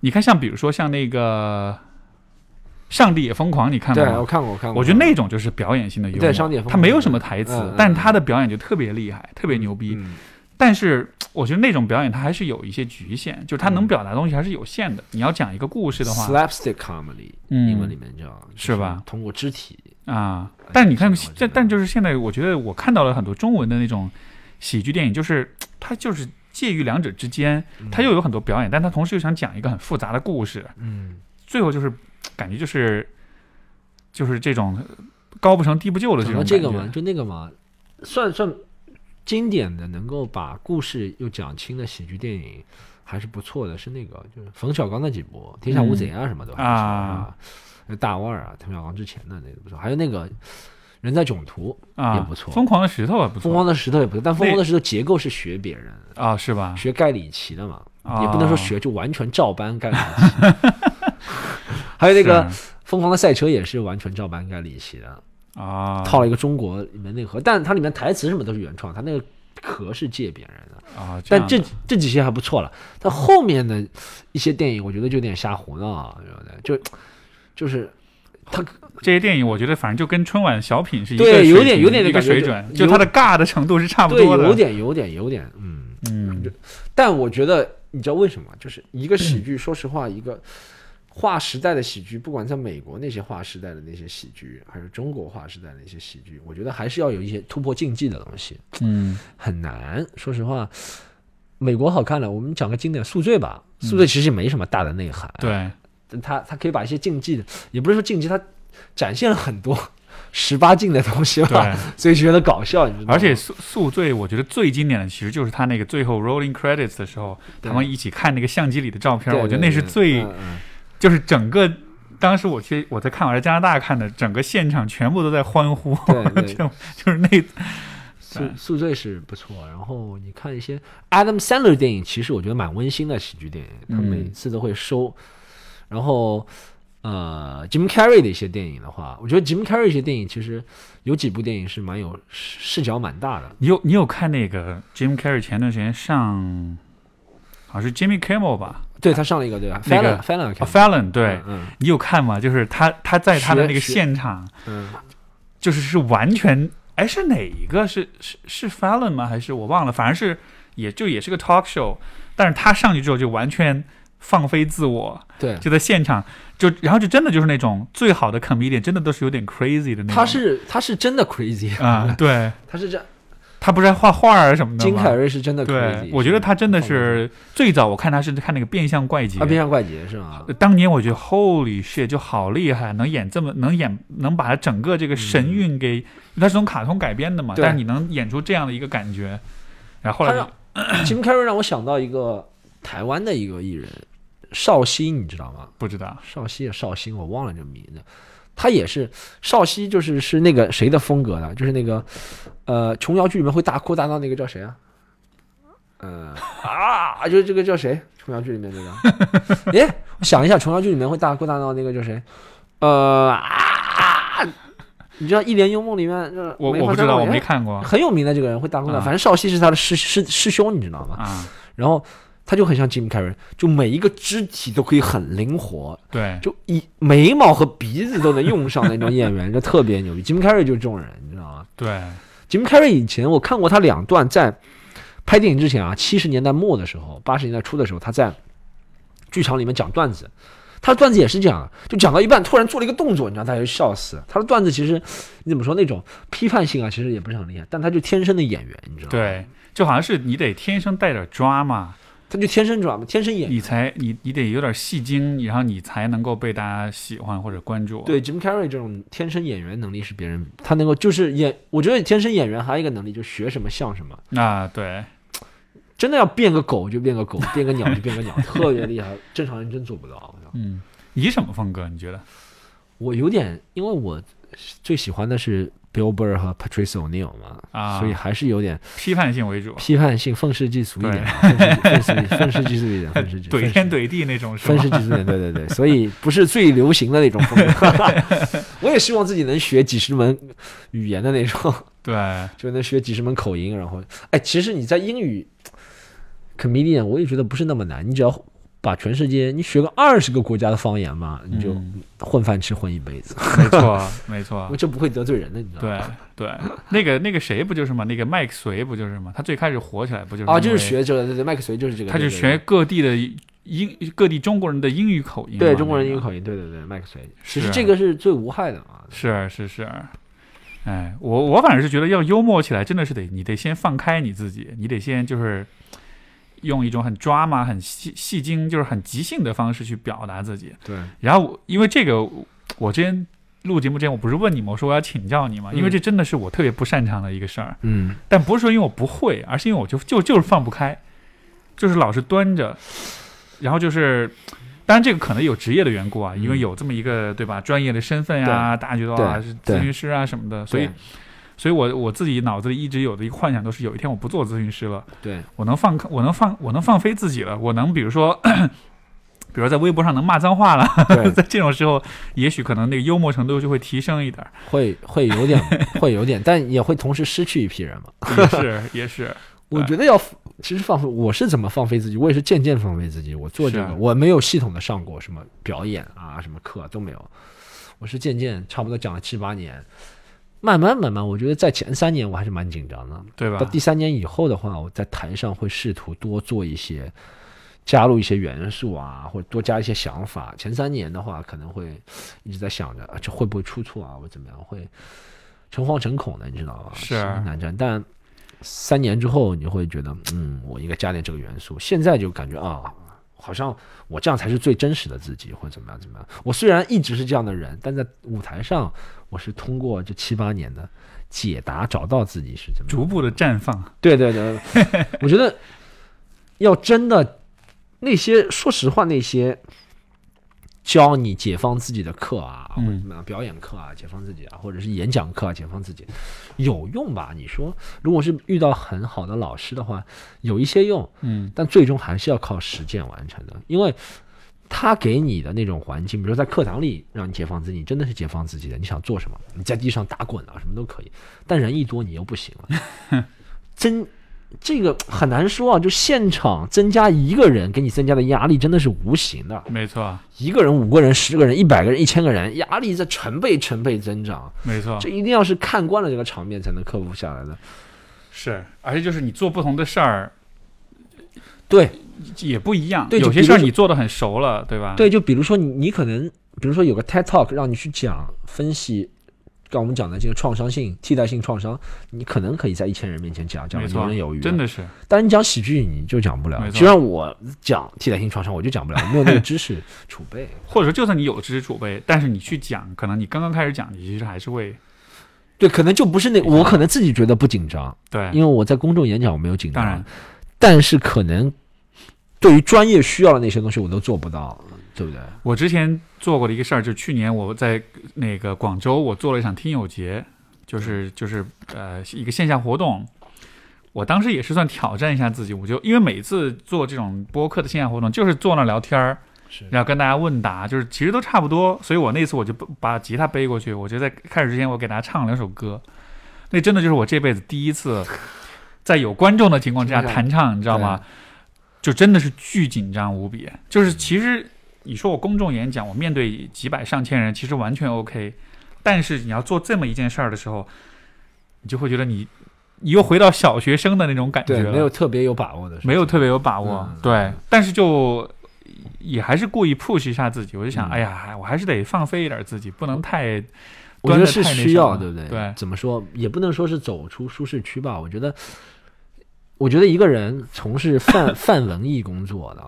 S2: 你看，像比如说像那个《上帝也疯狂》，你看过吗？
S1: 我看过，我看过。
S2: 我觉得那种就是表演性的幽默，
S1: 对，上帝
S2: 他没有什么台词，但他的表演就特别厉害，特别牛逼。但是我觉得那种表演它还是有一些局限，就是它能表达的东西还是有限的。你要讲一个故事的话
S1: ，slapstick comedy，英文里面叫
S2: 是吧？
S1: 通过肢体
S2: 啊。但你看，但但就是现在，我觉得我看到了很多中文的那种喜剧电影，就是它就是介于两者之间，它又有很多表演，但它同时又想讲一个很复杂的故事。
S1: 嗯，
S2: 最后就是感觉就是就是这种高不成低不就的这种
S1: 这个嘛，就那个嘛，算算。经典的能够把故事又讲清的喜剧电影还是不错的，是那个就是冯小刚那几部《天下无贼》啊什么的啊，那大腕儿啊，冯小刚之前的那个不错，还有那个人在囧途也不错，
S2: 疯狂的石头也不错，
S1: 疯狂的石头也不错，但疯狂的石头结构是学别人。
S2: 啊，是吧？
S1: 学盖里奇的嘛，也不能说学就完全照搬盖里奇，还有那个疯狂的赛车也是完全照搬盖里奇的。
S2: 啊，
S1: 套了一个中国里面内核，但它里面台词什么都是原创，它那个壳是借别人的
S2: 啊。
S1: 但这这几些还不错了，但后面的一些电影我觉得就有点瞎胡闹啊，就就是它
S2: 这些电影，我觉得反正就跟春晚小品是一
S1: 个对，有点有点
S2: 那个水准，就它的尬的程度是差不多
S1: 的，有点有点有点，嗯嗯。但我觉得你知道为什么？就是一个喜剧，说实话，一个。划时代的喜剧，不管在美国那些划时代的那些喜剧，还是中国划时代的那些喜剧，我觉得还是要有一些突破禁忌的东西。
S2: 嗯，
S1: 很难。说实话，美国好看了，我们讲个经典《宿醉》吧，《宿醉》其实没什么大的内涵。
S2: 对，
S1: 他他可以把一些禁忌的，也不是说禁忌，他展现了很多 十八禁的东西吧，所以觉得搞笑。你知道
S2: 而且宿宿醉，我觉得最经典的其实就是他那个最后 rolling credits 的时候，他们一起看那个相机里的照片，我觉得那是最，就是整个当时我去我在看我在加拿大看的，整个现场全部都在欢呼，就就是那。
S1: 宿宿醉是不错，然后你看一些 Adam Sandler 电影，其实我觉得蛮温馨的喜剧电影，他每次都会收。然后呃，Jim Carrey 的一些电影的话，我觉得 Jim Carrey 一些电影其实有几部电影是蛮有视角蛮大的。
S2: 你有你有看那个 Jim Carrey 前段时间上，好像是 Jimmy Kimmel 吧？
S1: 对他上了一个对吧？Fallon Fallon
S2: Fallon 对，你有看吗？就是他他在他的那个现场，嗯，就是是完全。哎，是哪一个？是是是 Fallon 吗？还是我忘了？反正是，也就也是个 talk show，但是他上去之后就完全放飞自我，
S1: 对，
S2: 就在现场，就然后就真的就是那种最好的 comedian，真的都是有点 crazy 的那种。
S1: 他是他是真的 crazy
S2: 啊，对，
S1: 他是这样。
S2: 他不是画画啊什么的
S1: 金凯瑞是真的，
S2: 对，我觉得他真的是最早我看他是看那个变相怪杰，
S1: 啊，变相怪杰是吗？
S2: 当年我觉得 Holy shit 就好厉害，能演这么能演，能把他整个这个神韵给，他是从卡通改编的嘛，但是你能演出这样的一个感觉，然后后来
S1: 金凯瑞让我想到一个台湾的一个艺人邵星，你知道吗？
S2: 不知道，
S1: 邵星邵星，我忘了这名字。他也是少熙，就是是那个谁的风格的，就是那个，呃，琼瑶剧里面会大哭大闹那个叫谁啊？呃啊，就是这个叫谁？琼瑶剧里面那个？哎，我想一下，琼瑶剧里面会大哭大闹那个叫谁？呃啊，你知道《一帘幽梦》里面？
S2: 我我不知道，我没看过。
S1: 很有名的这个人会大哭大闹，反正少熙是他的师师师兄，你知道吗？啊，然后。他就很像 Jim Carrey，就每一个肢体都可以很灵活，
S2: 对，
S1: 就一眉毛和鼻子都能用上那种演员，就特别牛逼。Jim Carrey 就是这种人，你知道吗？
S2: 对
S1: ，Jim Carrey 以前我看过他两段，在拍电影之前啊，七十年代末的时候，八十年代初的时候，他在剧场里面讲段子，他的段子也是这样，就讲到一半突然做了一个动作，你知道，大家就笑死。他的段子其实你怎么说那种批判性啊，其实也不是很厉害，但他就天生的演员，你知道吗？
S2: 对，就好像是你得天生带点抓嘛。
S1: 他就天生转嘛，天生演，
S2: 你才你你得有点戏精，然后你才能够被大家喜欢或者关注。
S1: 对，Jim Carrey 这种天生演员能力是别人，他能够就是演，我觉得天生演员还有一个能力，就学什么像什么。
S2: 啊，对，
S1: 真的要变个狗就变个狗，变个鸟就变个鸟，特别厉害，正常人真做不到。
S2: 嗯，以什么风格？你觉得？
S1: 我有点，因为我最喜欢的是。Bill Burr 和 Patrice O'Neill 嘛，啊，所以还是有点
S2: 批判性为主，
S1: 批判性，愤世嫉俗一点，愤世愤世嫉俗一点，愤世
S2: 怼天怼地那种，
S1: 愤世嫉俗点，对对对，所以不是最流行的那种风格。我也希望自己能学几十门语言的那种，
S2: 对，
S1: 就能学几十门口音，然后，哎，其实你在英语 comedian，我也觉得不是那么难，你只要。把全世界你学个二十个国家的方言嘛，你就混饭吃混一辈子。
S2: 没错，没错，
S1: 这不会得罪人的，你知道
S2: 吗？对对，那个那个谁不就是嘛？那个麦克隋不就是嘛？他最开始火起来不就是
S1: 啊？就是学这个，对对，麦克隋就是这个，
S2: 他就学各地的英各地中国人的英语口音，
S1: 对中国人英语口音，对对对，麦克隋，其实这个是最无害的嘛。
S2: 是是是，哎，我我反正是觉得要幽默起来，真的是得你得先放开你自己，你得先就是。用一种很抓嘛、很戏戏精，就是很即兴的方式去表达自己。
S1: 对。
S2: 然后，因为这个，我之前录节目之前，我不是问你吗？我说我要请教你嘛，因为这真的是我特别不擅长的一个事儿。
S1: 嗯。
S2: 但不是说因为我不会，而是因为我就就就是放不开，就是老是端着，然后就是，当然这个可能有职业的缘故啊，因为有这么一个对吧，专业的身份呀，大家觉得啊是咨询师啊什么的，所以。所以，我我自己脑子里一直有的一个幻想，都是有一天我不做咨询师了，
S1: 对。
S2: 我能放，我能放，我能放飞自己了，我能，比如说，比如在微博上能骂脏话了，在这种时候，也许可能那个幽默程度就会提升一点，
S1: 会会有点，会有点，但也会同时失去一批人嘛，
S2: 也 是也是，
S1: 我觉得要其实放飞，我是怎么放飞自己，我也是渐渐放飞自己，我做这个，我没有系统的上过什么表演啊，什么课都没有，我是渐渐差不多讲了七八年。慢慢慢慢，我觉得在前三年我还是蛮紧张的，
S2: 对吧？
S1: 到第三年以后的话，我在台上会试图多做一些，加入一些元素啊，或者多加一些想法。前三年的话，可能会一直在想着这会不会出错啊，或怎么样，会诚惶诚恐的，你知道吧？
S2: 是
S1: 难战。但三年之后，你会觉得，嗯，我应该加点这个元素。现在就感觉啊。好像我这样才是最真实的自己，或者怎么样怎么样。我虽然一直是这样的人，但在舞台上，我是通过这七八年的解答找到自己是怎么
S2: 逐步的绽放。
S1: 对对对，我觉得要真的那些，说实话那些。教你解放自己的课啊，或者怎么样表演课啊，解放自己啊，或者是演讲课啊，解放自己，有用吧？你说，如果是遇到很好的老师的话，有一些用，
S2: 嗯，
S1: 但最终还是要靠实践完成的，因为他给你的那种环境，比如说在课堂里让你解放自己，真的是解放自己的。你想做什么？你在地上打滚啊，什么都可以，但人一多，你又不行了，真。这个很难说啊，就现场增加一个人，给你增加的压力真的是无形的。
S2: 没错，
S1: 一个人、五个人、十个人、一百个人、一千个人，压力在成倍、成倍增长。
S2: 没错，
S1: 这一定要是看惯了这个场面才能克服下来的。
S2: 是，而且就是你做不同的事儿，
S1: 对，
S2: 也不一样。
S1: 对，
S2: 有些事儿你做的很熟了，对吧？
S1: 对，就比如说你，你可能，比如说有个 TED Talk 让你去讲分析。像我们讲的这个创伤性、替代性创伤，你可能可以在一千人面前讲，讲的游刃有余，
S2: 真的是。
S1: 但是你讲喜剧，你就讲不了。就像我讲替代性创伤，我就讲不了，没有那个知识储备。
S2: 或者说，就算你有知识储备，但是你去讲，可能你刚刚开始讲，你其实还是会，
S1: 对，可能就不是那我可能自己觉得不紧张，
S2: 对，
S1: 因为我在公众演讲我没有紧张，
S2: 当然，
S1: 但是可能对于专业需要的那些东西，我都做不到。对不对？
S2: 我之前做过的一个事儿，就去年我在那个广州，我做了一场听友节，就是就是呃一个线下活动。我当时也是算挑战一下自己，我就因为每次做这种播客的线下活动，就是坐那聊天儿，然后跟大家问答，就是其实都差不多。所以我那次我就把吉他背过去，我就在开始之前我给大家唱了两首歌，那真的就是我这辈子第一次 在有观众的情况之下 弹唱，你知道吗？就真的是巨紧张无比，就是其实。你说我公众演讲，我面对几百上千人，其实完全 OK。但是你要做这么一件事儿的时候，你就会觉得你，你又回到小学生的那种感觉
S1: 了。没有特别有把握的，
S2: 没有特别有把握。对，但是就也还是故意 push 一下自己。我就想，哎呀，我还是得放飞一点自己，不能太。
S1: 我觉得是需要，对不对？
S2: 对，
S1: 怎么说也不能说是走出舒适区吧。我觉得。我觉得一个人从事泛 泛文艺工作的，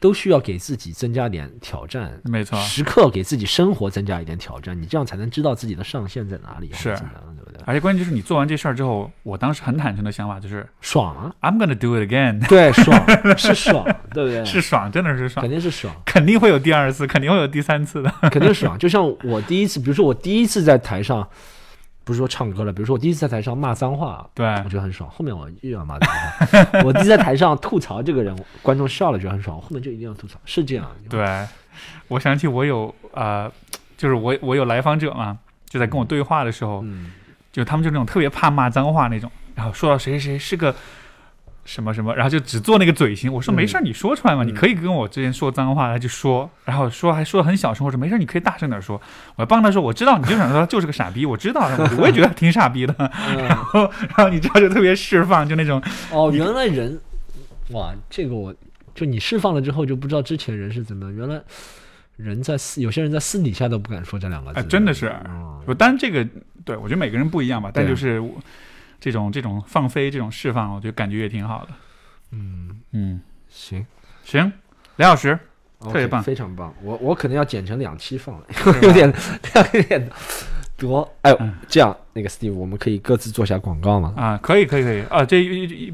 S1: 都需要给自己增加点挑战，
S2: 没错，
S1: 时刻给自己生活增加一点挑战，你这样才能知道自己的上限在哪里，
S2: 是，
S1: 对不对？
S2: 而且关键就是你做完这事儿之后，我当时很坦诚的想法就是
S1: 爽啊
S2: ，I'm gonna do it again，
S1: 对，爽是爽，对不对？
S2: 是爽，真的是爽，
S1: 肯定是爽，
S2: 肯定会有第二次，肯定会有第三次的，
S1: 肯定爽。就像我第一次，比如说我第一次在台上。不是说唱歌了，比如说我第一次在台上骂脏话，
S2: 对
S1: 我觉得很爽。后面我又要骂脏话。我第一次在台上吐槽这个人，观众笑了觉得很爽，后面就一定要吐槽，是这样。
S2: 对，我想起我有呃，就是我我有来访者嘛，就在跟我对话的时候，就他们就那种特别怕骂脏话那种，然后说到谁谁谁是个。什么什么，然后就只做那个嘴型。我说没事儿，你说出来嘛，你可以跟我之前说脏话，他就说，然后说还说的很小声。我说没事儿，你可以大声点说。我帮他说，我知道你就想说他就是个傻逼，我知道，我也觉得挺傻逼的。然后，然后你知道就特别释放，就那种
S1: 哦，原来人哇，这个我就你释放了之后就不知道之前人是怎么，原来人在私有些人在私底下都不敢说这两个字，
S2: 真的是。我当然这个对我觉得每个人不一样吧，但就是我。这种这种放飞，这种释放，我觉得感觉也挺好的。
S1: 嗯。
S2: 嗯，
S1: 行。
S2: 行，两小时，特别棒，
S1: 非常棒。我我可能要剪成两期放了，有点 有点多。哎，这样那个 Steve，我们可以各自做下广告吗？
S2: 啊，可以可以可以啊，这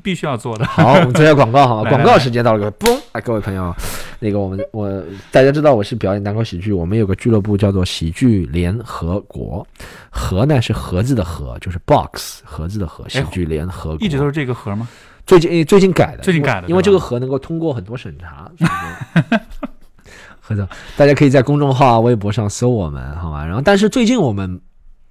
S2: 必须要做的。
S1: 好，我们做下广告好 吗？广告时间到了，各位，嘣！哎，各位朋友，那个我们我大家知道我是表演单口喜剧，我们有个俱乐部叫做喜剧联合国。盒呢是盒子的盒，就是 box 盒子的盒，喜剧联合
S2: 一直都是这个盒吗？
S1: 最近最近改的，
S2: 最近改的，
S1: 因为这个盒能够通过很多审查。盒 子，大家可以在公众号、微博上搜我们，好吗？然后，但是最近我们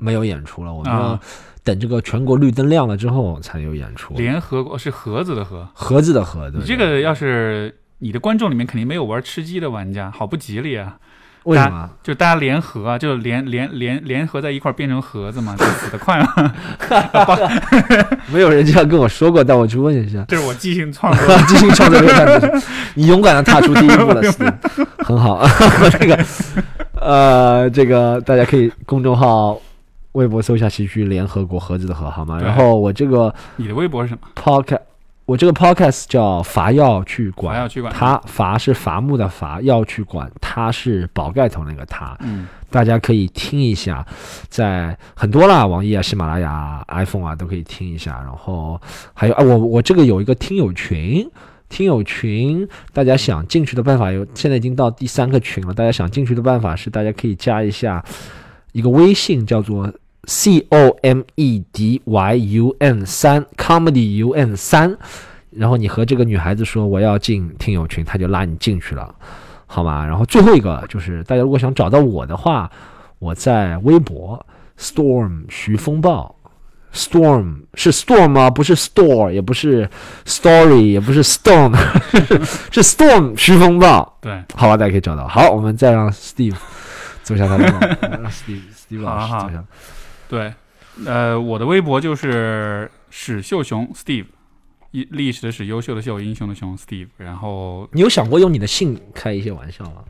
S1: 没有演出了，我们要等这个全国绿灯亮了之后才有演出。
S2: 联合国是盒子的盒，
S1: 盒子的盒。
S2: 你这个要是你的观众里面肯定没有玩吃鸡的玩家，好不吉利啊！
S1: 为什么？
S2: 就大家联合啊，就联联联联合在一块变成盒子嘛，就死得快嘛。
S1: 没有人这样跟我说过，但我去问一下。
S2: 这是我即兴创作，
S1: 即兴创作这个 你勇敢的踏出第一步了，很好。这个呃，这个大家可以公众号、微博搜一下“喜剧联合国”盒子的盒，好吗？然后我这个
S2: 你的微博是什么
S1: ？Podcast 我这个 podcast 叫伐要去管，
S2: 伐要去管，
S1: 它伐是伐木的伐，要去管，它是宝盖头那个他。
S2: 嗯，
S1: 大家可以听一下，在很多啦，网易啊、喜马拉雅、iPhone 啊都可以听一下。然后还有啊，我我这个有一个听友群，听友群，大家想进去的办法有，现在已经到第三个群了。大家想进去的办法是，大家可以加一下一个微信，叫做 C O M E D Y U N 三 Comedy U N 三，然后你和这个女孩子说我要进听友群，她就拉你进去了。好吗？然后最后一个就是，大家如果想找到我的话，我在微博 Storm 徐风暴，Storm 是 Storm 吗？不是 Store，也不是 Story，也不是 Stone，是 Storm 徐风暴。
S2: 对，
S1: 好吧，大家可以找到。好，我们再让 Steve 走下他的路，让 Steve Steve 老师走下。
S2: 对，呃，我的微博就是史秀雄 Steve。历历史的史，优秀的秀，英雄的雄，Steve。然后
S1: 你有想过用你的姓开一些玩笑吗？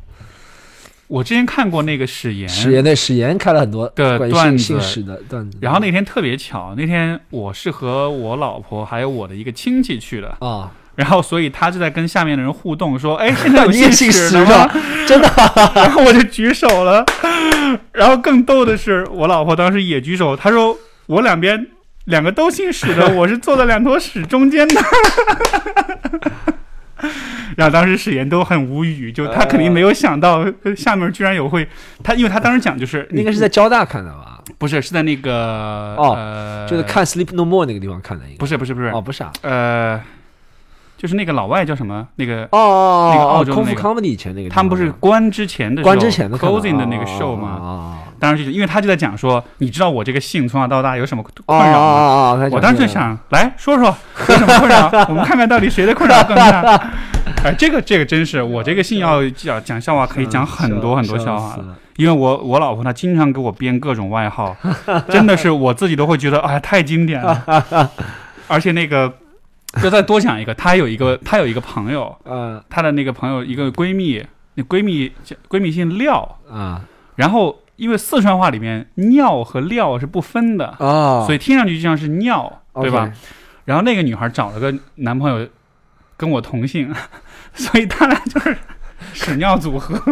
S2: 我之前看过那个史岩，
S1: 史岩对史岩开了很多
S2: 的段子，
S1: 史的段子。
S2: 然后那天特别巧，那天我是和我老婆还有我的一个亲戚去的
S1: 啊。
S2: 然后所以他就在跟下面的人互动，说：“哎，现在有
S1: 姓
S2: 史
S1: 吗？真的？”
S2: 然后我就举手了。然后更逗的是，我老婆当时也举手，她说：“我两边。”两个都姓史的，我是坐在两坨屎中间的。然后当时史岩都很无语，就他肯定没有想到下面居然有会他，因为他当时讲就是
S1: 应该是在交大看的吧？
S2: 不是，是在那个
S1: 哦，就是看《Sleep No More》那个地方看的。
S2: 不是，不是，不是，
S1: 哦，不是啊，
S2: 呃。就是那个老外叫什么？那个
S1: 哦哦
S2: 那个澳洲那
S1: 个 comedy 以前那个，
S2: 他们不是关之前的
S1: 关之前的
S2: closing 的那个 show 吗？当时就是因为他就在讲说，你知道我这个姓从小到大有什么困扰吗？我当时就想来说说有什么困扰，我们看看到底谁的困扰更大。哎，这个这个真是我这个姓要讲讲笑话可以讲很多很多笑话，因为我我老婆她经常给我编各种外号，真的是我自己都会觉得哎太经典了，而且那个。就再多讲一个，她有一个，她有一个朋友，
S1: 嗯，
S2: 她的那个朋友一个闺蜜，那闺蜜闺蜜姓廖，
S1: 啊，
S2: 然后因为四川话里面尿和廖是不分的
S1: 啊，
S2: 所以听上去就像是尿，对吧？然后那个女孩找了个男朋友，跟我同姓，所以他俩就是屎尿组合。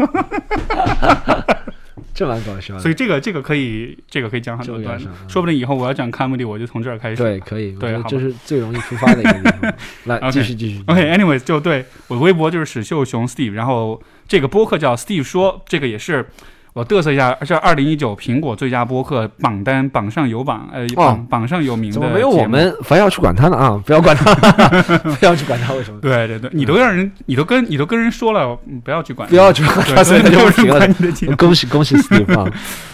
S1: 这蛮搞笑，
S2: 所以这个这个可以，这个可以讲很多段，说不定以后我要讲 comedy，我就从这儿开始。
S1: 对，可以，
S2: 对，
S1: 这是最容易出发的一个地方。来，继续继续。
S2: OK，anyways，就对我的微博就是史秀雄 Steve，然后这个播客叫 Steve 说，这个也是。我嘚瑟一下，这二零一九苹果最佳播客榜单榜上有榜，呃，榜榜上有名的。
S1: 怎么没有我们？不要去管他呢啊！不要管他，不要去管他，为什么？
S2: 对对对，你都让人，你都跟你都跟人说了，不要去管，
S1: 不要去管他，所以就
S2: 是管你的节目。
S1: 恭喜恭喜 Steve！
S2: 啊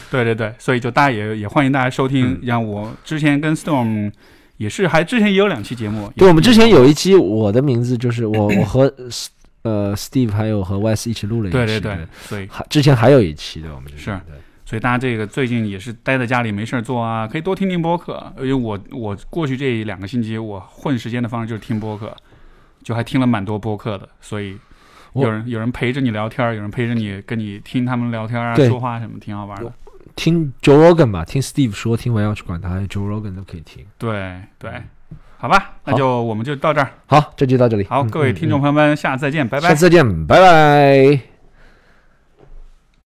S2: 对对对，所以就大家也也欢迎大家收听。让我之前跟 Storm 也是，还之前也有两期节目。
S1: 对，我们之前有一期，我的名字就是我，我和。呃，Steve 还有和 Wes 一起录了一期，
S2: 对对对，所以
S1: 还之前还有一期的，我们
S2: 是，
S1: 对，
S2: 所以大家这个最近也是待在家里没事儿做啊，可以多听听播客。因为我我过去这两个星期我混时间的方式就是听播客，就还听了蛮多播客的，所以有人有人陪着你聊天，有人陪着你跟你听他们聊天啊，说话什么，挺好玩的。
S1: 听 Joe Rogan 吧，听 Steve 说，听完要去管他，Joe Rogan 都可以听。
S2: 对对。好吧，那就我们就到这儿。
S1: 好，这就到这里。
S2: 好，各位听众朋友们，下次再见，拜拜。
S1: 下次再见，拜拜。